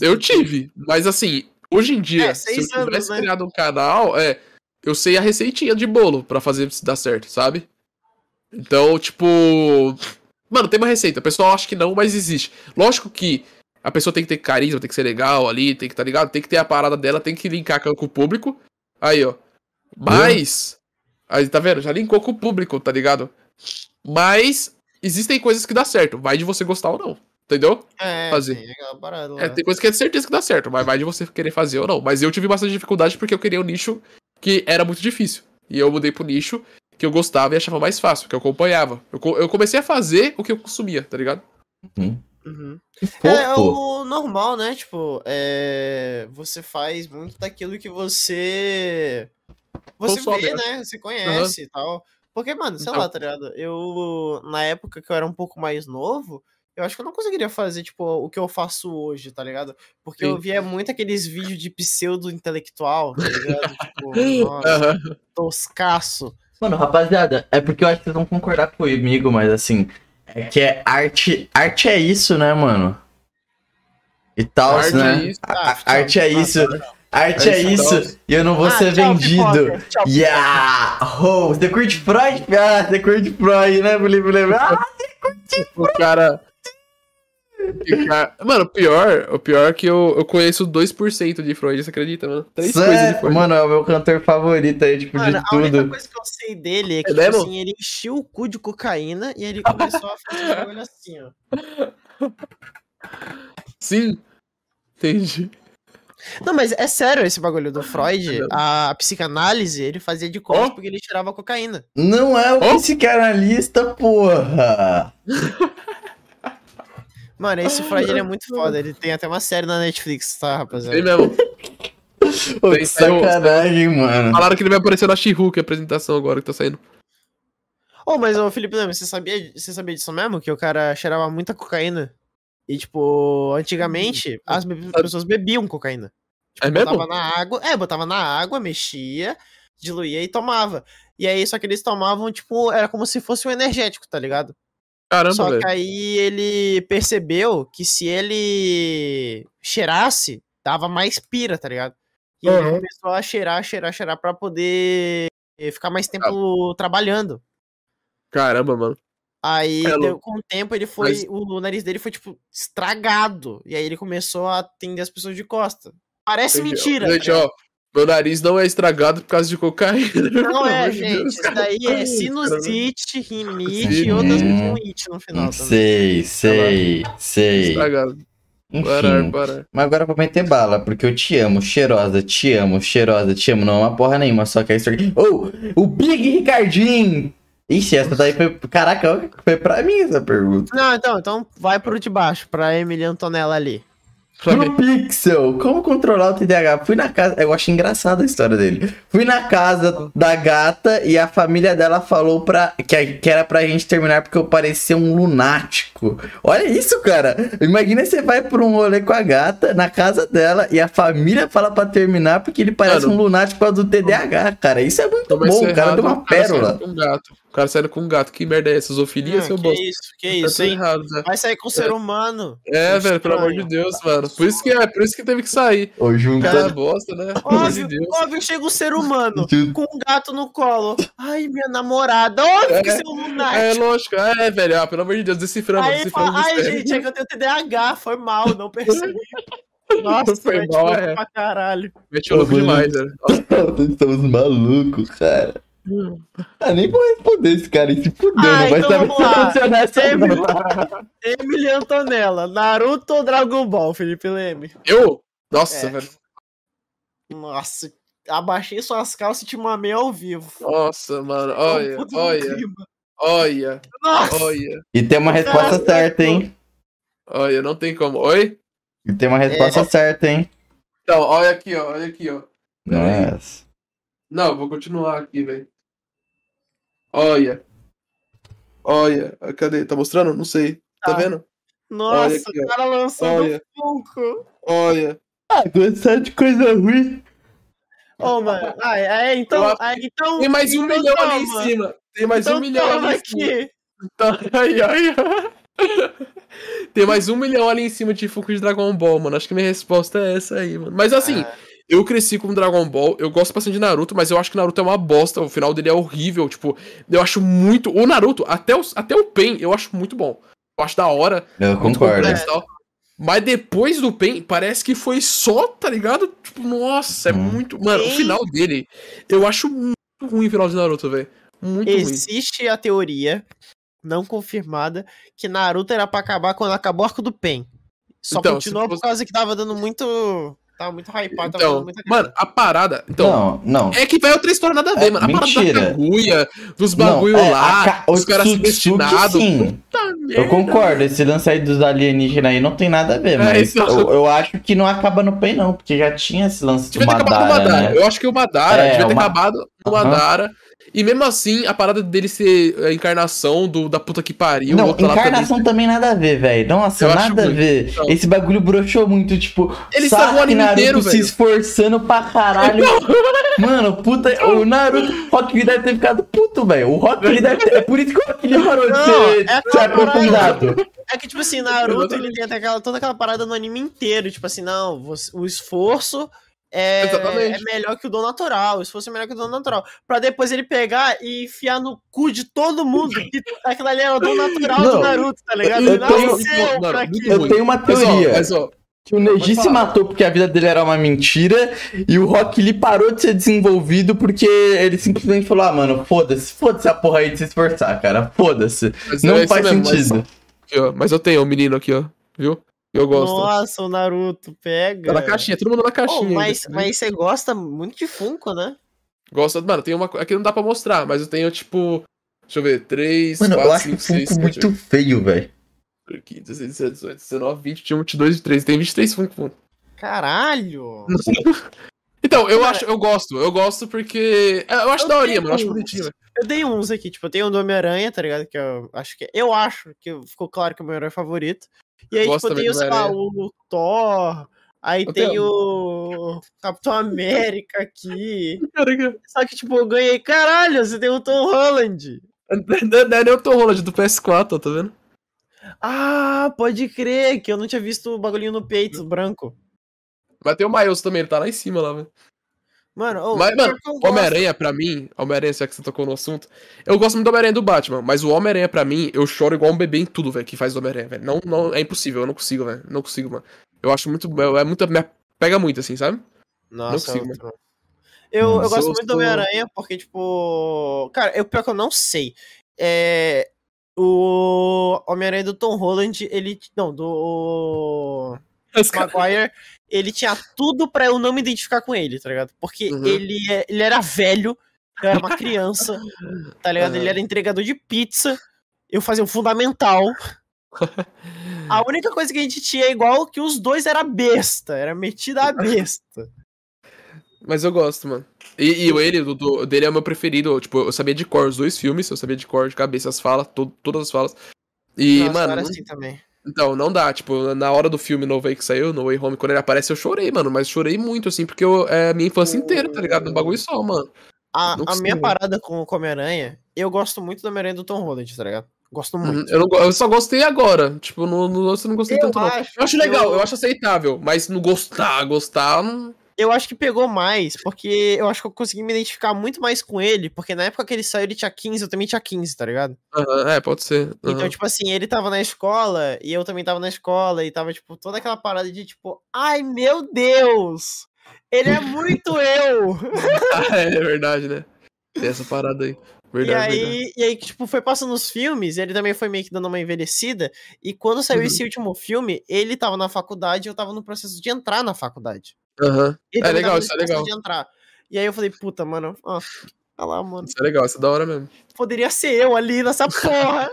Eu tive, mas assim, hoje em dia, É, se eu seis anos, tivesse né? criado um canal, é, eu sei a receitinha de bolo pra fazer se dar certo, sabe? Então, tipo, mano, tem uma receita. O pessoal acha que não, mas existe. Lógico que a pessoa tem que ter carisma, tem que ser legal ali, tem que tá ligado, tem que ter a parada dela, tem que linkar com o público. Aí, ó. Mas aí tá vendo? Já linkou com o público, tá ligado? Mas existem coisas que dá certo, vai de você gostar ou não. Entendeu? É, fazer. parada. É, tem coisa que é certeza que dá certo, mas vai de você querer fazer ou não. Mas eu tive bastante dificuldade porque eu queria um nicho que era muito difícil. E eu mudei pro nicho que eu gostava e achava mais fácil, que eu acompanhava. Eu, co- eu comecei a fazer o que eu consumia, tá ligado? Uhum. Que É fofo. o normal, né? Tipo, é... você faz muito daquilo que você. Você Consome, vê, né? né? Você conhece e tal. Porque, mano, sei Então. lá, tá ligado? Eu, na época que eu era um pouco mais novo, eu acho que eu não conseguiria fazer, tipo, o que eu faço hoje, tá ligado? Porque eu Sim. via muito aqueles vídeos de pseudo-intelectual, tá ligado? tipo, nossa, Aham. toscaço. Mano, rapaziada, é porque eu acho que vocês vão concordar comigo, mas assim, é que é arte. Arte é isso, né, mano? E tal, Arte né? é isso. A- a- tchau. arte é isso. Arte é isso. E eu não vou Ah, ser tchau, vendido. pipoca. Tchau, Yeah! Oh, você curte Freud? Ah, você curte Freud, né, Felipe? Ah, O cara. o cara- Mano, o pior, o pior é que eu, eu conheço 2% de Freud, você acredita, mano? Três coisas de sério? Freud. Mano, é o meu cantor favorito aí, tipo, Mano, de a única tudo. coisa que eu sei dele é que, É tipo assim, ele encheu o cu de cocaína e ele começou a fazer o bagulho assim, ó. Sim. Entendi. Não, mas é sério esse bagulho do Freud. A psicanálise ele fazia de conta Ó. porque ele tirava cocaína. Não é o Oh. psicanalista, porra! Mano, esse Freud ele é muito foda. Ele tem até uma série na Netflix, tá, rapaziada? mesmo. Pô, que sacanagem, mano. Falaram que ele vai aparecer na She-Hulk, a apresentação agora que tá saindo. Ô, mas ô Felipe Leme, você sabia, você sabia disso mesmo? Que o cara cheirava muita cocaína? E, tipo, antigamente as be- pessoas bebiam cocaína. É mesmo? Botava na água, é, botava na água, mexia, diluía e tomava. E aí, só que eles tomavam, tipo, era como se fosse um energético, tá ligado? Caramba, Só velho. que aí ele percebeu que se ele cheirasse, dava mais pira, tá ligado? E ele Uhum. começou a cheirar, cheirar, cheirar pra poder ficar mais tempo trabalhando. Caramba, mano. Aí, É, deu- com o tempo, ele foi. Mas- O nariz dele foi, tipo, estragado. E aí ele começou a atender as pessoas de costa. Parece Entendi. mentira. Gente, tá ó, meu nariz não é estragado por causa de cocaína. Não é, gente. Deus, Isso daí é sinusite, rinite e outras com it no final também. Sei, sei, sei. Estragado. Parar, Enfim. parar. Mas agora eu vou meter bala, porque eu te amo, cheirosa, te amo, cheirosa, te amo. Não é uma porra nenhuma, só que a história. Oh, o Big Ricardinho! Ixi, essa daí foi. Caraca, foi pra mim essa pergunta. Não, então, então vai pro de baixo, pra Emily Antonella ali. Pra. Pro Pixel, como controlar o TDAH? Fui na casa. Eu acho engraçada a história dele. Fui na casa da gata e a família dela falou pra, que, que era pra gente terminar porque eu parecia um lunático. Olha isso, cara. Imagina você vai por um rolê com a gata na casa dela e a família fala pra terminar porque ele parece Mano. um lunático por causa do TDAH, cara. Isso é muito bom. Cara deu uma cara pérola. Com um gato. O cara saindo com um gato. Que merda é essa? Zoofilia, seu que bosta? isso, que Tá isso, hein? errado, né? Vai sair com o ser humano. É, velho, pelo amor de. Deus, mano. Por isso que é, por isso que teve que sair. Ô, junto. Cara, bosta, né? Amor de Óbvio, Deus. óbvio, chega o ser humano com um gato no colo. Ai, minha namorada. Óbvio que É, você é um É, lunático. lógico. É, velho. Ah, pelo amor de Deus, deciframos, Aí deciframos. fala, ai, gente, é que eu tenho TDAH, foi mal, não percebi. Nossa, Foi mal, é. pra caralho. Mete o louco demais, velho. Nós estamos malucos, cara. Ah, nem vou responder esse cara se fudeu, Ah, não vai então saber vamos lá. solucionar essa Emily. Emily Antonella, Naruto ou Dragon Ball, Felipe Leme? Eu? Nossa, É. velho. Nossa, abaixei suas calças e te mamei ao vivo. Nossa, mano. É um Olha, olha, olha, Nossa! olha. E tem uma resposta Caraca. certa, hein? Olha, não tem como. Oi? E tem uma resposta certa, hein? Então, olha aqui, ó. Olha aqui, ó. Nossa. Não, vou continuar aqui, velho. Olha. Olha. Ah, Cadê? Tá mostrando? Não sei. Tá Tá. vendo? Nossa, aqui, o cara lançando Olha. Funko. Olha. Ah, gostar de coisa ruim. Ô, mano. Ah, é, então, ah, então. Tem mais um então milhão ali em toma. cima. Tem mais então um milhão toma ali em cima. aqui. Tá, ai, ai, ai. Tem mais um milhão ali em cima de Funko de Dragon Ball, mano. Acho que minha resposta é essa aí, mano. Mas assim, Ah. Eu cresci com Dragon Ball, eu gosto bastante de Naruto, mas eu acho que Naruto é uma bosta. O final dele é horrível. Tipo, eu acho muito. O Naruto, até o, até o Pen, eu acho muito bom. Eu acho da hora. Eu concordo. Mas depois do Pen, parece que foi só, tá ligado? Tipo, nossa, é Hum. muito. Mano, o Pen- final dele, eu acho muito ruim o final de Naruto, velho. Muito ruim. Existe a teoria, não confirmada, que Naruto era pra acabar quando acabou o arco do Pen. Só Então, continuou por causa que tava dando muito. Tava muito hypado, tava Então, muita mano, a parada. Então, Não, não. É que vai outra história nada a ver, É, mano. A mentira. parada da Kaguya, dos Não, bagulho é, lá, ca- os o caras merda. Eu concordo, esse lance aí dos alienígenas aí não tem nada a ver, É, mas então. eu, eu acho que não acaba no Pen, não, porque já tinha esse lance do Devia ter acabado no Madara, Madara. né? Eu acho que o Madara É, devia ter o Ma- acabado no. Madara. E mesmo assim, a parada dele ser a encarnação do, da puta que pariu. Não, outro lá também. encarnação também nada a ver, velho. Nossa, Eu nada a ver. Não. Esse bagulho broxou muito, tipo, Ele estragou o anime Naruto inteiro, se velho. esforçando pra caralho. Mano, puta, o Naruto, o Rock Lee deve ter ficado puto, velho. O Rock Lee deve ter, é por isso que o Rock Lee parou de Não, ser, é ser aprofundado. É que, tipo assim, Naruto, ele tem até aquela, toda aquela parada no anime inteiro. Tipo assim, não, você- o esforço é, é melhor que o dom natural. O esforço é melhor que o dom natural. Pra depois ele pegar e enfiar no cu de todo mundo que aquilo ali era o dom natural Não, do Naruto, tá ligado? eu Ele tenho- aquilo. Eu tenho uma Mas ó, teoria. mas ó, Que o Neji se matou porque a vida dele era uma mentira e o Rock Lee parou de ser desenvolvido porque ele simplesmente falou: Ah, mano, foda-se, foda-se a porra aí de se esforçar, cara, foda-se. mas Não é faz mesmo, mas- sentido. aqui, ó, mas eu tenho um menino aqui, ó. Viu? Eu gosto. Nossa, o Naruto, pega. Tá na caixinha, todo mundo na Oh, caixinha. mas, ainda, mas você gosta muito de Funko, né? Gosto, mano, tem uma. Aqui não dá pra mostrar, mas eu tenho, tipo. Deixa eu ver, 3, Mano, 4, eu acho 5, o 6, Funko 7, muito feio, velho. 15, 16, 17, 18, 19, 20, 21, 22, 23. Tem 23 Funko. Caralho! Então, eu Cara, acho, eu gosto, eu gosto porque. é, Eu acho eu daorinha, mano, eu acho bonitinho. Eu dei uns aqui, tipo, eu tenho um do Homem-Aranha, tá ligado? Que eu acho que. Eu acho que ficou claro que é o meu herói favorito. E aí, tipo, eu também tenho, do sei lá, Homem-Aranha. o Thor. Aí Eu tem tenho. o Capitão América aqui. Caraca. Só que, tipo, eu ganhei. Caralho, você tem o Tom Holland. Não é nem o Tom Holland do PS4, ó, tá vendo? Ah, pode crer, que eu não tinha visto o bagulhinho no peito branco. Mas tem o Miles também, ele tá lá em cima lá, velho. Mano, ô, Mas, mano, eu. Homem-Aranha, pra mim, Homem-Aranha, já que você tocou no assunto, eu gosto muito do Homem-Aranha do Batman, mas o Homem-Aranha, pra mim, eu choro igual um bebê em tudo, velho, que faz do Homem-Aranha, velho. Não, não, é impossível, eu não consigo, velho. Não consigo, mano. Eu acho muito. É muito. Me pega muito, assim, sabe? Nossa, consigo, outro. Eu, eu Nossa, gosto eu muito do Homem-Aranha porque, tipo. Cara, eu, pior que eu não sei. É. O Homem-Aranha do Tom Holland, ele. Não, do. Maguire, ele tinha tudo pra eu não me identificar com ele, tá ligado? Porque Uhum. ele, é- ele era velho, eu era uma criança, tá ligado? Aham. Ele era entregador de pizza, eu fazia o fundamental. A única coisa que a gente tinha é igual que os dois era besta, era metida a besta. Mas eu gosto, mano. E, e o ele, do, do- dele é o meu preferido. Tipo, eu sabia de cor os dois filmes, eu sabia de cor, de cabeça as falas, to- todas as falas. E, Nossa, mano, não- assim também. Então, não dá. Tipo, na hora do filme novo aí que saiu, No Way Home, quando ele aparece, eu chorei, mano. Mas chorei muito, assim, porque eu, é a minha infância inteira, tá ligado? Num bagulho só, mano. A, Não a minha parada com o Homem-Aranha, eu gosto muito do Homem-Aranha do Tom Holland, tá ligado? Gosto muito. Uhum, Eu, não eu só gostei agora. Tipo, no, no outro eu não gostei Eu tanto, não. acho eu acho legal, eu- eu... acho aceitável. Mas não gostar, gostar. Não... Eu acho que pegou mais, porque eu acho que eu consegui me identificar muito mais com ele, porque na época que ele saiu ele tinha 15, eu também tinha 15, tá ligado? É, pode ser. Então, tipo assim, ele tava na escola e eu também tava na escola e tava, tipo, toda aquela parada de tipo, ai meu Deus! Ele é muito eu! Ah, é verdade, né? Tem essa parada aí. E Verdade, verdade. aí, e aí, tipo, foi passando os filmes, ele também foi meio que dando uma envelhecida, e quando saiu Uhum. esse último filme, ele tava na faculdade e eu tava no processo de entrar na faculdade. Aham. Ele É legal, isso é legal. de entrar. E aí eu falei, puta, mano, ó, olha lá, mano, Isso é legal, isso é da hora mesmo. poderia ser eu ali nessa porra.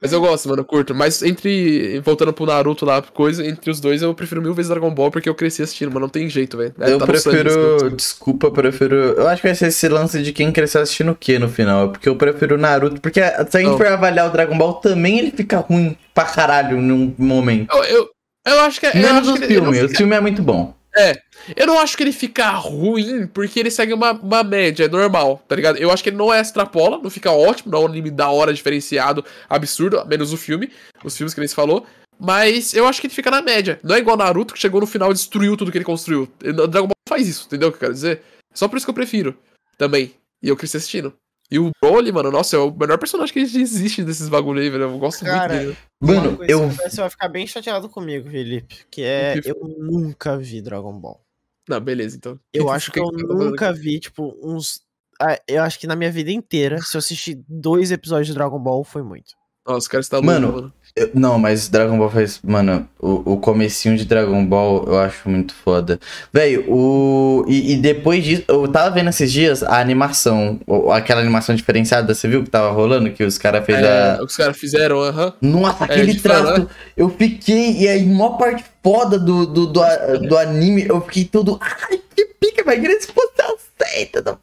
Mas eu gosto, mano, eu curto. Mas entre. Voltando pro Naruto lá, coisa, entre os dois eu prefiro mil vezes Dragon Ball porque eu cresci assistindo, mas não tem jeito, velho. É, eu tá sangue, prefiro. assim. Desculpa, eu prefiro. Eu acho que vai ser esse lance de quem cresceu assistindo o que no final. Porque eu prefiro o Naruto. Porque se a gente for avaliar o Dragon Ball, também ele fica ruim pra caralho num momento. Eu, eu, eu acho que. Eu Menos os filmes. O filme é muito bom. Eu não acho que ele fica ruim porque ele segue uma, uma média, é normal, tá ligado? Eu acho que ele não é extrapola, não fica ótimo, não é um anime da hora, diferenciado, absurdo, menos o filme, os filmes que nem se falou. Mas eu acho que ele fica na média. Não é igual Naruto que chegou no final e destruiu tudo que ele construiu. Dragon Ball faz isso, entendeu o que eu quero dizer? Só por isso que eu prefiro também. E eu cresci assistindo. E o Broly, mano, nossa, é o melhor personagem que existe desses bagulho aí, velho. Eu gosto Cara, muito dele. Mano, eu. Você vai ficar bem chateado comigo, Felipe, que é, Que eu nunca vi Dragon Ball. Não, beleza, então. Eu Que- acho que que- eu tá nunca vi, tipo, uns. ah, Eu acho que na minha vida inteira, se eu assistir dois episódios de Dragon Ball, foi muito. Nossa, os caras estão Mano, loucos, mano. Eu- Não, mas Dragon Ball faz. Mano, o, o comecinho de Dragon Ball eu acho muito foda. Velho, o. E, e depois disso. Eu tava vendo esses dias a animação. Aquela animação diferenciada, você viu que tava rolando? Que os caras fez É, a. os caras fizeram, aham. Nossa, É, aquele falar, traço. Eu fiquei. E aí, maior parte foda do, do, do, do anime, eu fiquei todo. Ai, que pica, vai querer se fosse aceita do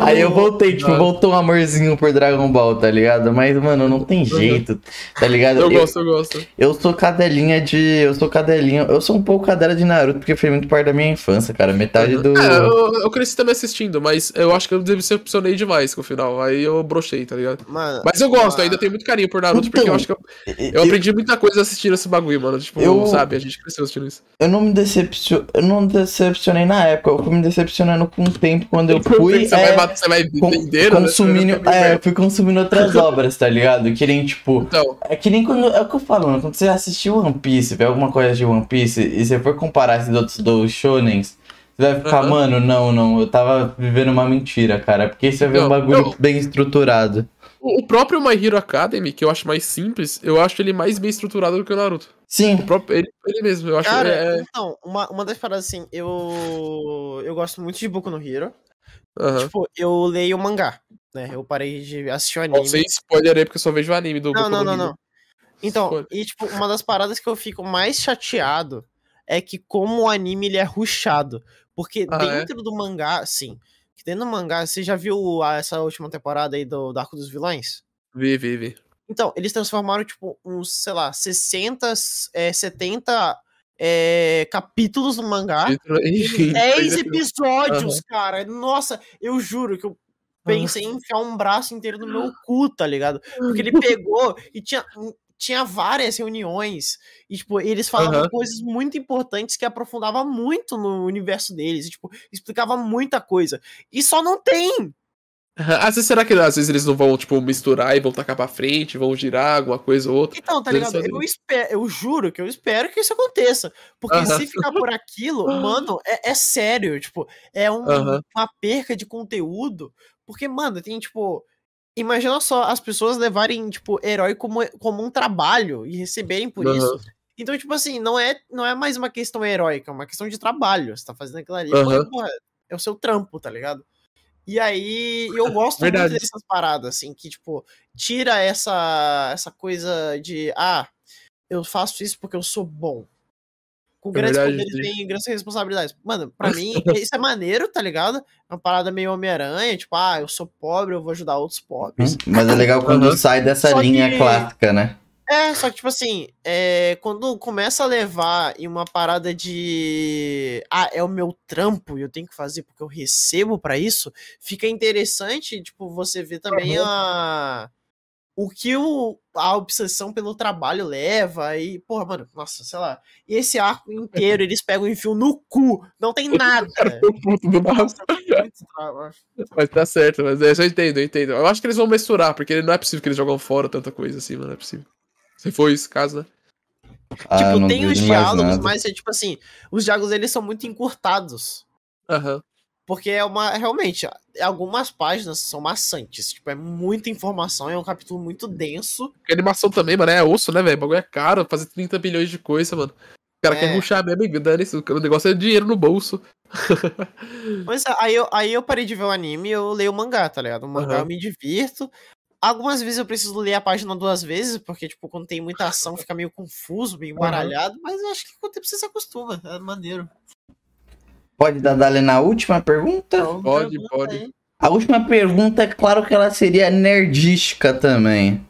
Aí eu voltei, tipo, voltou um amorzinho por Dragon Ball, tá ligado? Mas, mano, não tem jeito, tá ligado? Eu gosto, eu gosto. Eu sou cadelinha de. Eu sou cadelinha. Eu sou um pouco cadela de Naruto, porque foi muito parte da minha infância, cara. Metade do. É, eu, eu cresci também assistindo, mas eu acho que eu decepcionei demais com o final. Aí eu brochei, tá ligado? Mano, Mas eu gosto, uma- ainda tenho muito carinho por Naruto, porque eu Então, acho que eu, eu aprendi muita coisa assistindo esse bagulho, mano. Tipo, Eu- sabe, a gente cresceu assistindo isso. Eu não me decepcionei. Eu não decepcionei na época, eu fui me decepcionando com o tempo quando eu fui. você, é, vai, você vai né? consumindo. Vai É, fui consumindo outras obras, tá ligado? Que nem, tipo. Então, É que nem quando. É o que eu falo, mano. Quando você assistiu One Piece, vê alguma coisa de One Piece, e você for comparar esses outros dois shonens, você vai ficar, mano, não, não, eu tava vivendo uma mentira, cara. Porque você vai ver um Não, bagulho eu- bem estruturado. O o próprio My Hero Academy, que eu acho mais simples, eu acho ele mais bem estruturado do que o Naruto. Sim, O próprio, ele, ele mesmo, eu acho. Cara, é, é, então, uma, uma das paradas assim, eu. Eu gosto muito de Boku no Hero. aham. Tipo, eu leio mangá, né? Eu parei de assistir o anime. Não sei spoiler aí, porque eu só vejo o anime do Não, Boku não, no não, não. Então, Spoiler. e tipo, uma das paradas que eu fico mais chateado é que como o anime ele é rushado. Porque Ah, é? dentro do mangá, sim. Que Dentro do mangá, você já viu essa última temporada aí do, do Arco dos Vilões? Vi, vi, vi. Então, eles transformaram, tipo, uns, sei lá, 60, é, 70 é, capítulos no mangá. Ixi, 10 Aham. episódios, cara. Nossa, eu juro que eu pensei em enfiar um braço inteiro no meu cu, tá ligado? Porque ele pegou e tinha, tinha várias reuniões e, tipo, eles falavam Aham. coisas muito importantes que aprofundavam muito no universo deles, e, tipo, explicava muita coisa. E só não tem. Às vezes, será que às vezes eles não vão, tipo, misturar e vão tacar pra frente, vão girar alguma coisa ou outra? Então, tá ligado? Eu, espero, eu juro que eu espero que isso aconteça. Porque se ficar por aquilo, mano, é, é sério. Tipo, é um- uma perca de conteúdo. Porque, mano, tem, tipo. Imagina só as pessoas levarem, tipo, herói como, como um trabalho e receberem por Aham. isso. Então, tipo assim, não é, não é mais uma questão heróica, é uma questão de trabalho. Você tá fazendo aquilo ali, Aham. porque, porra, é o seu trampo, tá ligado? E aí, eu gosto Verdade. muito dessas paradas, assim, que, tipo, tira essa, essa coisa de, ah, eu faço isso porque eu sou bom. Com É grandes verdade, poderes vem grandes responsabilidades. Mano, pra mim, isso é maneiro, tá ligado? É uma parada meio Homem-Aranha, tipo, ah, eu sou pobre, eu vou ajudar outros pobres. Mas é legal quando Aham. sai dessa Só linha que- clássica, né? É, só que, tipo assim, é, quando começa a levar em uma parada de. Ah, é o meu trampo e eu tenho que fazer porque eu recebo pra isso, fica interessante, tipo, você ver também a. O que o, a obsessão pelo trabalho leva e, porra, mano, nossa, sei lá. E esse arco inteiro eles pegam e enfiam no cu, não tem nada. Mas tá certo, mas é, eu entendo, eu entendo. Eu acho que eles vão misturar, porque não é possível que eles jogam fora tanta coisa assim, mano, não é possível. Se for esse caso, né? Ah, tipo, tem os diálogos, mas é tipo assim, os diálogos eles são muito encurtados. Aham. Porque é uma. Realmente, algumas páginas são maçantes. Tipo, é muita informação, é um capítulo muito denso. Porque animação também, mano, é osso, né, velho? O bagulho é caro, fazer 30 bilhões de coisa, mano. O cara É. quer ruxar mesmo dane isso. O negócio é dinheiro no bolso. Mas aí eu, aí eu parei de ver o anime e eu leio o mangá, tá ligado? O mangá Aham. eu me divirto. Algumas vezes eu preciso ler a página duas vezes, porque, tipo, quando tem muita ação fica meio confuso, meio embaralhado, mas eu acho que com o tempo você se acostuma, é maneiro. Pode dar dali na última pergunta? Então, Pode, pode. aí. A última pergunta, é claro que ela seria nerdística também,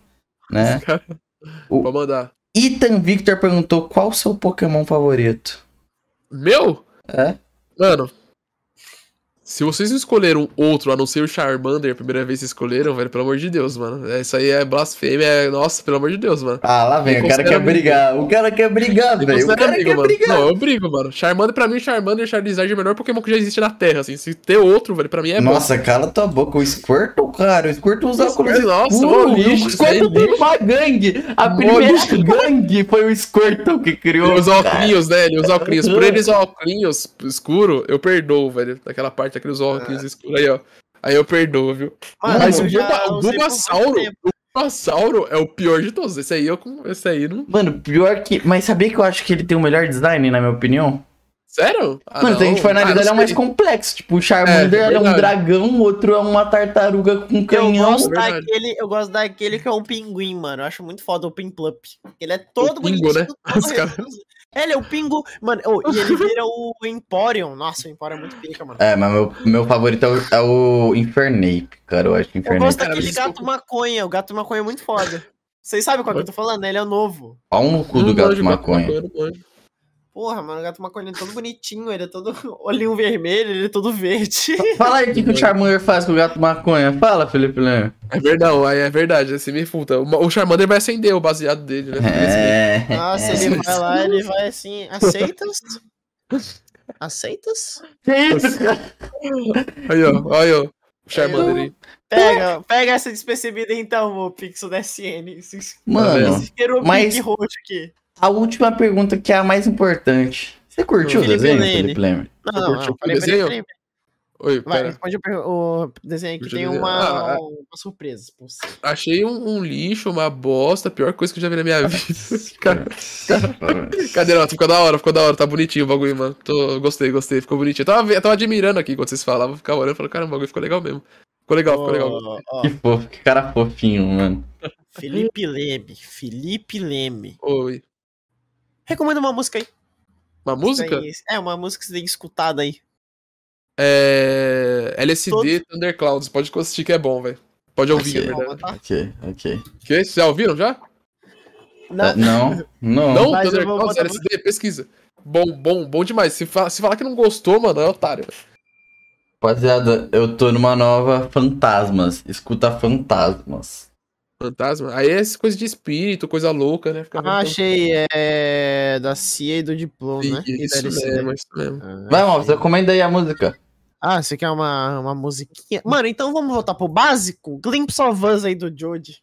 né? O- Vou mandar. Ethan Victor perguntou qual o seu Pokémon favorito? Meu? É? Mano. Se vocês não escolheram outro, a não ser o Charmander, a primeira vez que escolheram, velho, pelo amor de Deus, mano. É, Isso aí é blasfêmia, é... Nossa, pelo amor de Deus, mano. Ah, lá vem, o cara quer brigar. O cara quer brigar, velho. O cara amigo, quer mano. brigar. Não, eu brigo, mano. Charmander, pra mim, Charmander e Charizard é o melhor Pokémon que já existe na Terra, assim. Se ter outro, velho, pra mim é bom. Nossa, cala tua boca. O Squirtle, cara. O Squirtle usa óculos Nossa, escuros. ô, lixo, O é Squirtle tem lixo. uma gangue. A primeira lixo. gangue foi o Squirtle que criou. Ele usa cara. óculos, né? Ele usa óculos. Por ele usar óculos escuro, eu perdoo, velho. Daquela parte, aqueles É. óculos escuros aí, ó. Aí eu perdoo, viu? Mano, Mas o Bulba- o Bulbasauro, o Bulbasauro é o pior de todos. Esse aí eu com. Esse aí não. Mano, pior que. Mas sabia que eu acho que ele tem o melhor design, na minha opinião? Sério? Ah, Mano, se a gente for Ah, analisar, não ele é o mais complexo. Tipo, o Charmander É, é, um dragão, o outro é uma tartaruga com Eu canhão. gosto, verdade. daquele, eu gosto daquele que é um pinguim, mano. Eu acho muito foda o Pimplup. Ele é todo pingo, bonitinho, né? cara- Ele é o pingo. Mano, oh, e ele vira o Emporium. Nossa, o Emporium é muito pica, mano. É, mas meu, meu favorito é o, é o Infernape, cara. Eu acho que Eu Infernape. gosto Cara, daquele desculpa. gato maconha. O gato maconha é muito foda. Vocês sabem qual que eu tô falando? né? Ele é novo. Pau no cu do gato manjo, maconha. Porra, mano, o gato maconha é todo bonitinho. Ele é todo olhinho vermelho, ele é todo verde. Fala aí o que, que o Charmander faz com o gato maconha. Fala, Felipe Leme. É verdade, aí é verdade, você me futa. O o Charmander vai acender o baseado dele, né? É. Nossa, ele vai lá, ele vai assim. Aceitas? Aceitas? Que isso, cara? Aí, ó, aí, ó. O Charmander aí. Pega, pega essa despercebida então, ô Pixel da SN. Esse Mano, isqueiro mas- roxo aqui. A última pergunta que é a mais importante. Você curtiu o Felipe desenho, Lene. Felipe Leme? Não, não, curtiu não. o desenho? peraí. Oi, Vai, pera. responde o o desenho aqui. Curtiu Tem o uma, Ah, ah. uma surpresa pra você. Achei um, um lixo, uma bosta, a pior coisa que eu já vi na minha vida. Cara, cadê? Não, ficou da hora, ficou da hora, tá bonitinho o bagulho, mano. Tô, gostei, gostei, ficou bonitinho. Eu tava, eu tava admirando aqui quando vocês falavam, ficava olhando e falando, caramba, o bagulho ficou legal mesmo. Ficou legal, ficou legal. Ó, Que fofo, que cara fofinho, mano. Felipe Leme. Felipe Leme. Oi. Recomenda uma música aí. Uma música? É, uma música que você tem escutado aí. É. LSD Todos- Thunderclouds, pode assistir que é bom, velho. Pode ouvir, Ok. é verdade. Ok, ok. Que? Vocês já ouviram já? Não, Ah, Não, não. Não, Mas Thunderclouds, botar- LSD, pesquisa. Bom, bom, bom demais. Se, fa- se falar que não gostou, mano, é otário. Rapaziada, eu tô numa nova Fantasmas. Escuta Fantasmas. Fantasma. Aí é essa coisa de espírito, coisa louca, né? Fica Ah, achei. É. Da CIA e do diploma, né? Isso mesmo, isso mesmo. Ah, Vai, mal, você comenda aí a música. Ah, você quer uma, uma musiquinha? Mano, então vamos voltar pro básico? Glimpse of Us aí do Jody.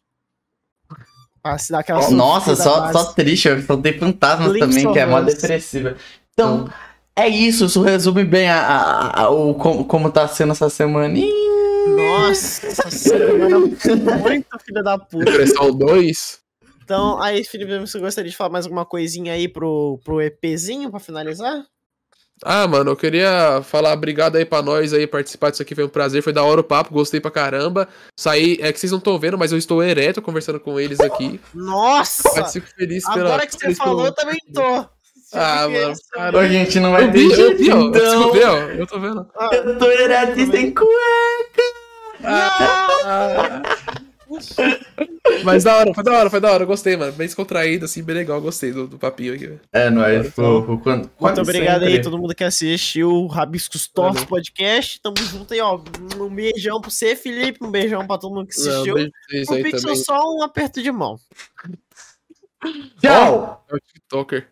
Ah, se dá aquela Oh, nossa, só, só triste, só tem fantasmas Glimpse também, que é mó depressiva. Então, é isso, isso resume bem a, a- a- o, como, como tá sendo essa semana. Nossa senhora, muito filha da puta. Depressão 2. Então, aí, Felipe, você gostaria de falar mais alguma coisinha aí pro, pro EPzinho pra finalizar? Ah, mano, eu queria falar obrigado aí pra nós aí participar disso aqui, foi um prazer, foi da hora o papo, gostei pra caramba. Saí, é que vocês não estão vendo, mas eu estou ereto conversando com eles aqui. Nossa! Mas fico feliz pela. Agora que você falou, pelo- eu também tô. Ah, Porque mano, isso- cara. a gente não vai Eu ter vi, eu jeito, vi, ó. então. Ó? Eu tô vendo. Ah, Eu tô ereto e sem cueca. Ah. Mas da hora, foi da hora, foi da hora, eu gostei, mano. Bem descontraído, assim, bem legal, gostei do, do papinho aqui. velho. É, não é fofo. Quando, Muito quando obrigado sempre. aí todo mundo que assistiu o Rabiscos Tortos. Podcast. Tamo junto aí, ó. Um beijão pra você, Felipe. Um beijão pra todo mundo que Não, assistiu. beijo pra vocês o aí Pixel também. só um aperto de mão. Tchau! É o TikToker.